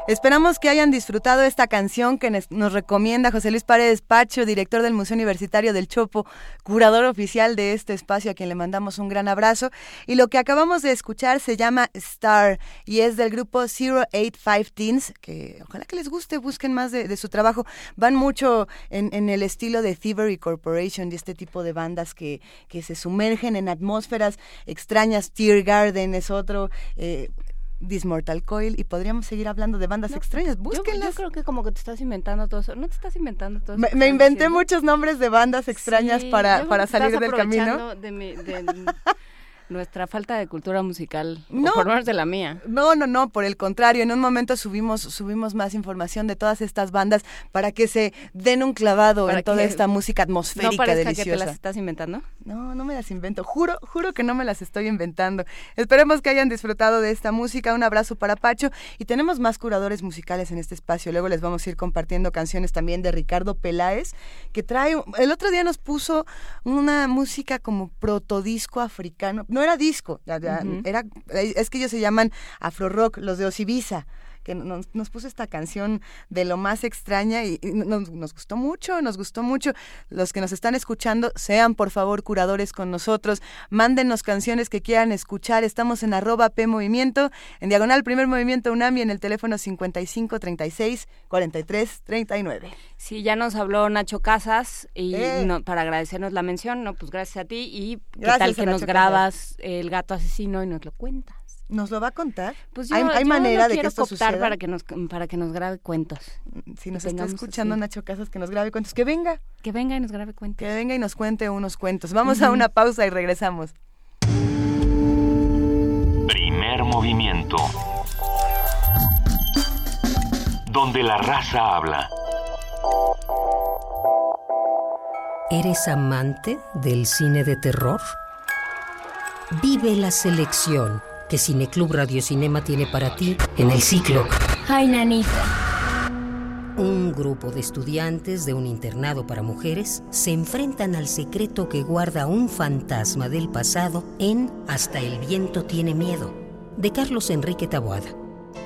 Esperamos que hayan disfrutado esta canción que nos- recomienda José Luis Paredes Pacho, director del Museo Universitario del Chopo, curador oficial de este espacio, a quien le mandamos un gran abrazo. Y lo que acabamos de escuchar se llama Star y es del grupo 085 Teens, que ojalá que les guste, busquen más de, su trabajo. Van mucho en, en el estilo de Thievery Corporation y este tipo de bandas que, que se sumergen en atmósferas extrañas. Tear Garden es otro. eh, This Mortal Coil y podríamos seguir hablando de bandas extrañas. Búsquenlas. yo creo que como que te estás inventando todo eso. No te estás inventando todo eso. Me, inventé diciendo? muchos nombres de bandas extrañas Sí, para, para salir del camino. De mi- de nuestra falta de cultura musical. No. O por menos de la mía. No, no, no, por el contrario, en un momento subimos subimos más información de todas estas bandas para que se den un clavado Para en toda esta música atmosférica No parezca que te deliciosa. las estás inventando. No, no me las invento. Juro, juro que no me las estoy inventando. Esperemos que hayan disfrutado de esta música. Un abrazo para Pacho. Y tenemos más curadores musicales en este espacio. Luego les vamos a ir compartiendo canciones también de Ricardo Peláez, que trae. El otro día nos puso una música como protodisco africano. No era disco, era, es que ellos se llaman afro rock, los de Osibiza que nos, nos puso esta canción de lo más extraña y, y nos, nos gustó mucho, nos gustó mucho. Los que nos están escuchando, sean por favor curadores con nosotros, mándenos canciones que quieran escuchar. Estamos en arroba P Movimiento, en diagonal Primer Movimiento UNAMI, en el teléfono 55 36 43 39. Sí, ya nos habló Nacho Casas y Eh. no- para agradecernos la mención, no, pues gracias a ti y qué Gracias tal que nos Nacho grabas el gato asesino y nos lo cuentas. ¿Nos lo va a contar? Pues yo, ¿Hay, hay yo manera de que quiero esto suceda? para que nos para que nos grabe cuentos. Si nos está escuchando así. Nacho Casas, que nos grabe cuentos. Que venga. Que venga y nos grabe cuentos. Que venga y nos cuente unos cuentos. Vamos a una pausa y regresamos. Primer movimiento. Donde la raza habla. ¿Eres amante del cine de terror? Vive la selección que Cineclub Radio Cinema tiene para ti en el ciclo. Ay, nanita. Un grupo de estudiantes de un internado para mujeres se enfrentan al secreto que guarda un fantasma del pasado en Hasta el viento tiene miedo, de Carlos Enrique Taboada.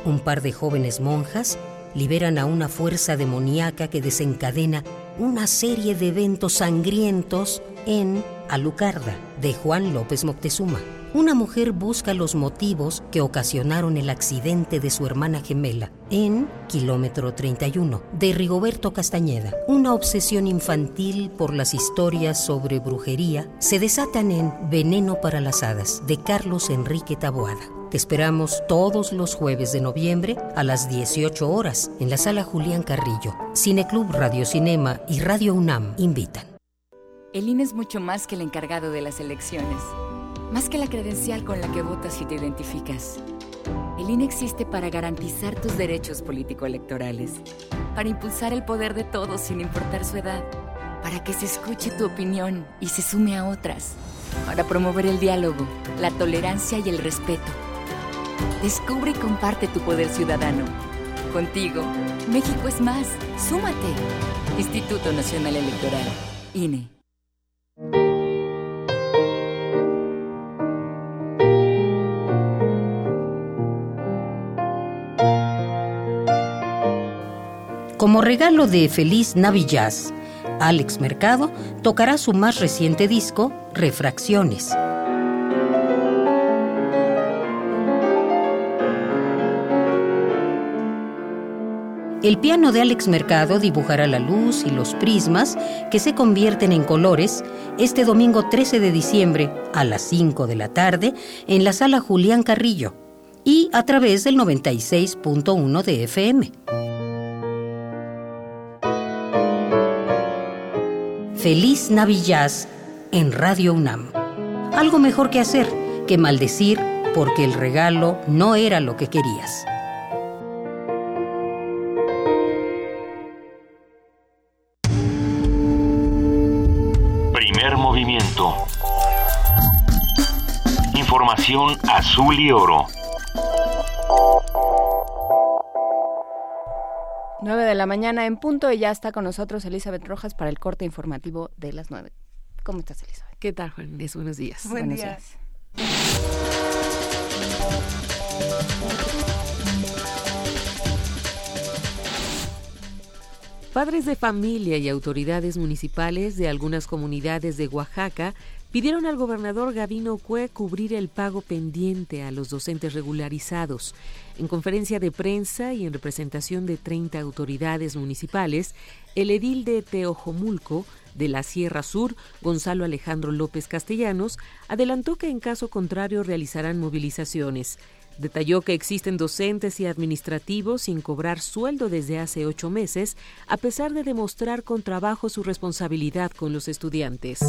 Un par de jóvenes monjas liberan a una fuerza demoníaca que desencadena una serie de eventos sangrientos en Alucarda, de Juan López Moctezuma. Una mujer busca los motivos que ocasionaron el accidente de su hermana gemela en Kilómetro 31, de Rigoberto Castañeda. Una obsesión infantil por las historias sobre brujería se desatan en Veneno para las Hadas, de Carlos Enrique Taboada. Te esperamos todos los jueves de noviembre a las 18 horas en la sala Julián Carrillo. Cineclub Radio Cinema y Radio UNAM invitan. El INE es mucho más que el encargado de las elecciones, más que la credencial con la que votas y te identificas. El INE existe para garantizar tus derechos político-electorales, para impulsar el poder de todos sin importar su edad, para que se escuche tu opinión y se sume a otras, para promover el diálogo, la tolerancia y el respeto. Descubre y comparte tu poder ciudadano. Contigo, México es más. Súmate. Instituto Nacional Electoral, INE. Como regalo de Feliz Navillas, Alex Mercado tocará su más reciente disco, Refracciones. El piano de Alex Mercado dibujará la luz y los prismas que se convierten en colores este domingo 13 de diciembre a las 5 de la tarde en la sala Julián Carrillo y a través del 96.1 de FM. Feliz Navillas en Radio UNAM. Algo mejor que hacer que maldecir porque el regalo no era lo que querías. Primer movimiento. Información azul y oro. 9 de la mañana en punto y ya está con nosotros Elizabeth Rojas para el corte informativo de las 9. ¿Cómo estás, Elizabeth? ¿Qué tal, Juan Inés? Buenos días. Buenos día. días. Padres de familia y autoridades municipales de algunas comunidades de Oaxaca pidieron al gobernador Gavino Cue cubrir el pago pendiente a los docentes regularizados. En conferencia de prensa y en representación de 30 autoridades municipales, el edil de Teojomulco de la Sierra Sur, Gonzalo Alejandro López Castellanos, adelantó que en caso contrario realizarán movilizaciones. Detalló que existen docentes y administrativos sin cobrar sueldo desde hace ocho meses, a pesar de demostrar con trabajo su responsabilidad con los estudiantes.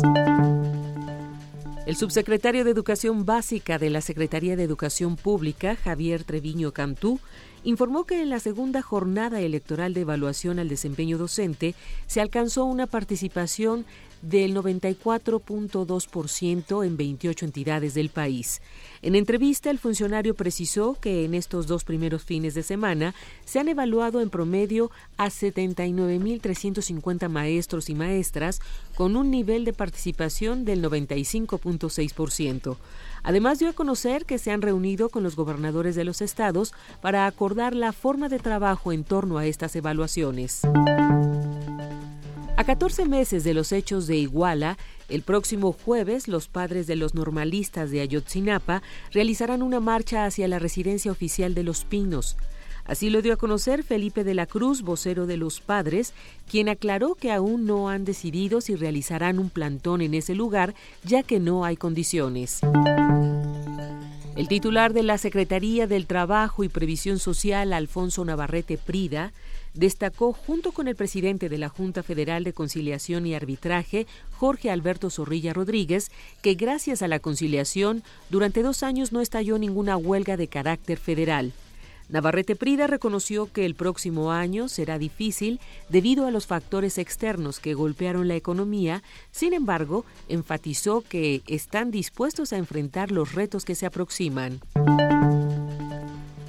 El subsecretario de Educación Básica de la Secretaría de Educación Pública, Javier Treviño Cantú, informó que en la segunda jornada electoral de evaluación al desempeño docente se alcanzó una participación del 94.2% en 28 entidades del país. En entrevista, el funcionario precisó que en estos dos primeros fines de semana se han evaluado en promedio a 79.350 maestros y maestras con un nivel de participación del 95.6%. Además dio a conocer que se han reunido con los gobernadores de los estados para acordar la forma de trabajo en torno a estas evaluaciones. A 14 meses de los hechos de Iguala, el próximo jueves los padres de los normalistas de Ayotzinapa realizarán una marcha hacia la residencia oficial de Los Pinos. Así lo dio a conocer Felipe de la Cruz, vocero de los padres, quien aclaró que aún no han decidido si realizarán un plantón en ese lugar, ya que no hay condiciones. El titular de la Secretaría del Trabajo y Previsión Social, Alfonso Navarrete Prida, destacó junto con el presidente de la Junta Federal de Conciliación y Arbitraje, Jorge Alberto Zorrilla Rodríguez, que gracias a la conciliación durante dos años no estalló ninguna huelga de carácter federal. Navarrete Prida reconoció que el próximo año será difícil debido a los factores externos que golpearon la economía, sin embargo, enfatizó que están dispuestos a enfrentar los retos que se aproximan.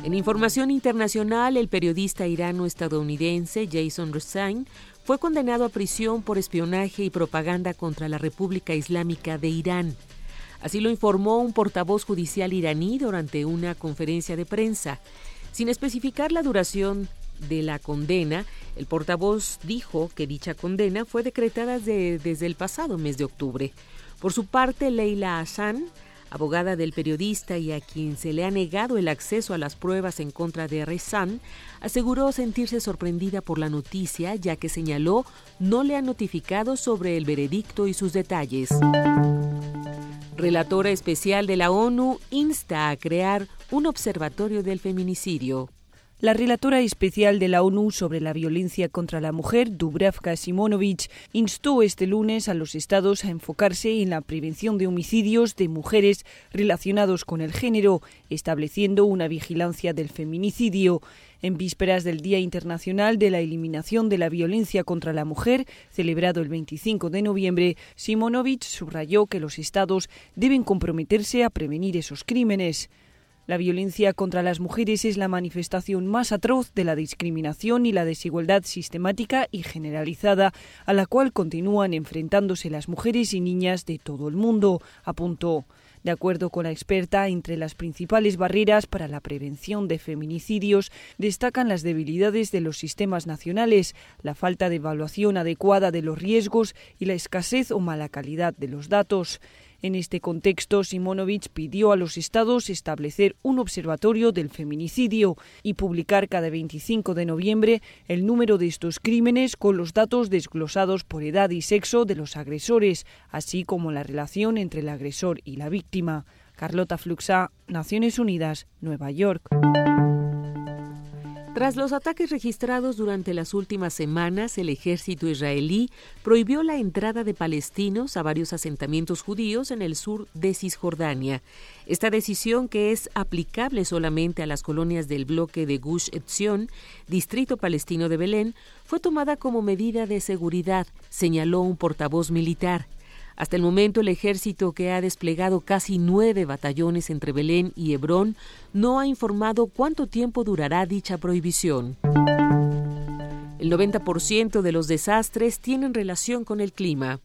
En información internacional, el periodista irano-estadounidense Jason Resine fue condenado a prisión por espionaje y propaganda contra la República Islámica de Irán. Así lo informó un portavoz judicial iraní durante una conferencia de prensa. Sin especificar la duración de la condena, el portavoz dijo que dicha condena fue decretada de- desde el pasado mes de octubre. Por su parte, Leila Hassan, abogada del periodista y a quien se le ha negado el acceso a las pruebas en contra de Rezan, aseguró sentirse sorprendida por la noticia, ya que señaló no le han notificado sobre el veredicto y sus detalles. Relatora especial de la ONU insta a crear un observatorio del feminicidio. La relatora especial de la ONU sobre la violencia contra la mujer, Dubravka Simonovic, instó este lunes a los estados a enfocarse en la prevención de homicidios de mujeres relacionados con el género, estableciendo una vigilancia del feminicidio. En vísperas del Día Internacional de la Eliminación de la Violencia contra la Mujer, celebrado el 25 de noviembre, Simonovic subrayó que los estados deben comprometerse a prevenir esos crímenes. La violencia contra las mujeres es la manifestación más atroz de la discriminación y la desigualdad sistemática y generalizada a la cual continúan enfrentándose las mujeres y niñas de todo el mundo, apuntó. De acuerdo con la experta, entre las principales barreras para la prevención de feminicidios destacan las debilidades de los sistemas nacionales, la falta de evaluación adecuada de los riesgos y la escasez o mala calidad de los datos. En este contexto, Simonovic pidió a los estados establecer un observatorio del feminicidio y publicar cada 25 de noviembre el número de estos crímenes con los datos desglosados por edad y sexo de los agresores, así como la relación entre el agresor y la víctima. Carlota Fluxa, Naciones Unidas, Nueva York. Tras los ataques registrados durante las últimas semanas, el ejército israelí prohibió la entrada de palestinos a varios asentamientos judíos en el sur de Cisjordania. Esta decisión, que es aplicable solamente a las colonias del bloque de Gush Etzion, distrito palestino de Belén, fue tomada como medida de seguridad, señaló un portavoz militar. Hasta el momento, el ejército, que ha desplegado casi nueve batallones entre Belén y Hebrón, no ha informado cuánto tiempo durará dicha prohibición. El 90% de los desastres tienen relación con el clima.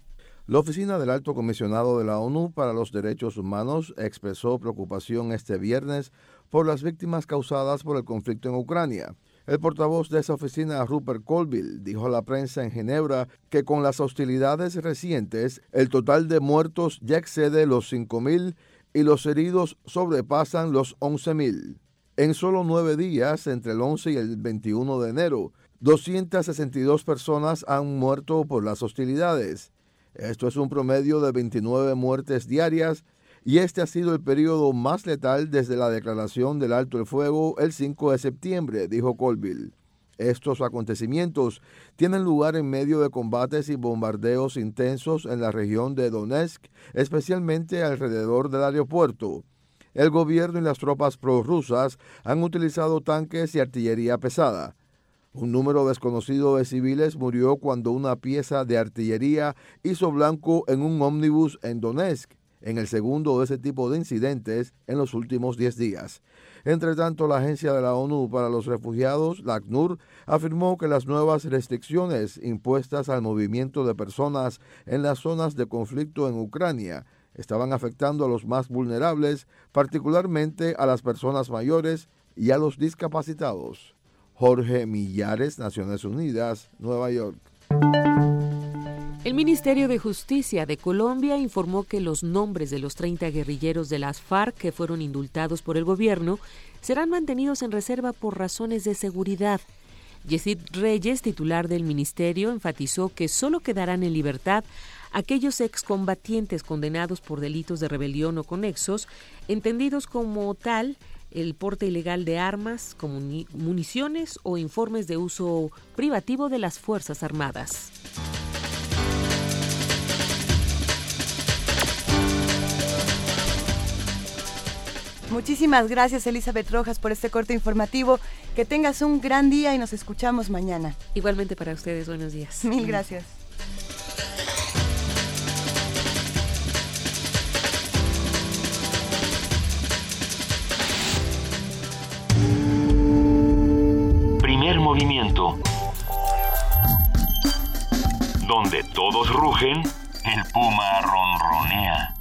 La oficina del Alto Comisionado de la ONU para los Derechos Humanos expresó preocupación este viernes por las víctimas causadas por el conflicto en Ucrania. El portavoz de esa oficina, Rupert Colville, dijo a la prensa en Ginebra que con las hostilidades recientes, el total de muertos ya excede los 5.000 y los heridos sobrepasan los 11.000. En solo nueve días, entre el 11 y el 21 de enero, 262 personas han muerto por las hostilidades. Esto es un promedio de 29 muertes diarias y este ha sido el periodo más letal desde la declaración del alto el fuego el 5 de septiembre, dijo Colville. Estos acontecimientos tienen lugar en medio de combates y bombardeos intensos en la región de Donetsk, especialmente alrededor del aeropuerto. El gobierno y las tropas prorrusas han utilizado tanques y artillería pesada. Un número desconocido de civiles murió cuando una pieza de artillería hizo blanco en un ómnibus en Donetsk en el segundo de ese tipo de incidentes en los últimos 10 días. Entre tanto, la Agencia de la ONU para los Refugiados, la ACNUR, afirmó que las nuevas restricciones impuestas al movimiento de personas en las zonas de conflicto en Ucrania estaban afectando a los más vulnerables, particularmente a las personas mayores y a los discapacitados. Jorge Millares, Naciones Unidas, Nueva York. El Ministerio de Justicia de Colombia informó que los nombres de los 30 guerrilleros de las FARC que fueron indultados por el gobierno serán mantenidos en reserva por razones de seguridad. Yesid Reyes, titular del ministerio, enfatizó que solo quedarán en libertad aquellos excombatientes condenados por delitos de rebelión o conexos, entendidos como tal el porte ilegal de armas, municiones o informes de uso privativo de las Fuerzas Armadas. Muchísimas gracias Elizabeth Rojas por este corte informativo. Que tengas un gran día y nos escuchamos mañana. Igualmente para ustedes, buenos días. Mil gracias. Primer movimiento. Donde todos rugen, el puma ronronea.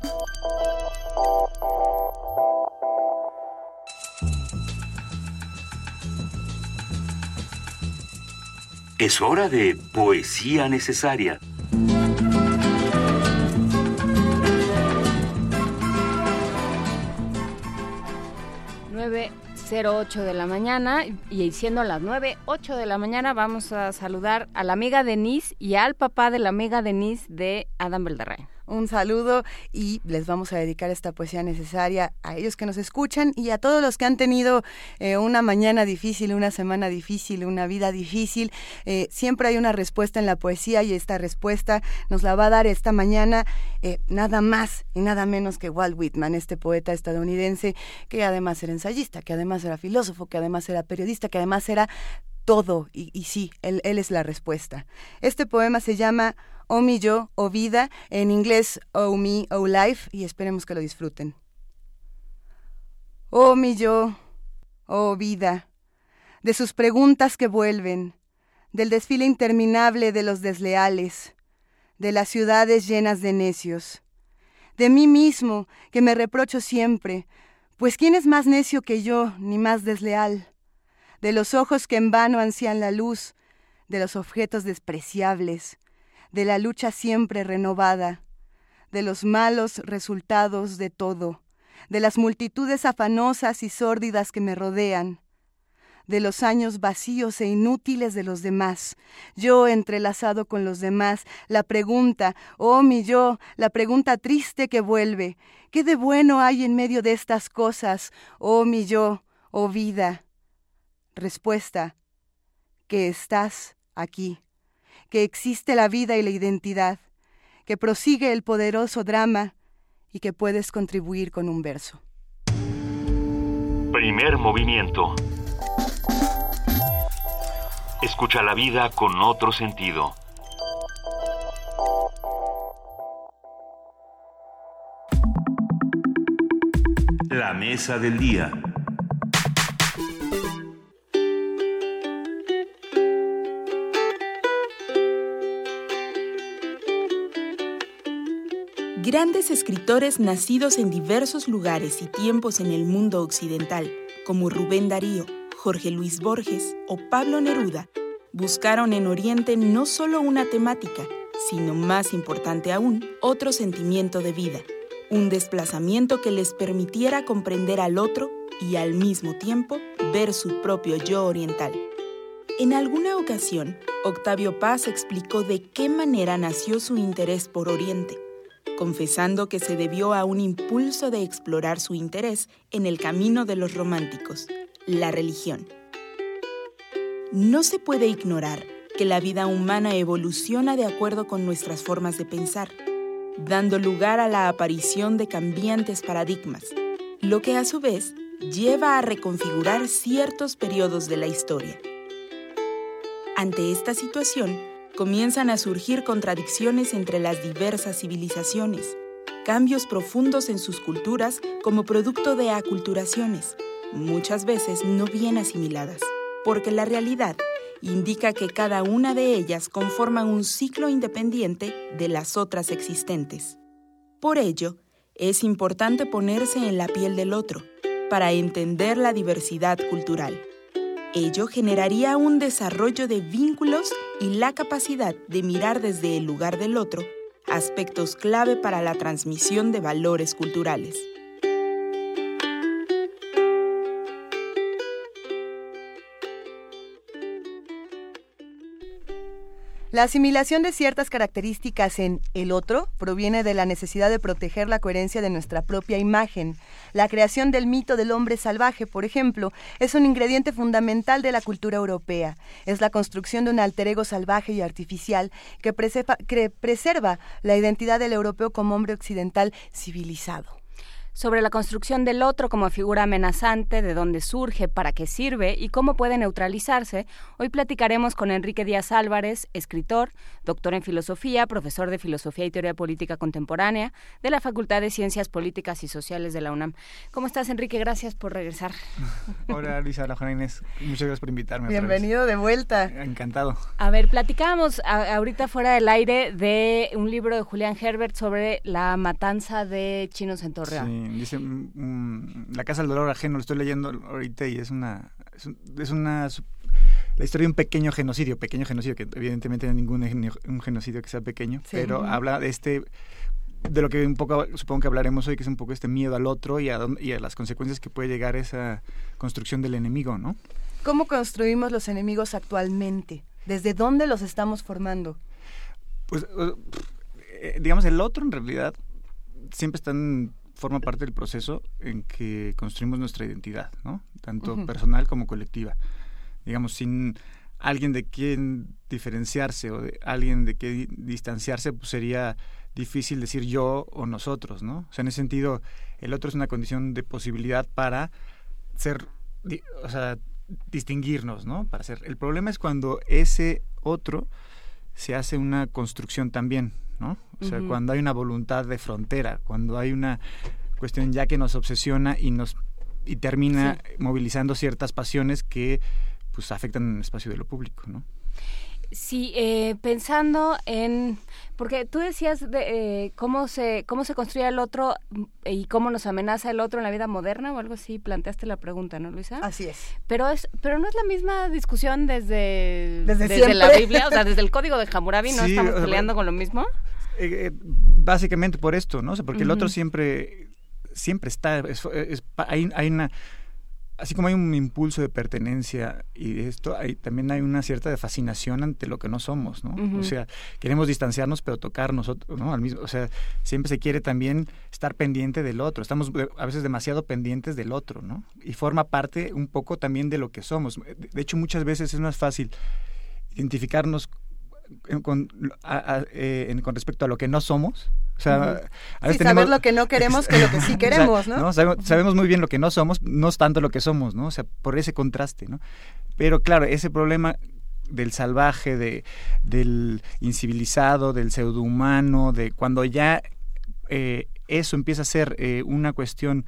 Es hora de poesía necesaria. ocho de la mañana y siendo las nueve, ocho de la mañana vamos a saludar a la amiga Denise y al papá de la amiga Denise de Adam Beldarrain. Un saludo y les vamos a dedicar esta poesía necesaria a ellos que nos escuchan y a todos los que han tenido eh, una mañana difícil, una semana difícil, una vida difícil. Eh, siempre hay una respuesta en la poesía y esta respuesta nos la va a dar esta mañana eh, nada más y nada menos que Walt Whitman, este poeta estadounidense que además era ensayista, que además era filósofo, que además era periodista, que además era todo. Y, sí, él, es la respuesta. Este poema se llama Oh mi yo, oh vida, en inglés Oh me, oh life, y esperemos que lo disfruten. Oh mi yo, oh vida, de sus preguntas que vuelven, del desfile interminable de los desleales, de las ciudades llenas de necios, de mí mismo que me reprocho siempre, pues ¿quién es más necio que yo, ni más desleal? De los ojos que en vano ansían la luz, de los objetos despreciables, de la lucha siempre renovada, de los malos resultados de todo, de las multitudes afanosas y sórdidas que me rodean, de los años vacíos e inútiles de los demás, yo entrelazado con los demás, la pregunta, oh mi yo, la pregunta triste que vuelve, ¿qué de bueno hay en medio de estas cosas, oh mi yo, oh vida? Respuesta, que estás aquí que existe la vida y la identidad, que prosigue el poderoso drama y que puedes contribuir con un verso. Primer movimiento. Escucha la vida con otro sentido. La mesa del día. Grandes escritores nacidos en diversos lugares y tiempos en el mundo occidental, como Rubén Darío, Jorge Luis Borges o Pablo Neruda, buscaron en Oriente no solo una temática, sino más importante aún, otro sentimiento de vida, un desplazamiento que les permitiera comprender al otro y al mismo tiempo ver su propio yo oriental. En alguna ocasión, Octavio Paz explicó de qué manera nació su interés por Oriente confesando que se debió a un impulso de explorar su interés en el camino de los románticos, la religión. No se puede ignorar que la vida humana evoluciona de acuerdo con nuestras formas de pensar, dando lugar a la aparición de cambiantes paradigmas, lo que a su vez lleva a reconfigurar ciertos periodos de la historia. Ante esta situación, comienzan a surgir contradicciones entre las diversas civilizaciones, cambios profundos en sus culturas como producto de aculturaciones, muchas veces no bien asimiladas, porque la realidad indica que cada una de ellas conforman un ciclo independiente de las otras existentes. Por ello, es importante ponerse en la piel del otro para entender la diversidad cultural. Ello generaría un desarrollo de vínculos y la capacidad de mirar desde el lugar del otro aspectos clave para la transmisión de valores culturales. La asimilación de ciertas características en el otro proviene de la necesidad de proteger la coherencia de nuestra propia imagen. La creación del mito del hombre salvaje, por ejemplo, es un ingrediente fundamental de la cultura europea. Es la construcción de un alter ego salvaje y artificial que, que preserva la identidad del europeo como hombre occidental civilizado sobre la construcción del otro como figura amenazante, de dónde surge, para qué sirve y cómo puede neutralizarse, hoy platicaremos con Enrique Díaz Álvarez, escritor, doctor en filosofía, profesor de filosofía y teoría política contemporánea de la Facultad de Ciencias Políticas y Sociales de la UNAM. ¿Cómo estás, Enrique? Gracias por regresar. Hola, Luisa. Hola, Juana Inés. Muchas gracias por invitarme. Bienvenido de vuelta. Encantado. A ver, platicábamos ahorita fuera del aire de un libro de Julián Herbert sobre la matanza de chinos en Torreón. Dice, mm, mm, La Casa del Dolor Ajeno, lo estoy leyendo ahorita y es una... Es, una la historia de un pequeño genocidio, pequeño genocidio, que evidentemente no hay ningún un genocidio que sea pequeño, pero habla de este de lo que un poco supongo que hablaremos hoy, que es un poco este miedo al otro y a, y a las consecuencias que puede llegar esa construcción del enemigo, ¿no? ¿Cómo construimos los enemigos actualmente? ¿Desde dónde los estamos formando? Pues eh, digamos, el otro en realidad siempre está en, forma parte del proceso en que construimos nuestra identidad, ¿no? Tanto personal como colectiva. Digamos, sin alguien de quien diferenciarse o de alguien de quien di- distanciarse, pues sería difícil decir yo o nosotros, ¿no? O sea, en ese sentido, el otro es una condición de posibilidad para ser, di- o sea, distinguirnos, ¿no? Para ser. El problema es cuando ese otro se hace una construcción también, ¿no? O sea, cuando hay una voluntad de frontera, cuando hay una cuestión ya que nos obsesiona y nos y termina movilizando ciertas pasiones que pues afectan el espacio de lo público, ¿no? Sí, eh, pensando en, porque tú decías de eh, cómo se cómo se construye el otro mm, y cómo nos amenaza el otro en la vida moderna o algo así, planteaste la pregunta, ¿no, Luisa? Así es. Pero es, pero no es la misma discusión desde Desde la. Biblia, o sea, desde el Código de Hammurabi, ¿no Sí, estamos peleando con lo mismo? Eh, eh, básicamente por esto, ¿no? O sea, porque el otro siempre siempre está es- es- hay, hay una así como hay un impulso de pertenencia y esto hay también hay una cierta de fascinación ante lo que no somos, ¿no? O sea, queremos distanciarnos pero tocar nosotros, ¿no? Al mismo, o sea, siempre se quiere también estar pendiente del otro. Estamos eh, a veces demasiado pendientes del otro, ¿no? Y forma parte un poco también de lo que somos. De de hecho, muchas veces es más fácil identificarnos en- con, a- a- eh, con respecto a lo que no somos. O sea, a Sí, saber lo que no queremos que lo que sí queremos, ¿no? Sabemos, sabemos muy bien lo que no somos, no es tanto lo que somos, ¿no? O sea, por ese contraste, ¿no? Pero claro, ese problema del salvaje, de, del incivilizado, del pseudohumano, de cuando ya eh, eso empieza a ser eh, una cuestión,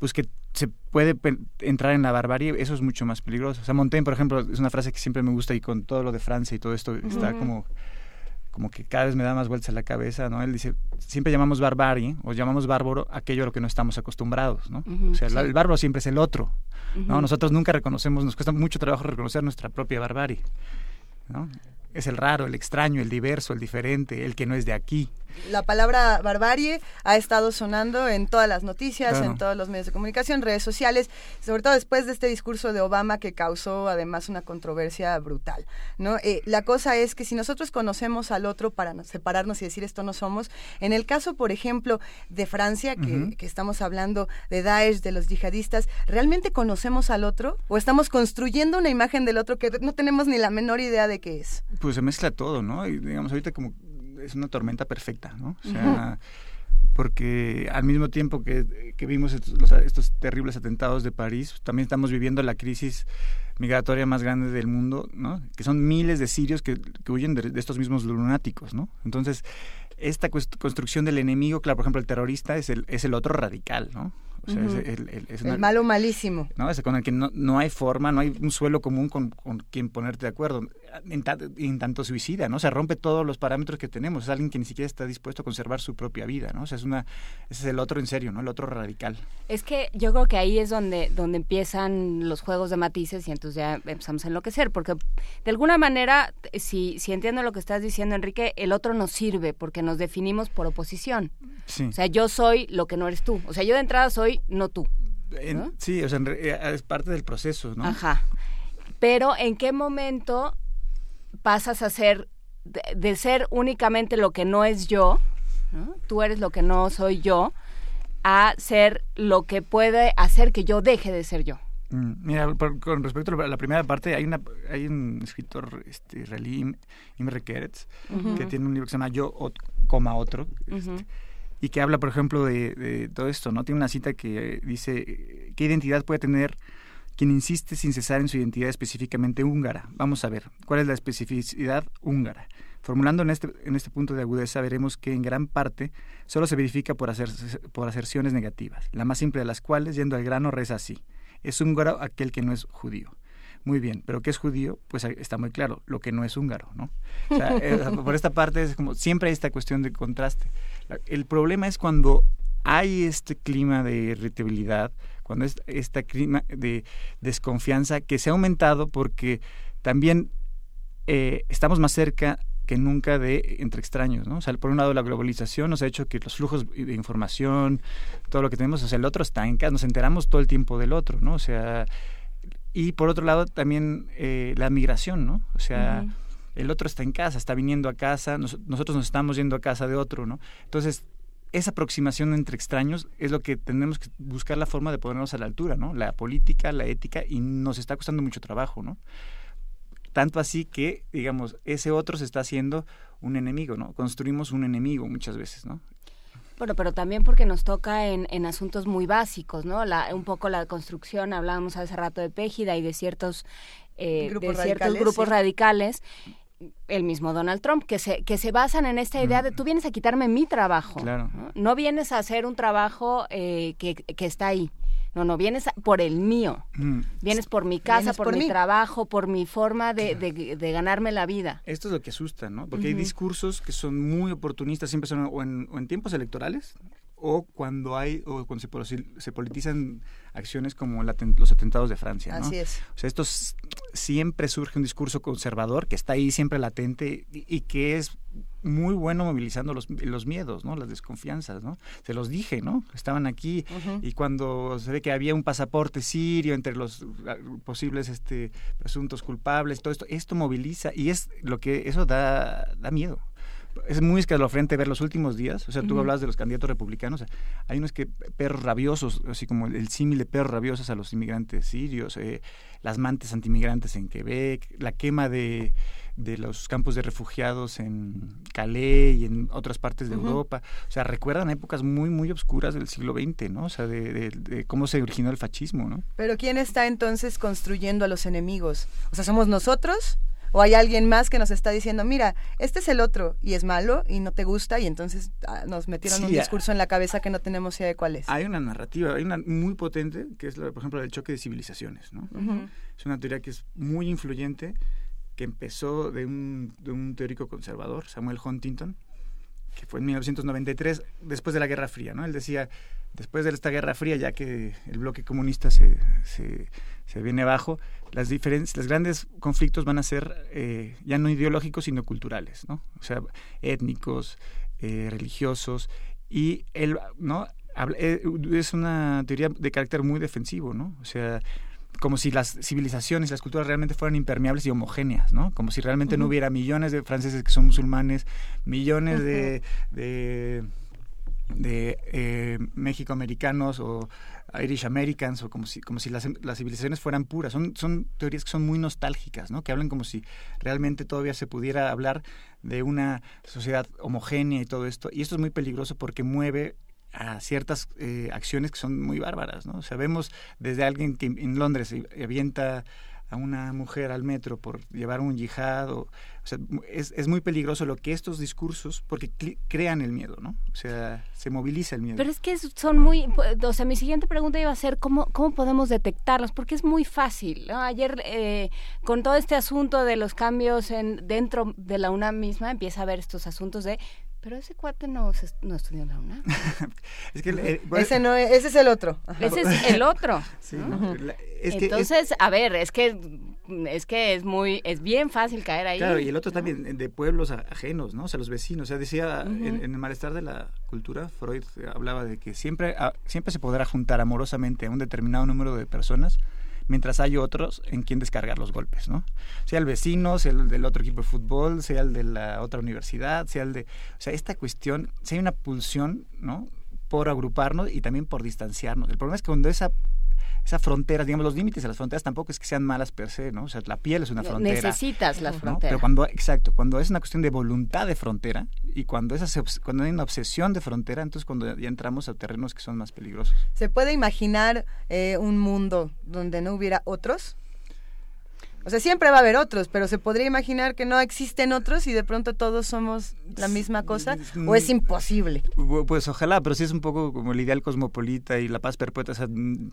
pues que se puede entrar en la barbarie, eso es mucho más peligroso. O sea, Montaigne, por ejemplo, es una frase que siempre me gusta y con todo lo de Francia y todo esto está como como que cada vez me da más vueltas a la cabeza, ¿no? Él dice, siempre llamamos barbarie o llamamos bárbaro aquello a lo que no estamos acostumbrados, ¿no? O sea, sí. el bárbaro siempre es el otro, ¿no? Nosotros nunca reconocemos, nos cuesta mucho trabajo reconocer nuestra propia barbarie, ¿no? Es el raro, el extraño, el diverso, el diferente, el que no es de aquí. La palabra barbarie ha estado sonando en todas las noticias, Claro. en todos los medios de comunicación, redes sociales, sobre todo después de este discurso de Obama que causó además una controversia brutal. ¿no? Eh, la cosa es que si nosotros conocemos al otro para no- separarnos y decir esto no somos, en el caso, por ejemplo, de Francia, que, que estamos hablando de Daesh, de los yihadistas, ¿realmente conocemos al otro? ¿O estamos construyendo una imagen del otro que no tenemos ni la menor idea de qué es? Pues se mezcla todo, ¿no? Y digamos, ahorita como es una tormenta perfecta, ¿no? O sea, porque al mismo tiempo que, que vimos estos, los- estos terribles atentados de París, también estamos viviendo la crisis migratoria más grande del mundo, ¿no? Que son miles de sirios que, que huyen de, de estos mismos lunáticos, ¿no? Entonces, esta construcción del enemigo, claro, por ejemplo, el terrorista es el, es el otro radical, ¿no? O sea, es, el, el- es El una- malo malísimo. ¿no? Es con el que no, no hay forma, no hay un suelo común con, con quien ponerte de acuerdo. En, ta- en tanto suicida, ¿no? Se rompe todos los parámetros que tenemos. Es alguien que ni siquiera está dispuesto a conservar su propia vida, ¿no? O sea, es una, ese es el otro en serio, ¿no? El otro radical. Es que yo creo que ahí es donde, donde empiezan los juegos de matices y entonces ya empezamos a enloquecer, porque de alguna manera, si, si entiendo lo que estás diciendo, Enrique, el otro nos sirve porque nos definimos por oposición. Sí. O sea, yo soy lo que no eres tú. O sea, yo de entrada soy no tú. En- sí, o sea, en eh, es parte del proceso, ¿no? Ajá. Pero ¿en qué momento pasas a ser, de, de ser únicamente lo que no es yo, ¿no? tú eres lo que no soy yo, a ser lo que puede hacer que yo deje de ser yo? Mm, Mira, por- con respecto a la primera parte, hay una hay un escritor este, israelí, Im- Imre Keretz, Ujú. que tiene un libro que se llama Yo, ot- coma otro, Ujú. y que habla, por ejemplo, de, de todo esto, ¿no? Tiene una cita que dice, ¿qué identidad puede tener quien insiste sin cesar en su identidad específicamente húngara? Vamos a ver, ¿cuál es la especificidad húngara? Formulando en este, en este punto de agudeza, veremos que en gran parte solo se verifica por, hacer, por aserciones negativas, la más simple de las cuales, yendo al grano, reza así. Es húngaro aquel que no es judío. Muy bien, pero ¿qué es judío? Pues está muy claro, lo que no es húngaro, ¿no? O sea, eh, por esta parte es como, siempre hay esta cuestión de contraste. El problema es cuando hay este clima de irritabilidad, cuando es este clima de desconfianza que se ha aumentado porque también eh, estamos más cerca que nunca de entre extraños, ¿no? O sea, por un lado la globalización nos ha hecho que los flujos de información, todo lo que tenemos, o sea, el otro está en casa, nos enteramos todo el tiempo del otro, ¿no? O sea, y por otro lado también eh, la migración, ¿no? O sea, el otro está en casa, está viniendo a casa, nosotros nos estamos yendo a casa de otro, ¿no? Entonces, esa aproximación entre extraños es lo que tenemos que buscar la forma de ponernos a la altura, ¿no? La política, la ética, y nos está costando mucho trabajo, ¿no? Tanto así que, digamos, ese otro se está haciendo un enemigo, ¿no? Construimos un enemigo muchas veces, ¿no? Bueno, pero también porque nos toca en, en asuntos muy básicos, ¿no? La, un poco la construcción, hablábamos hace rato de Pégida y de ciertos, eh, de ciertos grupos radicales el mismo Donald Trump, que se, que se basan en esta idea de tú vienes a quitarme mi trabajo. Claro. No, vienes a hacer un trabajo eh, que, que, está ahí. No, no, vienes por el mío. Mm. Vienes por mi casa, por, mi trabajo, por mi forma de, de, ganarme la vida. Esto es lo que asusta, ¿no? Porque hay discursos que son muy oportunistas, siempre son o en, o en tiempos electorales, o cuando hay o cuando se, se politizan acciones como los atentados de Francia. ¿no? Así es. O sea, esto siempre surge un discurso conservador que está ahí siempre latente y, que es muy bueno movilizando los, los, miedos, ¿no? Las desconfianzas, ¿no? Se los dije, ¿no? Estaban aquí y cuando se ve que había un pasaporte sirio entre los posibles este presuntos culpables, todo esto, esto moviliza y es lo que eso da da miedo es muy escalofriante ver los últimos días. O sea, tú hablas de los candidatos republicanos. hay unos que perros rabiosos, así como el, símil de perros rabiosos a los inmigrantes sirios, eh, las mantes antimigrantes en Quebec, la quema de, de los campos de refugiados en Calais y en otras partes de Europa. O sea, recuerdan épocas muy, muy obscuras del siglo XX, ¿no? O sea, de, de, cómo se originó el fascismo, ¿no? Pero ¿quién está entonces construyendo a los enemigos? O sea, ¿somos nosotros? O hay alguien más que nos está diciendo, mira, este es el otro y es malo y no te gusta y entonces ah, nos metieron un discurso en la cabeza que no tenemos idea de cuál es. Hay una narrativa, hay una muy potente que es, la, por ejemplo, el choque de civilizaciones, ¿no? Es una teoría que es muy influyente, que empezó de un, de un teórico conservador, Samuel Huntington, que fue en 1993, después de la Guerra Fría, ¿no? Él decía, después de esta Guerra Fría, ya que el bloque comunista se, se, se viene abajo, las diferencias, los grandes conflictos van a ser eh, ya no ideológicos, sino culturales, ¿no? O sea, étnicos, eh, religiosos, y él, ¿no? Eh, es una teoría de carácter muy defensivo, ¿no? O sea, como si las civilizaciones, las culturas realmente fueran impermeables y homogéneas, ¿no? Como si realmente no hubiera millones de franceses que son musulmanes, millones de, de, de eh, o Irish Americans o como si, como si las, las, civilizaciones fueran puras. Son, son teorías que son muy nostálgicas, ¿no? Que hablan como si realmente todavía se pudiera hablar de una sociedad homogénea y todo esto. Y esto es muy peligroso porque mueve a ciertas eh, acciones que son muy bárbaras, ¿no? Sabemos desde alguien que en Londres avienta a una mujer al metro por llevar un yihad. O, sea, es, es, muy peligroso lo que estos discursos, porque crean el miedo, ¿no? O sea, se moviliza el miedo. Pero es que son muy, o sea, mi siguiente pregunta iba a ser, ¿cómo, cómo podemos detectarlos? Porque es muy fácil. Ayer, eh, con todo este asunto de los cambios en, dentro de la UNAM misma, empieza a haber estos asuntos de pero ese cuate no, no estudió en la UNAM. es que, eh, ese, no es, ese es el otro. Ese es el otro. Entonces, a ver, es que es que es muy es bien fácil caer ahí. Claro, y el otro también de pueblos ajenos, ¿no? O sea, los vecinos. O sea, decía en, el malestar de la cultura, Freud hablaba de que siempre, ah, siempre se podrá juntar amorosamente a un determinado número de personas mientras hay otros en quien descargar los golpes, ¿no? Sea el vecino, sea el del otro equipo de fútbol, sea el de la otra universidad, sea el de... O sea, esta cuestión, si hay una pulsión, ¿no? Por agruparnos y también por distanciarnos. El problema es que cuando esa esa frontera, digamos, los límites de las fronteras tampoco es que sean malas per se, ¿no? O sea, la piel es una frontera. Necesitas las fronteras. Pero cuando, exacto, cuando es una cuestión de voluntad de frontera y cuando, es, cuando hay una obsesión de frontera, entonces cuando ya entramos a terrenos que son más peligrosos. ¿Se puede imaginar eh, un mundo donde no hubiera otros? O sea, siempre va a haber otros, pero se podría imaginar que no existen otros y de pronto todos somos la misma cosa, o es imposible. Pues ojalá, pero sí es un poco como el ideal cosmopolita y la paz perpetua, o sea, mm,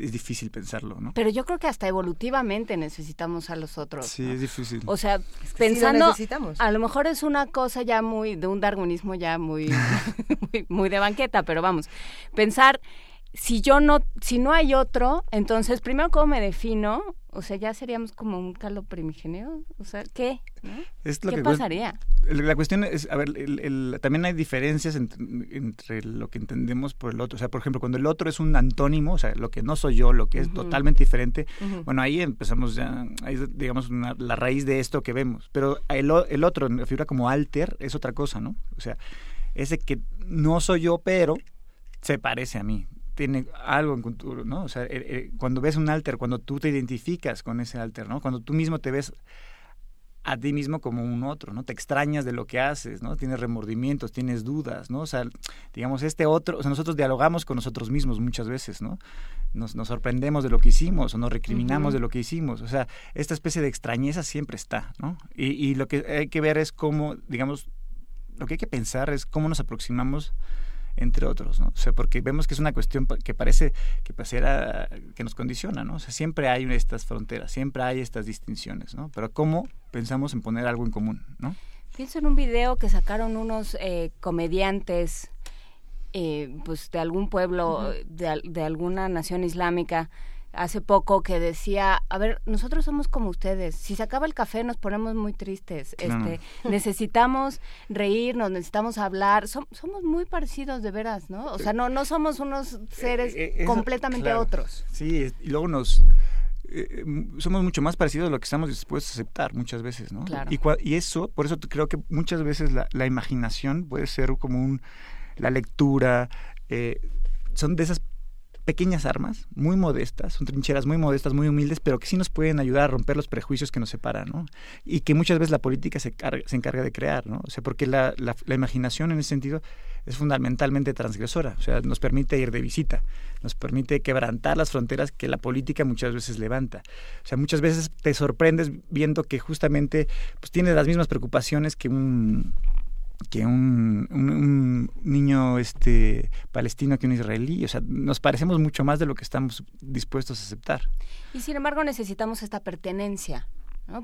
es difícil pensarlo, ¿no? Pero yo creo que hasta evolutivamente necesitamos a los otros. Sí, es difícil. O sea, pensando, a lo mejor es una cosa ya muy, de un darwinismo ya muy, muy, muy de banqueta, pero vamos, pensar si yo no, si no hay otro, entonces primero cómo me defino, o sea, ya seríamos como un caldo primigenio, o sea, ¿qué? ¿Qué pasaría? La cuestión es, a ver, el, también hay diferencias entre, lo que entendemos por el otro. O sea, por ejemplo, cuando el otro es un antónimo, o sea, lo que no soy yo, lo que es totalmente diferente, bueno, ahí empezamos ya, ahí es, digamos, la raíz de esto que vemos. Pero el, el otro, la figura como alter, es otra cosa, ¿no? O sea, ese que no soy yo, pero se parece a mí tiene algo en cultura, ¿no? O sea, eh, eh, cuando ves un alter, cuando tú te identificas con ese alter, ¿no? Cuando tú mismo te ves a ti mismo como un otro, ¿no? Te extrañas de lo que haces, ¿no? Tienes remordimientos, tienes dudas, ¿no? O sea, digamos, este otro, o sea, nosotros dialogamos con nosotros mismos muchas veces, ¿no? Nos, nos sorprendemos de lo que hicimos o nos recriminamos de lo que hicimos, o sea, esta especie de extrañeza siempre está, ¿no? Y, y lo que hay que ver es cómo, digamos, lo que hay que pensar es cómo nos aproximamos entre otros, ¿no? O sea, porque vemos que es una cuestión que parece que pareciera que nos condiciona, ¿no? O sea, siempre hay estas fronteras, siempre hay estas distinciones, ¿no? Pero ¿cómo pensamos en poner algo en común, ¿no? Pienso en un video que sacaron unos eh, comediantes, eh, pues de algún pueblo, de, de alguna nación islámica, hace poco que decía, a ver, nosotros somos como ustedes, si se acaba el café nos ponemos muy tristes, este, necesitamos reírnos, necesitamos hablar, somos muy parecidos de veras, ¿no? O sea, no, no somos unos seres eh, eh, completamente otros. Sí, y luego nos... Eh, somos mucho más parecidos a lo que estamos dispuestos a aceptar muchas veces, ¿no? Claro. Y, y eso, por eso creo que muchas veces la, la imaginación puede ser como un, la lectura, son de esas pequeñas armas, muy modestas, son trincheras muy modestas, muy humildes, pero que sí nos pueden ayudar a romper los prejuicios que nos separan, ¿no? Y que muchas veces la política se, se encarga de crear, ¿no? O sea, porque la, la, imaginación en ese sentido es fundamentalmente transgresora, o sea, nos permite ir de visita, nos permite quebrantar las fronteras que la política muchas veces levanta. O sea, muchas veces te sorprendes viendo que justamente pues tiene las mismas preocupaciones que un que un, un, niño este palestino que un israelí. O sea, nos parecemos mucho más de lo que estamos dispuestos a aceptar. Y sin embargo necesitamos esta pertenencia.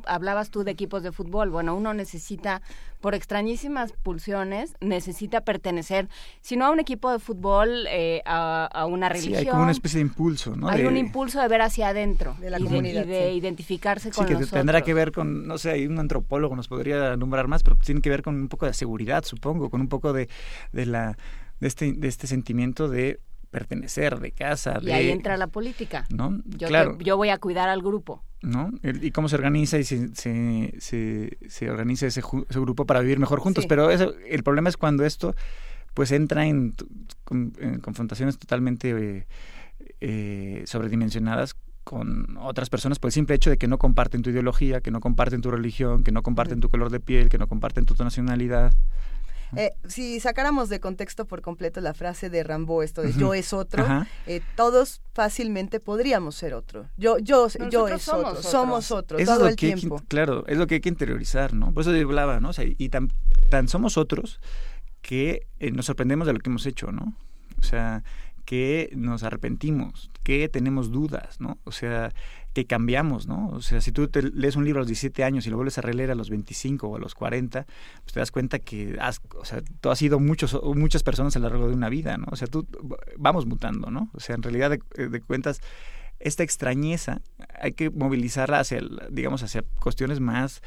Hablabas tú de equipos de fútbol. Bueno, uno necesita, por extrañísimas pulsiones, necesita pertenecer, si no a un equipo de fútbol, eh, a, una religión. Sí, hay como una especie de impulso, ¿no? Hay un impulso de ver hacia adentro de la y comunidad, de, de identificarse con sí, que tendrá que ver con, no sé, hay un antropólogo nos podría nombrar más, pero tiene que ver con un poco de seguridad, supongo, con un poco de, de la de este, de este sentimiento de pertenecer, de casa. Y ahí entra la política. ¿No? Yo, claro. yo voy a cuidar al grupo. ¿no? Y cómo se organiza y se, se, se, organiza ese, ese, grupo para vivir mejor juntos. Pero eso, el problema es cuando esto pues entra en, confrontaciones totalmente eh, eh, sobredimensionadas con otras personas por el simple hecho de que no comparten tu ideología, que no comparten tu religión, que no comparten tu color de piel, que no comparten tu nacionalidad. Eh, si sacáramos de contexto por completo la frase de Rambo, esto de yo es otro, eh, todos fácilmente podríamos ser otro. Yo, yo, yo es somos otro, somos otro, todo el tiempo. claro, es lo que hay que interiorizar, ¿no? Por eso yo hablaba, ¿no? y tan, tan somos otros que eh, nos sorprendemos de lo que hemos hecho, ¿no? O sea, que nos arrepentimos, que tenemos dudas, ¿no? O sea, que cambiamos, ¿no? O sea, si tú te lees un libro a los 17 años y lo vuelves a releer a los 25 o a los 40, pues te das cuenta que has, o sea, tú has sido muchos, muchas personas a lo largo de una vida, ¿no? O sea, tú vamos mutando, ¿no? O sea, en realidad de, de cuentas, esta extrañeza hay que movilizarla hacia, digamos, hacia cuestiones más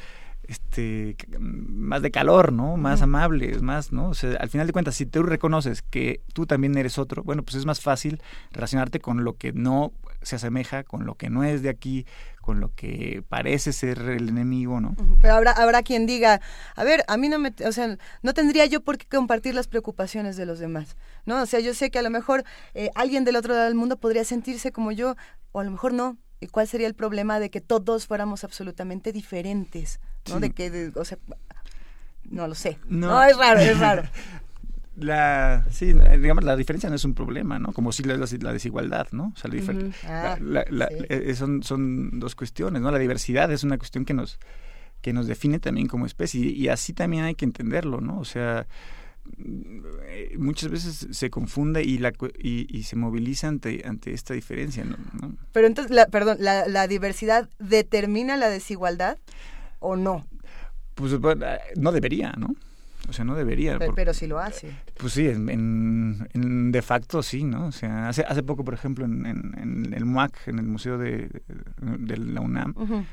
este más de calor, ¿no? Más amables, más, ¿no? O sea, al final de cuentas, si tú reconoces que tú también eres otro, bueno, pues es más fácil relacionarte con lo que no se asemeja, con lo que no es de aquí, con lo que parece ser el enemigo, ¿no? Pero habrá habrá quien diga, a ver, a mí no me, o sea, no tendría yo por qué compartir las preocupaciones de los demás, ¿no? O sea, yo sé que a lo mejor eh, alguien del otro lado del mundo podría sentirse como yo, o a lo mejor no. ¿Y cuál sería el problema de que todos fuéramos absolutamente diferentes? ¿No? De que, o sea, no lo sé. No, es raro, es raro. La, sí, digamos, la diferencia no es un problema, ¿no? Como si la, la desigualdad, ¿no? O sea, la, ah, eh, son, son dos cuestiones, ¿no? La diversidad es una cuestión que nos, que nos define también como especie y, así también hay que entenderlo, ¿no? O sea, mm, muchas veces se confunde y, la, y, se moviliza ante, ante esta diferencia, ¿no? Pero entonces, la, perdón, la, ¿la diversidad determina la desigualdad? O no? Pues no debería, ¿no? O sea, no debería. Pero, por- pero sí lo hace. Pues sí, en, de facto sí, ¿no? O sea, hace, hace poco, por ejemplo, en, en- en el MUAC, en el Museo de, de la UNAM, Ujú.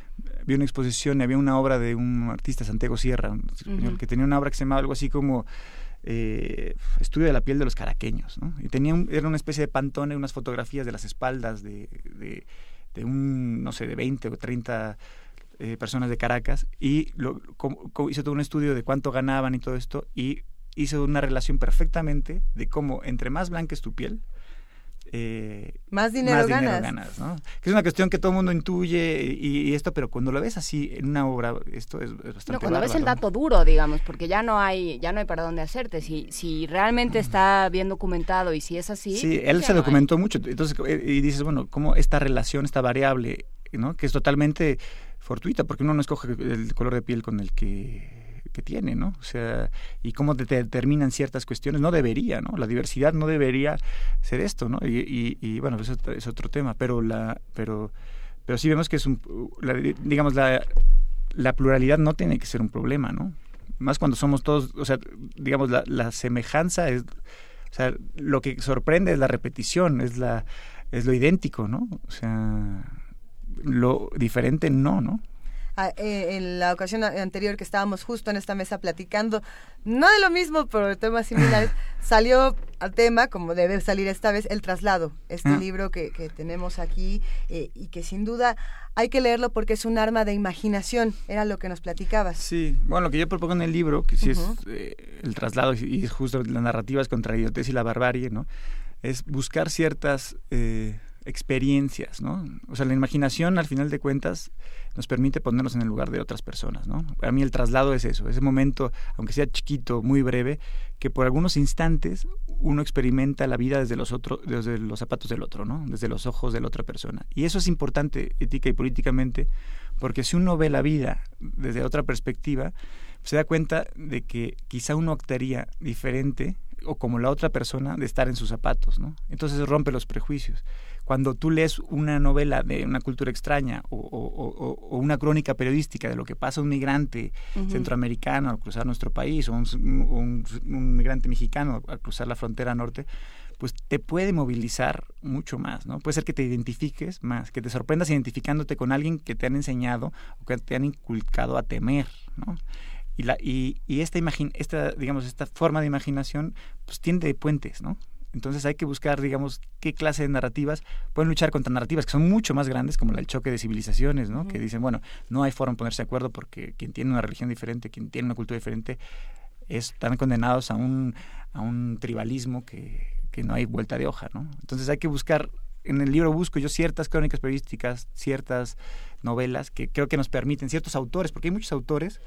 vi una exposición y había una obra de un artista, Santiago Sierra, un español, Ujú. que tenía una obra que se llamaba algo así como eh, Estudio de la piel de los caraqueños, ¿no? Y tenía un- era una especie de pantone, unas fotografías de las espaldas de, de, de un, no sé, de 20 o 30 eh, personas de Caracas y lo, como- como hizo todo un estudio de cuánto ganaban y todo esto y hizo una relación perfectamente de cómo entre más blanca es tu piel, eh, Más dinero ganas. ganas, ¿no? Que es una cuestión que todo el mundo intuye y, y esto, pero cuando lo ves así en una obra, esto es, es bastante No, cuando ves el dato duro, digamos, porque ya no hay, ya no hay para dónde hacerte. Si, si realmente está bien documentado y si es así. Sí, él se no hay. documentó mucho. Entonces, eh, y dices, bueno, cómo esta relación, esta variable, ¿no? Que es totalmente fortuita, porque uno no escoge el color de piel con el que, que tiene, ¿no? O sea, y cómo te determinan ciertas cuestiones. No debería, ¿no? La diversidad no debería ser esto, ¿no? Y, y, y, bueno, eso es otro tema, pero la, pero, pero sí vemos que es un, la- digamos, la, la pluralidad no tiene que ser un problema, ¿no? Más cuando somos todos, o sea, digamos, la, la semejanza es, o sea, lo que sorprende es la repetición, es la, es lo idéntico, ¿no? O sea, lo diferente no, ¿no? Ah, eh, en la ocasión anterior que estábamos justo en esta mesa platicando, no de lo mismo, pero de temas similares, salió al tema, como debe salir esta vez, El Traslado, este Ah. libro que, que tenemos aquí eh, y que sin duda hay que leerlo porque es un arma de imaginación, era lo que nos platicabas. Sí, bueno, lo que yo propongo en el libro, que sí es eh, el traslado y justo las narrativas contra la idiotez y la barbarie, ¿no? Es buscar ciertas eh, experiencias, ¿no? O sea, la imaginación, al final de cuentas, nos permite ponernos en el lugar de otras personas, ¿no? Para mí el traslado es eso, ese momento, aunque sea chiquito, muy breve, que por algunos instantes uno experimenta la vida desde los otros, desde los zapatos del otro, ¿no? Desde los ojos de la otra persona. Y eso es importante ética y políticamente, porque si uno ve la vida desde otra perspectiva, se da cuenta de que quizá uno actuaría diferente o como la otra persona de estar en sus zapatos, ¿no? Entonces rompe los prejuicios. Cuando tú lees una novela de una cultura extraña o, o- o- o una crónica periodística de lo que pasa a un migrante centroamericano al cruzar nuestro país o un, un- un migrante mexicano al cruzar la frontera norte, pues te puede movilizar mucho más, ¿no? Puede ser que te identifiques más, que te sorprendas identificándote con alguien que te han enseñado o que te han inculcado a temer, ¿no? Y, la, y, y esta, imagin esta, digamos, esta forma de imaginación, pues tiende puentes, ¿no? Entonces hay que buscar, digamos, qué clase de narrativas pueden luchar contra narrativas que son mucho más grandes, como el choque de civilizaciones, ¿no? Que dicen, bueno, no hay forma de ponerse de acuerdo porque quien tiene una religión diferente, quien tiene una cultura diferente, están condenados a un, a un tribalismo que, que no hay vuelta de hoja, ¿no? Entonces hay que buscar, en el libro busco yo ciertas crónicas periodísticas, ciertas novelas que creo que nos permiten, ciertos autores, porque hay muchos autores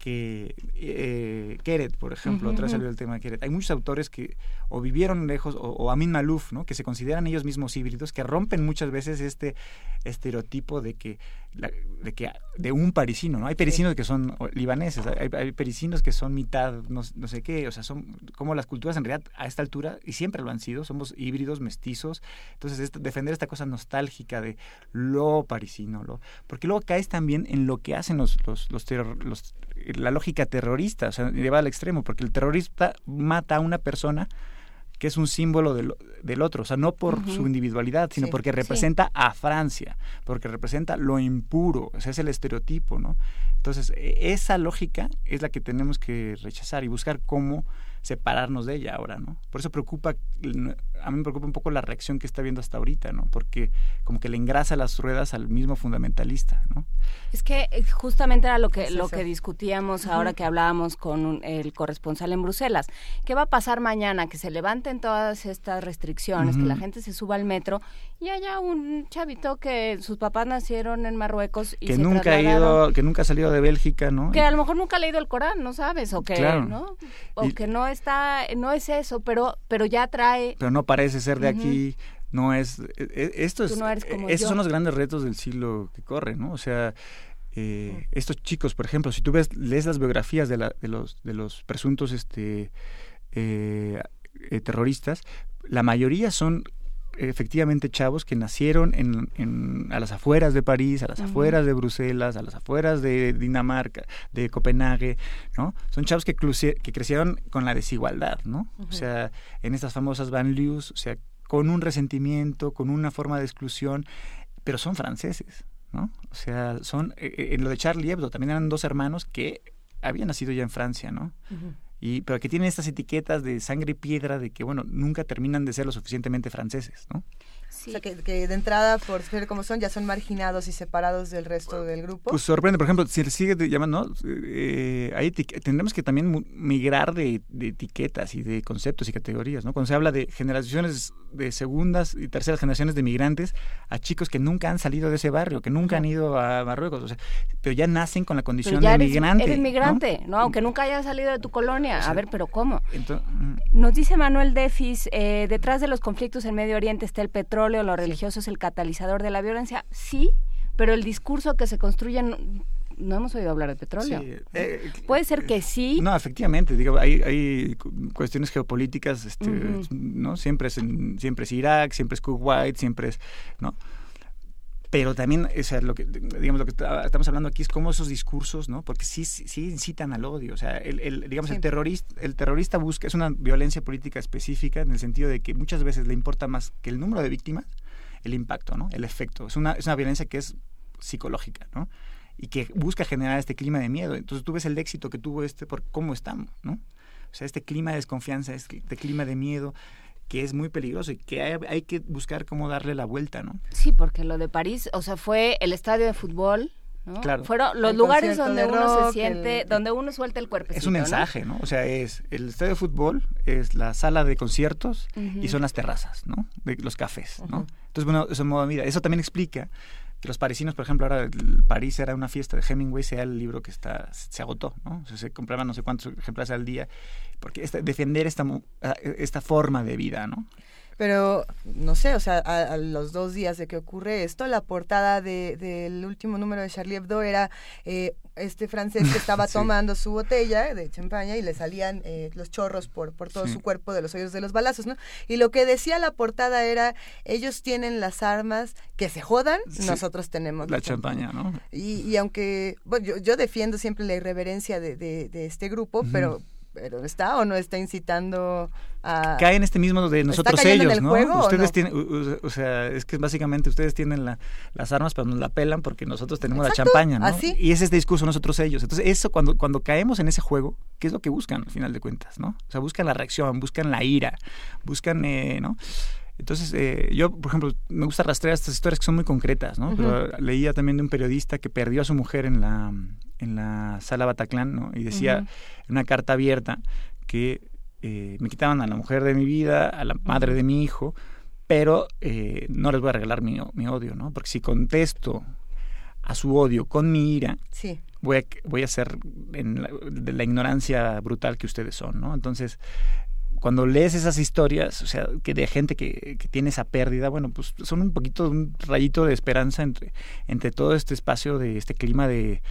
que eh, Keret, por ejemplo, otra vez salió el tema de Keret. Hay muchos autores que o vivieron lejos, o, o Amin Malouf, ¿no? que se consideran ellos mismos híbridos, que rompen muchas veces este estereotipo de que, la- de que de un parisino, ¿no? Hay parisinos que son libaneses, hay, hay parisinos que son mitad, no, no sé qué, o sea, son como las culturas en realidad a esta altura, y siempre lo han sido, somos híbridos, mestizos, entonces esto- defender esta cosa nostálgica de lo parisino, lo, porque luego caes también en lo que hacen los, los, los, terror- los- la lógica terrorista, o sea, lleva al extremo, porque el terrorista mata a una persona que es un símbolo del, del otro, o sea, no por su individualidad, sino Sí, porque sí. representa a Francia, porque representa lo impuro, o sea, es el estereotipo, ¿no? Entonces, e- esa lógica es la que tenemos que rechazar y buscar cómo separarnos de ella ahora, ¿no? Por eso preocupa, a mí me preocupa un poco la reacción que está viendo hasta ahorita, ¿no? Porque como que le engrasa las ruedas al mismo fundamentalista, ¿no? Es que eh, justamente era lo que lo que discutíamos ahora que hablábamos con un- el corresponsal en Bruselas. ¿Qué va a pasar mañana? Que se levanten todas estas restricciones, que la gente se suba al metro y haya un chavito que sus papás nacieron en Marruecos y Que se nunca ha ido, que nunca ha salido de Bélgica, ¿no? que a lo mejor nunca ha leído el Corán, no sabes, o que Claro. no, o Y- que no está, no es eso, pero pero ya trae pero no parece ser de aquí, no es... e- e- Esto Tú es no eres como esos yo. son los grandes retos del siglo que corre, ¿no? O sea, eh, estos chicos, por ejemplo, si tú ves, lees las biografías de, la, de, los, de los presuntos este, eh, eh, terroristas, la mayoría son efectivamente chavos que nacieron en, a las afueras de París, a las afueras de Bruselas, a las afueras de Dinamarca, de Copenhague, ¿no? Son chavos que, que crecieron con la desigualdad, ¿no? O sea, en estas famosas banlieues, o sea, con un resentimiento, con una forma de exclusión, pero son franceses, ¿no? O sea, son, eh, eh, en lo de Charlie Hebdo también eran dos hermanos que habían nacido ya en Francia, ¿no? Y, pero que tienen estas etiquetas de sangre y piedra de que, bueno, nunca terminan de ser lo suficientemente franceses, ¿no? O sea, que, de entrada, por ser como son, ya son marginados y separados del resto del grupo. Pues sorprende, por ejemplo, si sigue llamando, eh, tendremos que también migrar de, etiquetas y de conceptos y categorías, ¿no? Cuando se habla de generaciones de segundas y terceras generaciones de migrantes a chicos que nunca han salido de ese barrio, que nunca han ido a Marruecos, o sea, pero ya nacen con la condición de migrante. Eres migrante, ¿no? Aunque nunca hayas salido de tu colonia. A ver, pero ¿cómo? Mm. Nos dice Manuel Defis, eh, detrás de los conflictos en Medio Oriente está el petróleo lo religioso es el catalizador de la violencia, sí, pero el discurso que se construye no, hemos oído hablar de petróleo. Eh, Puede ser que sí. No, efectivamente, digo, hay, hay cuestiones geopolíticas, este, ¿no? Siempre es, siempre es Irak, siempre es Kuwait, siempre es, ¿no? Pero también o sea, lo que digamos lo que estamos hablando aquí es cómo esos discursos no porque sí sí incitan al odio o sea el, el digamos el terrorista el terrorista busca es una violencia política específica en el sentido de que muchas veces le importa más que el número de víctimas el impacto no el efecto. Es una es una violencia que es psicológica no y que busca generar este clima de miedo. Entonces tú ves el éxito que tuvo este por cómo estamos no o sea este clima de desconfianza este clima de miedo que es muy peligroso y que hay, que buscar cómo darle la vuelta, ¿no? Sí, porque lo de París, o sea, fue el estadio de fútbol, ¿no? Claro. Fueron los lugares donde uno se siente, donde uno suelta el cuerpo. Es un mensaje, ¿no? O sea, es el estadio de fútbol, es la sala de conciertos y son las terrazas, ¿no? De los cafés, ¿no? Entonces, bueno, eso vida. Eso también explica los parisinos, por ejemplo, ahora París era una fiesta de Hemingway, sea el libro que está se agotó, ¿no? O sea, se compraban no sé cuántos ejemplares al día porque defender esta, esta forma de vida, ¿no? Pero, no sé, o sea, a, los dos días de que ocurre esto, la portada del de, último número de Charlie Hebdo era eh, este francés que estaba tomando su botella de champaña y le salían eh, los chorros por, por todo su cuerpo de los hoyos de los balazos, ¿no? Y lo que decía la portada era, ellos tienen las armas, que se jodan, nosotros tenemos la, champaña, ¿no? Y, y aunque, bueno, yo, yo, defiendo siempre la irreverencia de, de, este grupo, pero pero está o no está incitando a cae en este mismo de nosotros ellos, ¿no? ustedes tienen, o sea, es que básicamente ustedes tienen la, las armas pero nos la pelan porque nosotros tenemos la champaña, ¿no? Y es este discurso nosotros ellos. Entonces, eso cuando cuando caemos en ese juego, ¿qué es lo que buscan al final de cuentas, no? O sea, buscan la reacción, buscan la ira, buscan eh, ¿no? Entonces, eh, yo, por ejemplo, me gusta rastrear estas historias que son muy concretas, ¿no? Pero leía también de un periodista que perdió a su mujer en la, en la sala Bataclan, ¿no? Y decía en una carta abierta que eh, me quitaban a la mujer de mi vida, a la madre de mi hijo, pero eh, no les voy a regalar mi, mi, odio, ¿no? Porque si contesto a su odio con mi ira, sí. voy, a, voy a ser en de la ignorancia brutal que ustedes son, ¿no? Entonces, cuando lees esas historias, o sea, que de gente que, que, tiene esa pérdida, bueno, pues son un poquito un rayito de esperanza entre, entre todo este espacio de este clima de,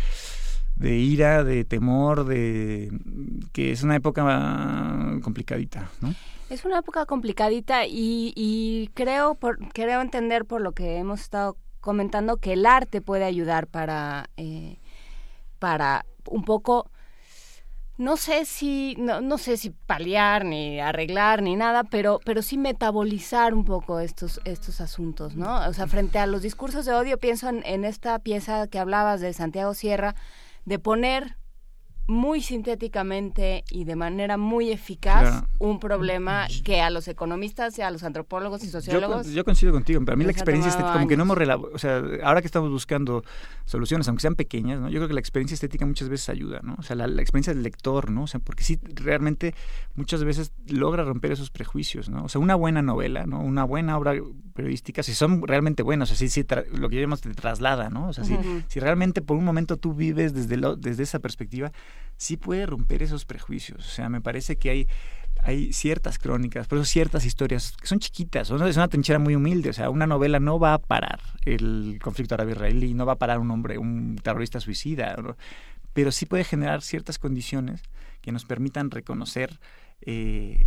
ira, de temor, de que es una época complicadita, ¿no? Es una época complicadita y, y creo, por, creo entender por lo que hemos estado comentando que el arte puede ayudar para, eh, para un poco no sé si, no, no, sé si paliar, ni arreglar, ni nada, pero, pero sí metabolizar un poco estos, estos asuntos, ¿no? O sea, frente a los discursos de odio, pienso en, en esta pieza que hablabas de Santiago Sierra, de poner muy sintéticamente y de manera muy eficaz un problema que a los economistas y a los antropólogos y sociólogos. Yo, coincido contigo, pero a mí la experiencia estética, como que no hemos o sea, ahora que estamos buscando soluciones, aunque sean pequeñas, ¿no? Yo creo que la experiencia estética muchas veces ayuda, ¿no? O sea, la, experiencia del lector, ¿no? O sea, porque sí, realmente muchas veces logra romper esos prejuicios, ¿no? O sea, una buena novela, ¿no? Una buena obra periodística, si son realmente buenas, o sea, sí, lo que llamamos te traslada, ¿no? O sea, si, si realmente por un momento tú vives desde, lo, desde esa perspectiva, sí puede romper esos prejuicios. O sea, me parece que hay, hay ciertas crónicas, por eso ciertas historias que son chiquitas, es una trinchera muy humilde. O sea, una novela no va a parar el conflicto árabe-israelí, no va a parar un hombre, un terrorista suicida, pero sí puede generar ciertas condiciones que nos permitan reconocer eh,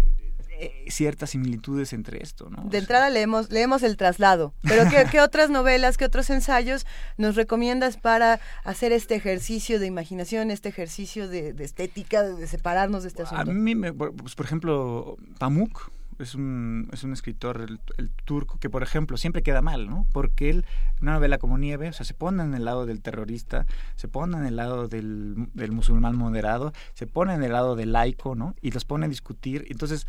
eh, ciertas similitudes entre esto, ¿no? De entrada leemos, leemos El traslado, pero ¿qué, ¿qué, otras novelas, qué otros ensayos nos recomiendas para hacer este ejercicio de imaginación, este ejercicio de, de estética, de, de, separarnos de este asunto? A mí, me, pues, por ejemplo, Pamuk, es un, es un escritor, el, el, turco, que por ejemplo siempre queda mal, ¿no? Porque él, una novela como Nieve, o sea, se pone en el lado del terrorista, se pone en el lado del, del musulmán moderado, se pone en el lado del laico, ¿no? Y los pone a discutir. Entonces,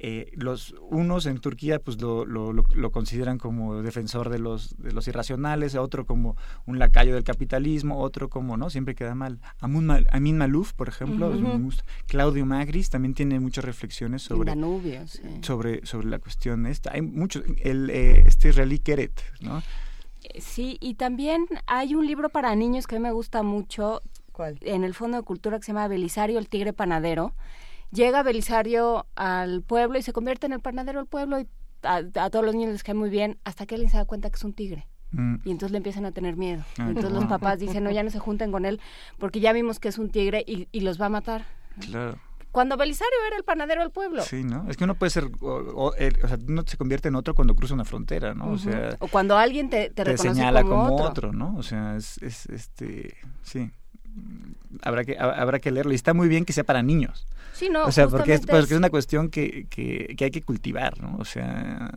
eh, los unos en Turquía pues lo, lo, lo, lo, consideran como defensor de los de los irracionales otro como un lacayo del capitalismo otro como no siempre queda mal Amun, Amin Malouf por ejemplo uh -huh. gusta. Claudio Magris también tiene muchas reflexiones sobre Danubio, sí. sobre sobre la cuestión esta hay muchos el eh, este israelí Keret no sí y también hay un libro para niños que a mí me gusta mucho ¿Cuál? en el Fondo de Cultura que se llama Belisario el tigre panadero llega Belisario al pueblo y se convierte en el panadero del pueblo y a, a, todos los niños les cae muy bien hasta que alguien se da cuenta que es un tigre. Mm. Y entonces le empiezan a tener miedo. Ah, entonces los papás dicen, no, ya no se junten con él porque ya vimos que es un tigre y, y los va a matar. Claro. Cuando Belisario era el panadero del pueblo. Sí, ¿no? Es que uno puede ser, o, o, el, o sea, uno se convierte en otro cuando cruza una frontera, ¿no? Uh -huh. O sea... O cuando alguien te, te, te reconoce señala como, como otro. otro, ¿no? O sea, es, es este, sí habrá que habrá que leerlo y está muy bien que sea para niños sí no o sea porque es, porque es una cuestión que, que, que, hay que cultivar no o sea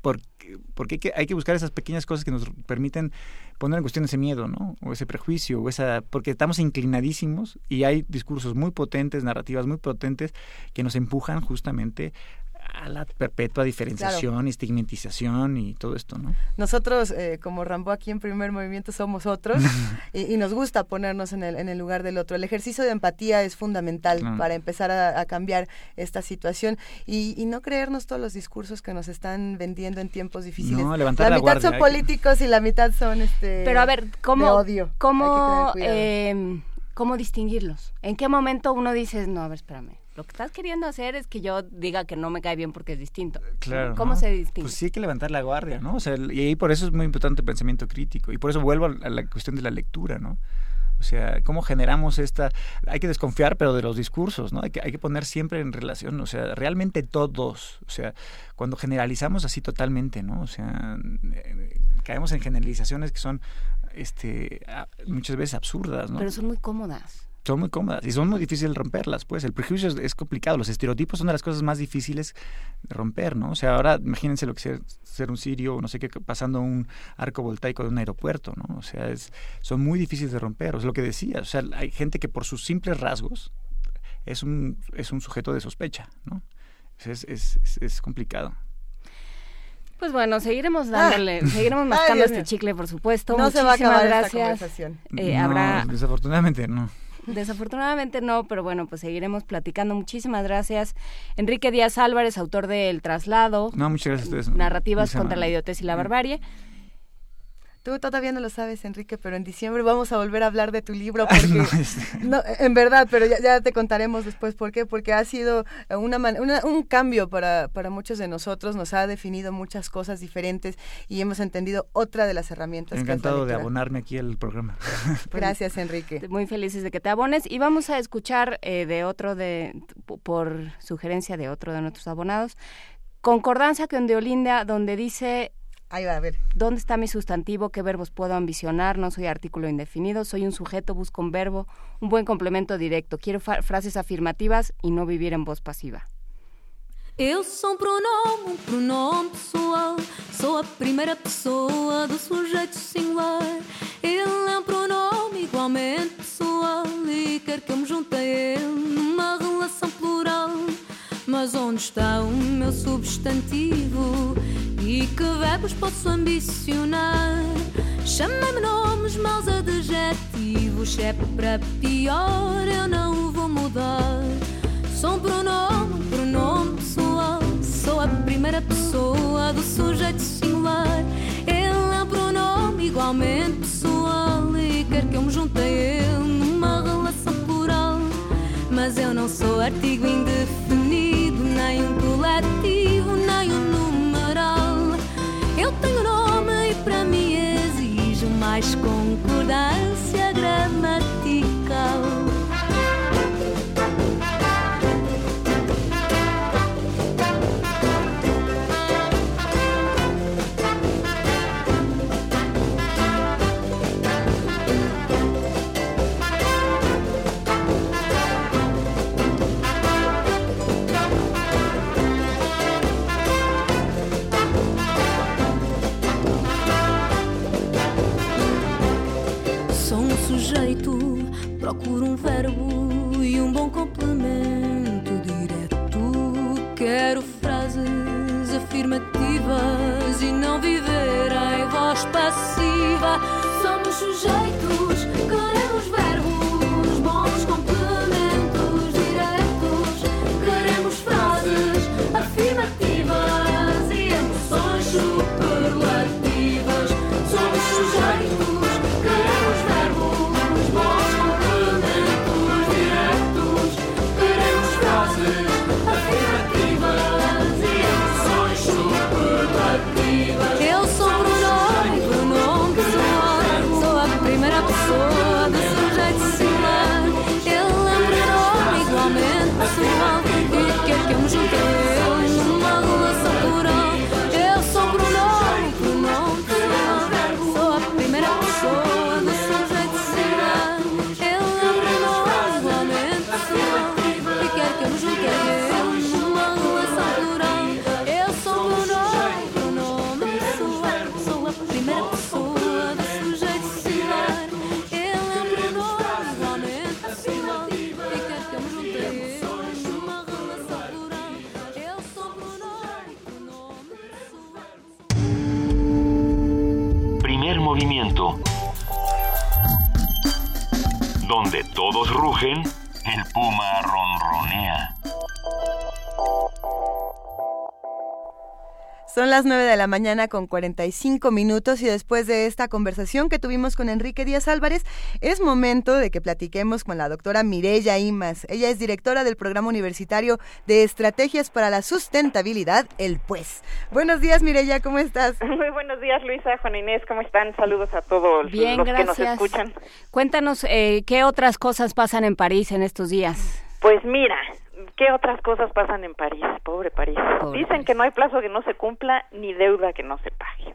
porque, porque hay, que, hay que buscar esas pequeñas cosas que nos permiten poner en cuestión ese miedo no o ese prejuicio o esa porque estamos inclinadísimos y hay discursos muy potentes narrativas muy potentes que nos empujan justamente a la perpetua diferenciación, claro. estigmatización y todo esto, ¿no? Nosotros, eh, como Rambo aquí en primer movimiento, somos otros y, y, nos gusta ponernos en el, en el lugar del otro. El ejercicio de empatía es fundamental claro. para empezar a, a, cambiar esta situación y, y, no creernos todos los discursos que nos están vendiendo en tiempos difíciles. No, levantar la, la mitad guardia, son políticos que... y la mitad son este Pero a ver, ¿cómo, de odio. ¿cómo, eh, ¿cómo distinguirlos? ¿En qué momento uno dice, no, a ver, espérame? Lo que estás queriendo hacer es que yo diga que no me cae bien porque es distinto. Claro. ¿Cómo ¿no? se distingue? Pues sí hay que levantar la guardia, ¿no? O sea, y ahí por eso es muy importante el pensamiento crítico. Y por eso vuelvo a la cuestión de la lectura, ¿no? O sea, ¿cómo generamos esta...? Hay que desconfiar, pero de los discursos, ¿no? Hay que, hay que poner siempre en relación, o sea, realmente todos. O sea, cuando generalizamos así totalmente, ¿no? O sea, eh, caemos en generalizaciones que son este, muchas veces absurdas, ¿no? Pero son muy cómodas son muy cómodas y son muy difíciles de romperlas, pues. El prejuicio es, es, complicado. Los estereotipos son de las cosas más difíciles de romper, ¿no? O sea, ahora imagínense lo que es ser un sirio, no sé qué, pasando un arco voltaico de un aeropuerto, ¿no? O sea, es, son muy difíciles de romper. Es lo que decía. O sea, hay gente que por sus simples rasgos es un, es un sujeto de sospecha, ¿no? Es, es, es, es complicado. Pues bueno, seguiremos dándole, ah. seguiremos mascando Ay, este chicle, por supuesto. No Muchísimas se va a acabar gracias. esta conversación. Eh, no, habrá... Desafortunadamente no. Desafortunadamente no, pero bueno, pues seguiremos platicando. Muchísimas gracias. Enrique Díaz Álvarez, autor de El Traslado. No, muchas gracias a ustedes. Narrativas contra la idiotez y la barbarie. Tú todavía no lo sabes, Enrique, pero en diciembre vamos a volver a hablar de tu libro porque no, es... no, en verdad, pero ya, ya, te contaremos después por qué, porque ha sido una, una, un cambio para, para muchos de nosotros, nos ha definido muchas cosas diferentes y hemos entendido otra de las herramientas. Encantado de abonarme aquí al programa. Gracias, Enrique. Muy felices de que te abones y vamos a escuchar eh, de otro de por sugerencia de otro de nuestros abonados Concordancia con Deolinda, donde dice Ahí va, a ver. ¿Dónde está mi sustantivo? ¿Qué verbos puedo ambicionar? No soy artículo indefinido, soy un sujeto, busco un verbo, un buen complemento directo. Quiero frases afirmativas y no vivir en voz pasiva. Eu sou um pronome, um pronome pessoal. Sou a primeira pessoa do sujeito singular. Ele é um pronome igualmente pessoal e quer que eu me junte a ele numa relação plural. Mas onde está o meu substantivo? E que verbos posso ambicionar? Chama-me nomes, maus adjetivos. Se é para pior, eu não vou mudar. Sou um pronome, pronome pessoal. Sou a primeira pessoa do sujeito singular. Ele é um pronome igualmente pessoal. E quer que eu me junte a ele. Mas eu não sou artigo indefinido, nem um coletivo, nem um numeral. Eu tenho nome e para mim exijo mais concordância gramatical. Procuro um verbo e um bom complemento direto. Quero frases afirmativas e não viver em voz passiva. Somos sujeitos. Todos rugen, Son las 9 de la mañana con 45 minutos y después de esta conversación que tuvimos con Enrique Díaz Álvarez, es momento de que platiquemos con la doctora Mireya Imas. Ella es directora del Programa Universitario de Estrategias para la Sustentabilidad, el PUES. Buenos días, Mireya, ¿cómo estás? Muy buenos días, Luisa, Juan Inés, ¿cómo están? Saludos a todos Bien, los gracias. que nos escuchan. Cuéntanos eh, qué otras cosas pasan en París en estos días. Pues mira, ¿qué otras cosas pasan en París? Pobre París. Pobre Dicen que no hay plazo que no se cumpla ni deuda que no se pague.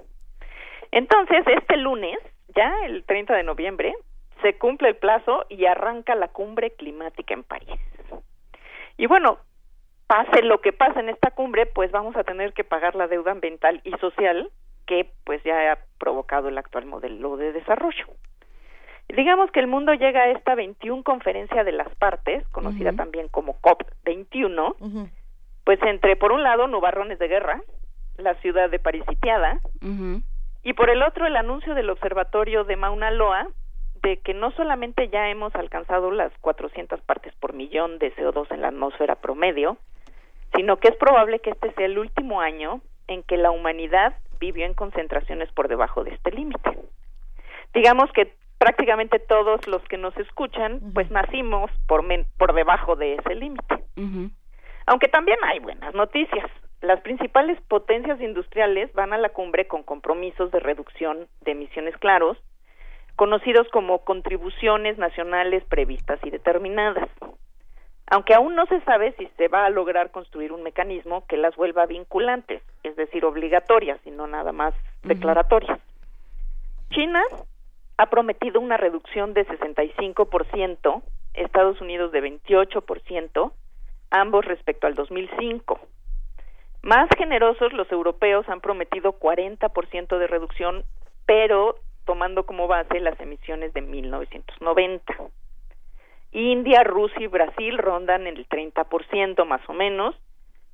Entonces, este lunes, ya el 30 de noviembre, se cumple el plazo y arranca la cumbre climática en París. Y bueno, pase lo que pase en esta cumbre, pues vamos a tener que pagar la deuda ambiental y social que pues ya ha provocado el actual modelo de desarrollo. Digamos que el mundo llega a esta 21 conferencia de las partes, conocida también como COP21, pues entre, por un lado, nubarrones de guerra, la ciudad de París sitiada, y por el otro, el anuncio del observatorio de Mauna Loa de que no solamente ya hemos alcanzado las 400 partes por millón de CO2 en la atmósfera promedio, sino que es probable que este sea el último año en que la humanidad vivió en concentraciones por debajo de este límite. Digamos que prácticamente todos los que nos escuchan, pues nacimos por, men- por debajo de ese límite. Aunque también hay buenas noticias. Las principales potencias industriales van a la cumbre con compromisos de reducción de emisiones claros, conocidos como contribuciones nacionales previstas y determinadas. Aunque aún no se sabe si se va a lograr construir un mecanismo que las vuelva vinculantes, es decir, obligatorias y no nada más declaratorias. China ha prometido una reducción de 65%, Estados Unidos de 28%, ambos respecto al 2005. Más generosos, los europeos han prometido 40% de reducción, pero tomando como base las emisiones de 1990. India, Rusia y Brasil rondan el 30% más o menos,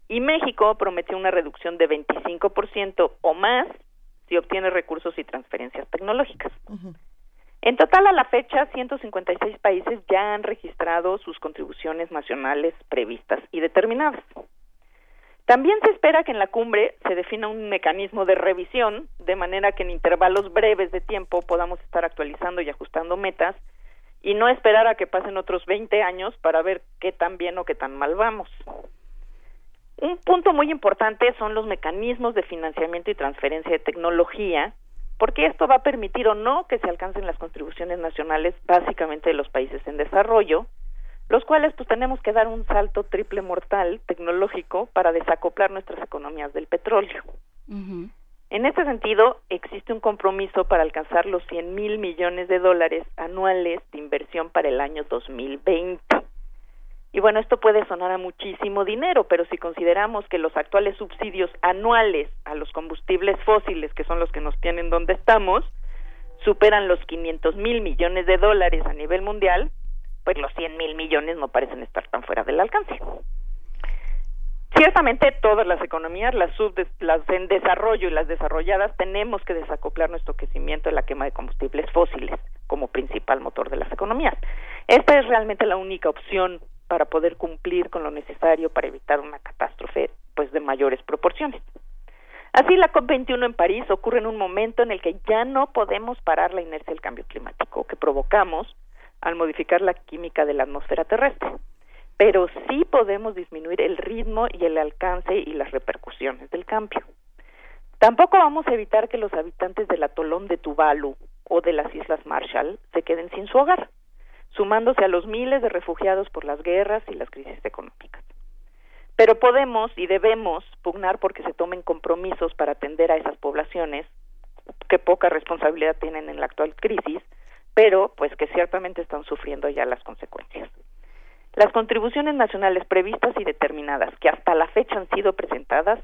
y México prometió una reducción de 25% o más si obtiene recursos y transferencias tecnológicas. En total, a la fecha, 156 países ya han registrado sus contribuciones nacionales previstas y determinadas. También se espera que en la cumbre se defina un mecanismo de revisión, de manera que en intervalos breves de tiempo podamos estar actualizando y ajustando metas y no esperar a que pasen otros 20 años para ver qué tan bien o qué tan mal vamos. Un punto muy importante son los mecanismos de financiamiento y transferencia de tecnología, porque esto va a permitir o no que se alcancen las contribuciones nacionales básicamente de los países en desarrollo, los cuales pues tenemos que dar un salto triple mortal tecnológico para desacoplar nuestras economías del petróleo. En este sentido, existe un compromiso para alcanzar los 100 mil millones de dólares anuales de inversión para el año 2020. Y bueno, esto puede sonar a muchísimo dinero, pero si consideramos que los actuales subsidios anuales a los combustibles fósiles, que son los que nos tienen donde estamos, superan los 500 mil millones de dólares a nivel mundial, pues los 100 mil millones no parecen estar tan fuera del alcance. Ciertamente todas las economías, las, las en desarrollo y las desarrolladas, tenemos que desacoplar nuestro crecimiento de la quema de combustibles fósiles como principal motor de las economías. Esta es realmente la única opción para poder cumplir con lo necesario para evitar una catástrofe pues de mayores proporciones. Así la COP21 en París ocurre en un momento en el que ya no podemos parar la inercia del cambio climático que provocamos al modificar la química de la atmósfera terrestre pero sí podemos disminuir el ritmo y el alcance y las repercusiones del cambio. Tampoco vamos a evitar que los habitantes del atolón de Tuvalu o de las Islas Marshall se queden sin su hogar, sumándose a los miles de refugiados por las guerras y las crisis económicas. Pero podemos y debemos pugnar porque se tomen compromisos para atender a esas poblaciones que poca responsabilidad tienen en la actual crisis, pero pues que ciertamente están sufriendo ya las consecuencias. Las contribuciones nacionales previstas y determinadas que hasta la fecha han sido presentadas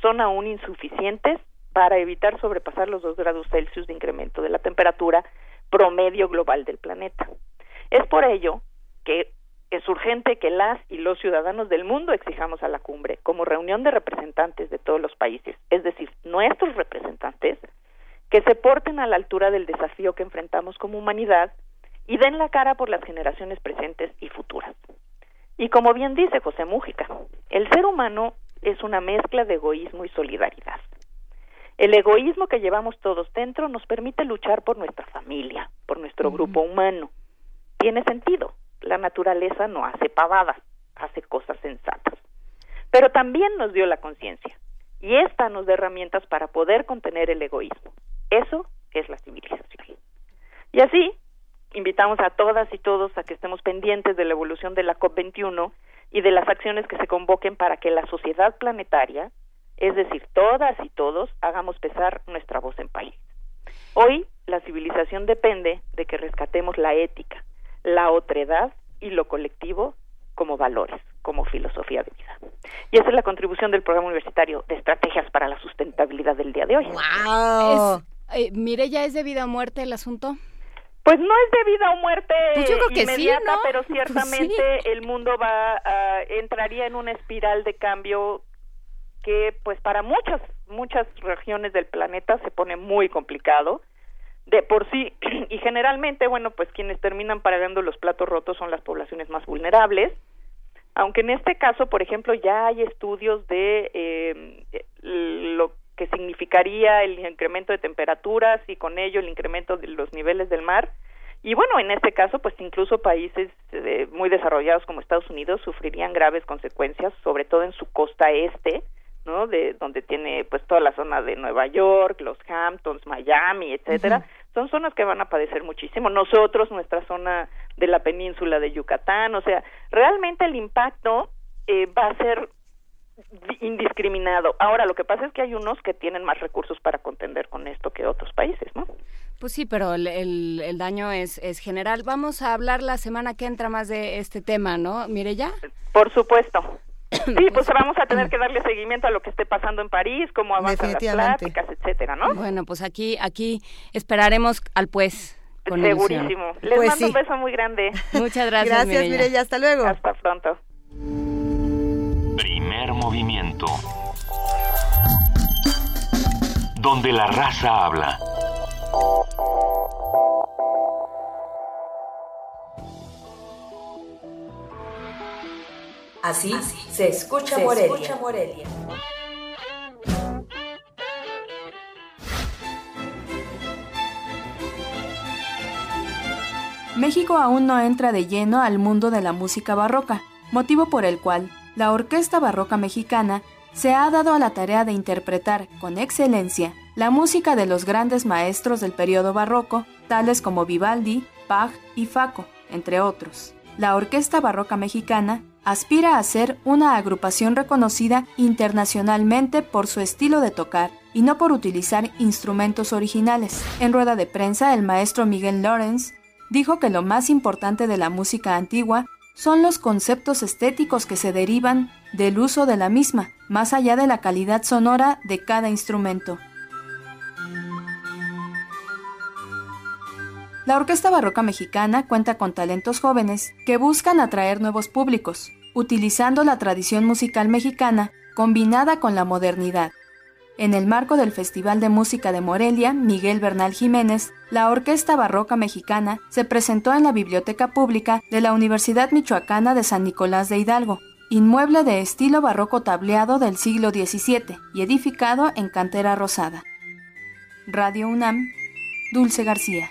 son aún insuficientes para evitar sobrepasar los dos grados Celsius de incremento de la temperatura promedio global del planeta. Es por ello que es urgente que las y los ciudadanos del mundo exijamos a la cumbre, como reunión de representantes de todos los países, es decir, nuestros representantes, que se porten a la altura del desafío que enfrentamos como humanidad y den la cara por las generaciones presentes y futuras. Y como bien dice José Mújica, el ser humano es una mezcla de egoísmo y solidaridad. El egoísmo que llevamos todos dentro nos permite luchar por nuestra familia, por nuestro grupo humano. Tiene sentido. La naturaleza no hace pavadas, hace cosas sensatas. Pero también nos dio la conciencia. Y esta nos da herramientas para poder contener el egoísmo. Eso es la civilización. Y así, invitamos a todas y todos a que estemos pendientes de la evolución de la COP21 y de las acciones que se convoquen para que la sociedad planetaria, es decir, todas y todos, hagamos pesar nuestra voz en país. Hoy la civilización depende de que rescatemos la ética, la otredad y lo colectivo como valores, como filosofía de vida. Y esa es la contribución del programa universitario de estrategias para la sustentabilidad del día de hoy. Wow. Eh, mire, ya es de vida o muerte el asunto. Pues no es de vida o muerte pues yo creo que inmediata, sí, ¿no? pero Pues ciertamente sí. el mundo va a, entraría en una espiral de cambio que pues para muchas muchas regiones del planeta se pone muy complicado de por sí y generalmente bueno pues quienes terminan pagando los platos rotos son las poblaciones más vulnerables aunque en este caso por ejemplo ya hay estudios de eh, lo que significaría el incremento de temperaturas y con ello el incremento de los niveles del mar. Y bueno, en este caso, pues incluso países eh, muy desarrollados como Estados Unidos sufrirían graves consecuencias, sobre todo en su costa este, ¿no? De donde tiene pues toda la zona de Nueva York, los Hamptons, Miami, etcétera. Son zonas que van a padecer muchísimo. Nosotros, nuestra zona de la península de Yucatán, o sea, realmente el impacto eh, va a ser indiscriminado. Ahora, lo que pasa es que hay unos que tienen más recursos para contender con esto que otros países, ¿no? Pues sí, pero el, el, el daño es, es general. Vamos a hablar la semana que entra más de este tema, ¿no? Mire ya. Por supuesto. Sí, pues vamos a tener que darle seguimiento a lo que esté pasando en París, cómo avanzan las pláticas, etcétera, ¿no? Bueno, pues aquí, aquí esperaremos al pues. Con ilusión. Segurísimo. Les Pues mando sí. un beso muy grande. Muchas gracias, Gracias, Mireya. Mireya. Hasta luego. Hasta pronto. Primer movimiento. Donde la raza habla. Así, se escucha se Morelia. escucha Morelia. México aún no entra de lleno al mundo de la música barroca, motivo por el cual la Orquesta Barroca Mexicana se ha dado a la tarea de interpretar con excelencia la música de los grandes maestros del periodo barroco, tales como Vivaldi, Bach y Faco, entre otros. La Orquesta Barroca Mexicana aspira a ser una agrupación reconocida internacionalmente por su estilo de tocar y no por utilizar instrumentos originales. En rueda de prensa, el maestro Miguel Lawrence dijo que lo más importante de la música antigua son los conceptos estéticos que se derivan del uso de la misma, más allá de la calidad sonora de cada instrumento. La Orquesta Barroca Mexicana cuenta con talentos jóvenes que buscan atraer nuevos públicos, utilizando la tradición musical mexicana combinada con la modernidad. En el marco del Festival de Música de Morelia, Miguel Bernal Jiménez, la Orquesta Barroca Mexicana se presentó en la Biblioteca Pública de la Universidad Michoacana de San Nicolás de Hidalgo, inmueble de estilo barroco tableado del siglo XVII y edificado en cantera rosada. Radio UNAM, Dulce García.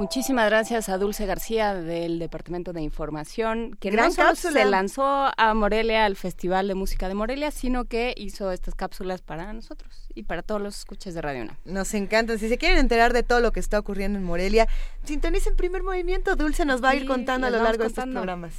Muchísimas gracias a Dulce García del Departamento de Información, que Gran no solo cápsula. se lanzó a Morelia al Festival de Música de Morelia, sino que hizo estas cápsulas para nosotros y para todos los escuchas de Radio UNAM. Nos encanta. Si se quieren enterar de todo lo que está ocurriendo en Morelia, sintonicen primer movimiento. Dulce nos va a ir contando a lo largo de estos programas.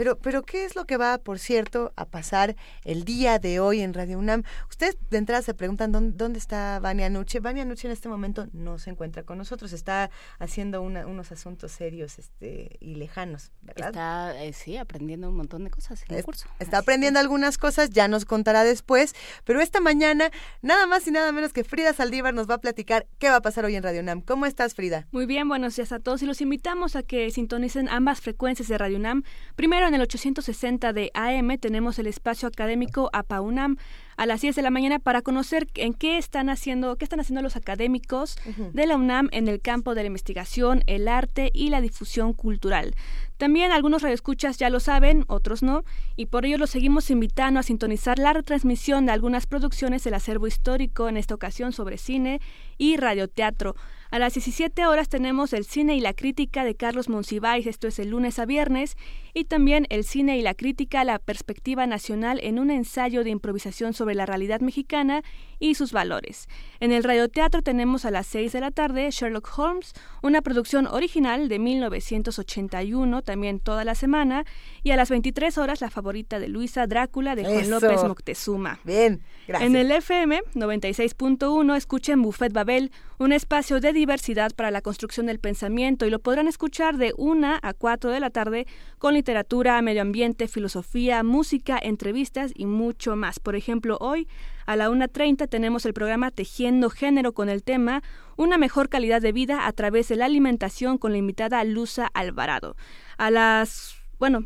Pero, pero, ¿qué es lo que va, por cierto, a pasar el día de hoy en Radio UNAM? Ustedes de entrada se preguntan dónde, dónde está Vania Nuche. Vania Nuche en este momento no se encuentra con nosotros, está haciendo una- unos asuntos serios este, y lejanos, ¿verdad? Está, eh, sí, aprendiendo un montón de cosas en el Es- curso. Está aprendiendo algunas cosas, ya nos contará después, pero esta mañana nada más y nada menos que Frida Saldívar nos va a platicar qué va a pasar hoy en Radio UNAM. ¿Cómo estás, Frida? Muy bien, buenos días a todos y los invitamos a que sintonicen ambas frecuencias de Radio UNAM. Primero en el 860 de AM tenemos el espacio académico APAUNAM a las 10 de la mañana para conocer en qué están haciendo, qué están haciendo los académicos de la UNAM en el campo de la investigación, el arte y la difusión cultural. También algunos radioescuchas ya lo saben, otros no, y por ello los seguimos invitando a sintonizar la retransmisión de algunas producciones del acervo histórico, en esta ocasión sobre cine y radioteatro. A las 17 horas tenemos el cine y la crítica de Carlos Monsiváis, esto es el lunes a viernes, y también el cine y la crítica, la perspectiva nacional en un ensayo de improvisación sobre la realidad mexicana y sus valores. En el radioteatro tenemos a las 6 de la tarde Sherlock Holmes, una producción original de 1981, también toda la semana, y a las 23 horas la favorita de Luisa Drácula de Juan Eso. López Moctezuma. Bien, gracias. En el FM 96.1 escuchen Buffet Babel, un espacio de diversidad para la construcción del pensamiento y lo podrán escuchar de 1 a 4 de la tarde con literatura, medio ambiente, filosofía, música, entrevistas y mucho más. Por ejemplo, hoy a la 1.30 tenemos el programa Tejiendo Género con el tema Una mejor calidad de vida a través de la alimentación con la invitada Luza Alvarado. A las bueno,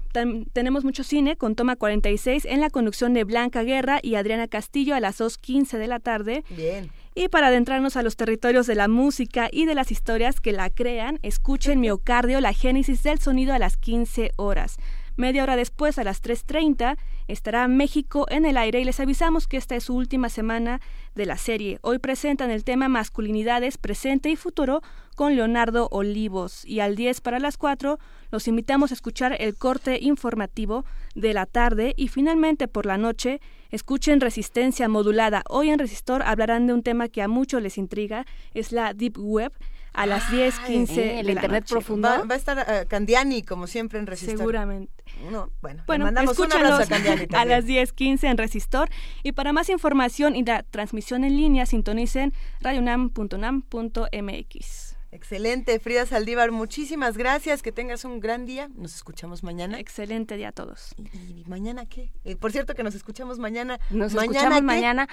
tenemos mucho cine con Toma 46 en la conducción de Blanca Guerra y Adriana Castillo a las 2.15 de la tarde. Bien. Y para adentrarnos a los territorios de la música y de las historias que la crean, escuchen Miocardio, la génesis del sonido a las 15 horas. Media hora después, a las 3.30, estará México en el aire y les avisamos que esta es su última semana de la serie. Hoy presentan el tema Masculinidades, Presente y Futuro con Leonardo Olivos. Y al 10 para las 4, los invitamos a escuchar el corte informativo de la tarde y finalmente por la noche, escuchen Resistencia Modulada. Hoy en Resistor hablarán de un tema que a muchos les intriga, es la Deep Web. A las 10, 15 el de la noche. Va, va a estar eh, Candiani, como siempre, en Resistor. Seguramente. No, bueno, Bueno, mandamos un abrazo a a las 10:15 en Resistor. Y para más información y la transmisión en línea, sintonicen radionam.unam.mx. Excelente, Frida Saldívar, muchísimas gracias, que tengas un gran día. Nos escuchamos mañana. Excelente día a todos. ¿Y, y mañana qué? Eh, por cierto, que nos escuchamos mañana. Nos ¿Mañana escuchamos qué? mañana.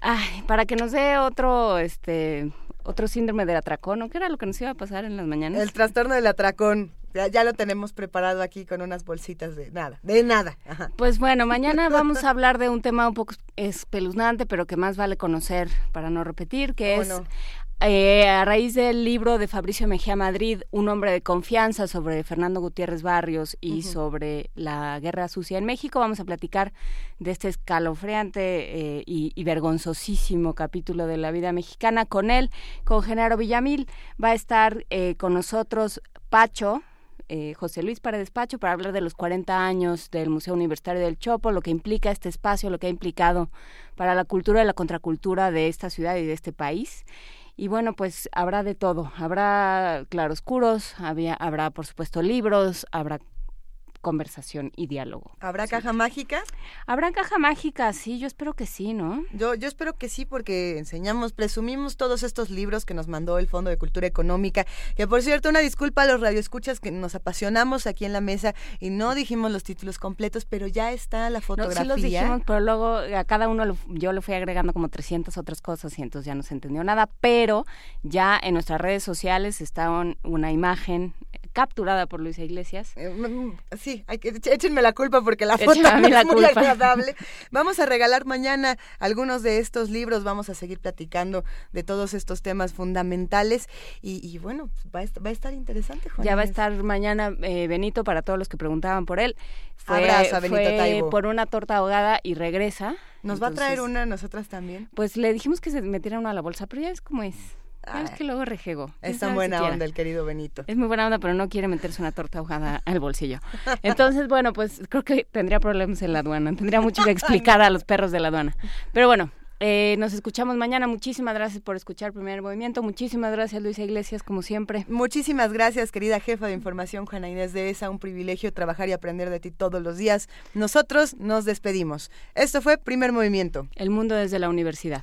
Ay, para que nos dé otro, este, otro síndrome del atracón, ¿no? ¿Qué era lo que nos iba a pasar en las mañanas? El trastorno del atracón. Ya, ya lo tenemos preparado aquí con unas bolsitas de nada, de nada. Ajá. Pues bueno, mañana vamos a hablar de un tema un poco espeluznante, pero que más vale conocer para no repetir, que ¿Cómo es no? eh, a raíz del libro de Fabricio Mejía Madrid, Un hombre de confianza sobre Fernando Gutiérrez Barrios y sobre la guerra sucia en México. Vamos a platicar de este escalofriante eh, y, y vergonzosísimo capítulo de la vida mexicana con él, con Genaro Villamil. Va a estar eh, con nosotros Pacho, eh, José Luis Paredes Pacho para hablar de los 40 años del Museo Universitario del Chopo, lo que implica este espacio, lo que ha implicado para la cultura y la contracultura de esta ciudad y de este país. Y bueno, pues habrá de todo. Habrá claroscuros, habrá por supuesto libros, habrá conversación y diálogo. ¿Habrá caja mágica? ¿Habrá caja mágica? Sí, yo espero que sí, ¿no? Yo, yo espero que sí porque enseñamos, presumimos todos estos libros que nos mandó el Fondo de Cultura Económica, que por cierto, una disculpa a los radioescuchas que nos apasionamos aquí en la mesa y no dijimos los títulos completos, pero ya está la fotografía. No, sí los dijimos, pero luego a cada uno yo le fui agregando como 300 otras cosas y entonces ya no se entendió nada, pero ya en nuestras redes sociales está una imagen capturada por Luisa Iglesias. Eh, mm, mm, sí, hay que, échenme la culpa porque la foto no es muy agradable. Vamos a regalar mañana algunos de estos libros, vamos a seguir platicando de todos estos temas fundamentales y, bueno, va a, estar interesante, Juan. Ya va a estar mañana eh, Benito para todos los que preguntaban por él. Fue, Benito fue por una torta ahogada y regresa. ¿Nos va a traer una a nosotras también? Pues le dijimos que se metiera una a la bolsa, pero ya es como es. Es que luego rejego. Es tan buena onda el querido Benito. Es muy buena onda, pero no quiere meterse una torta ahogada al bolsillo. Entonces, bueno, pues creo que tendría problemas en la aduana. Tendría mucho que explicar a los perros de la aduana. Pero bueno, eh, nos escuchamos mañana. Muchísimas gracias por escuchar Primer Movimiento. Muchísimas gracias, Luisa Iglesias, como siempre. Muchísimas gracias, querida jefa de información, Juana Inés de ESA. Un privilegio trabajar y aprender de ti todos los días. Nosotros nos despedimos. Esto fue Primer Movimiento. El mundo desde la universidad.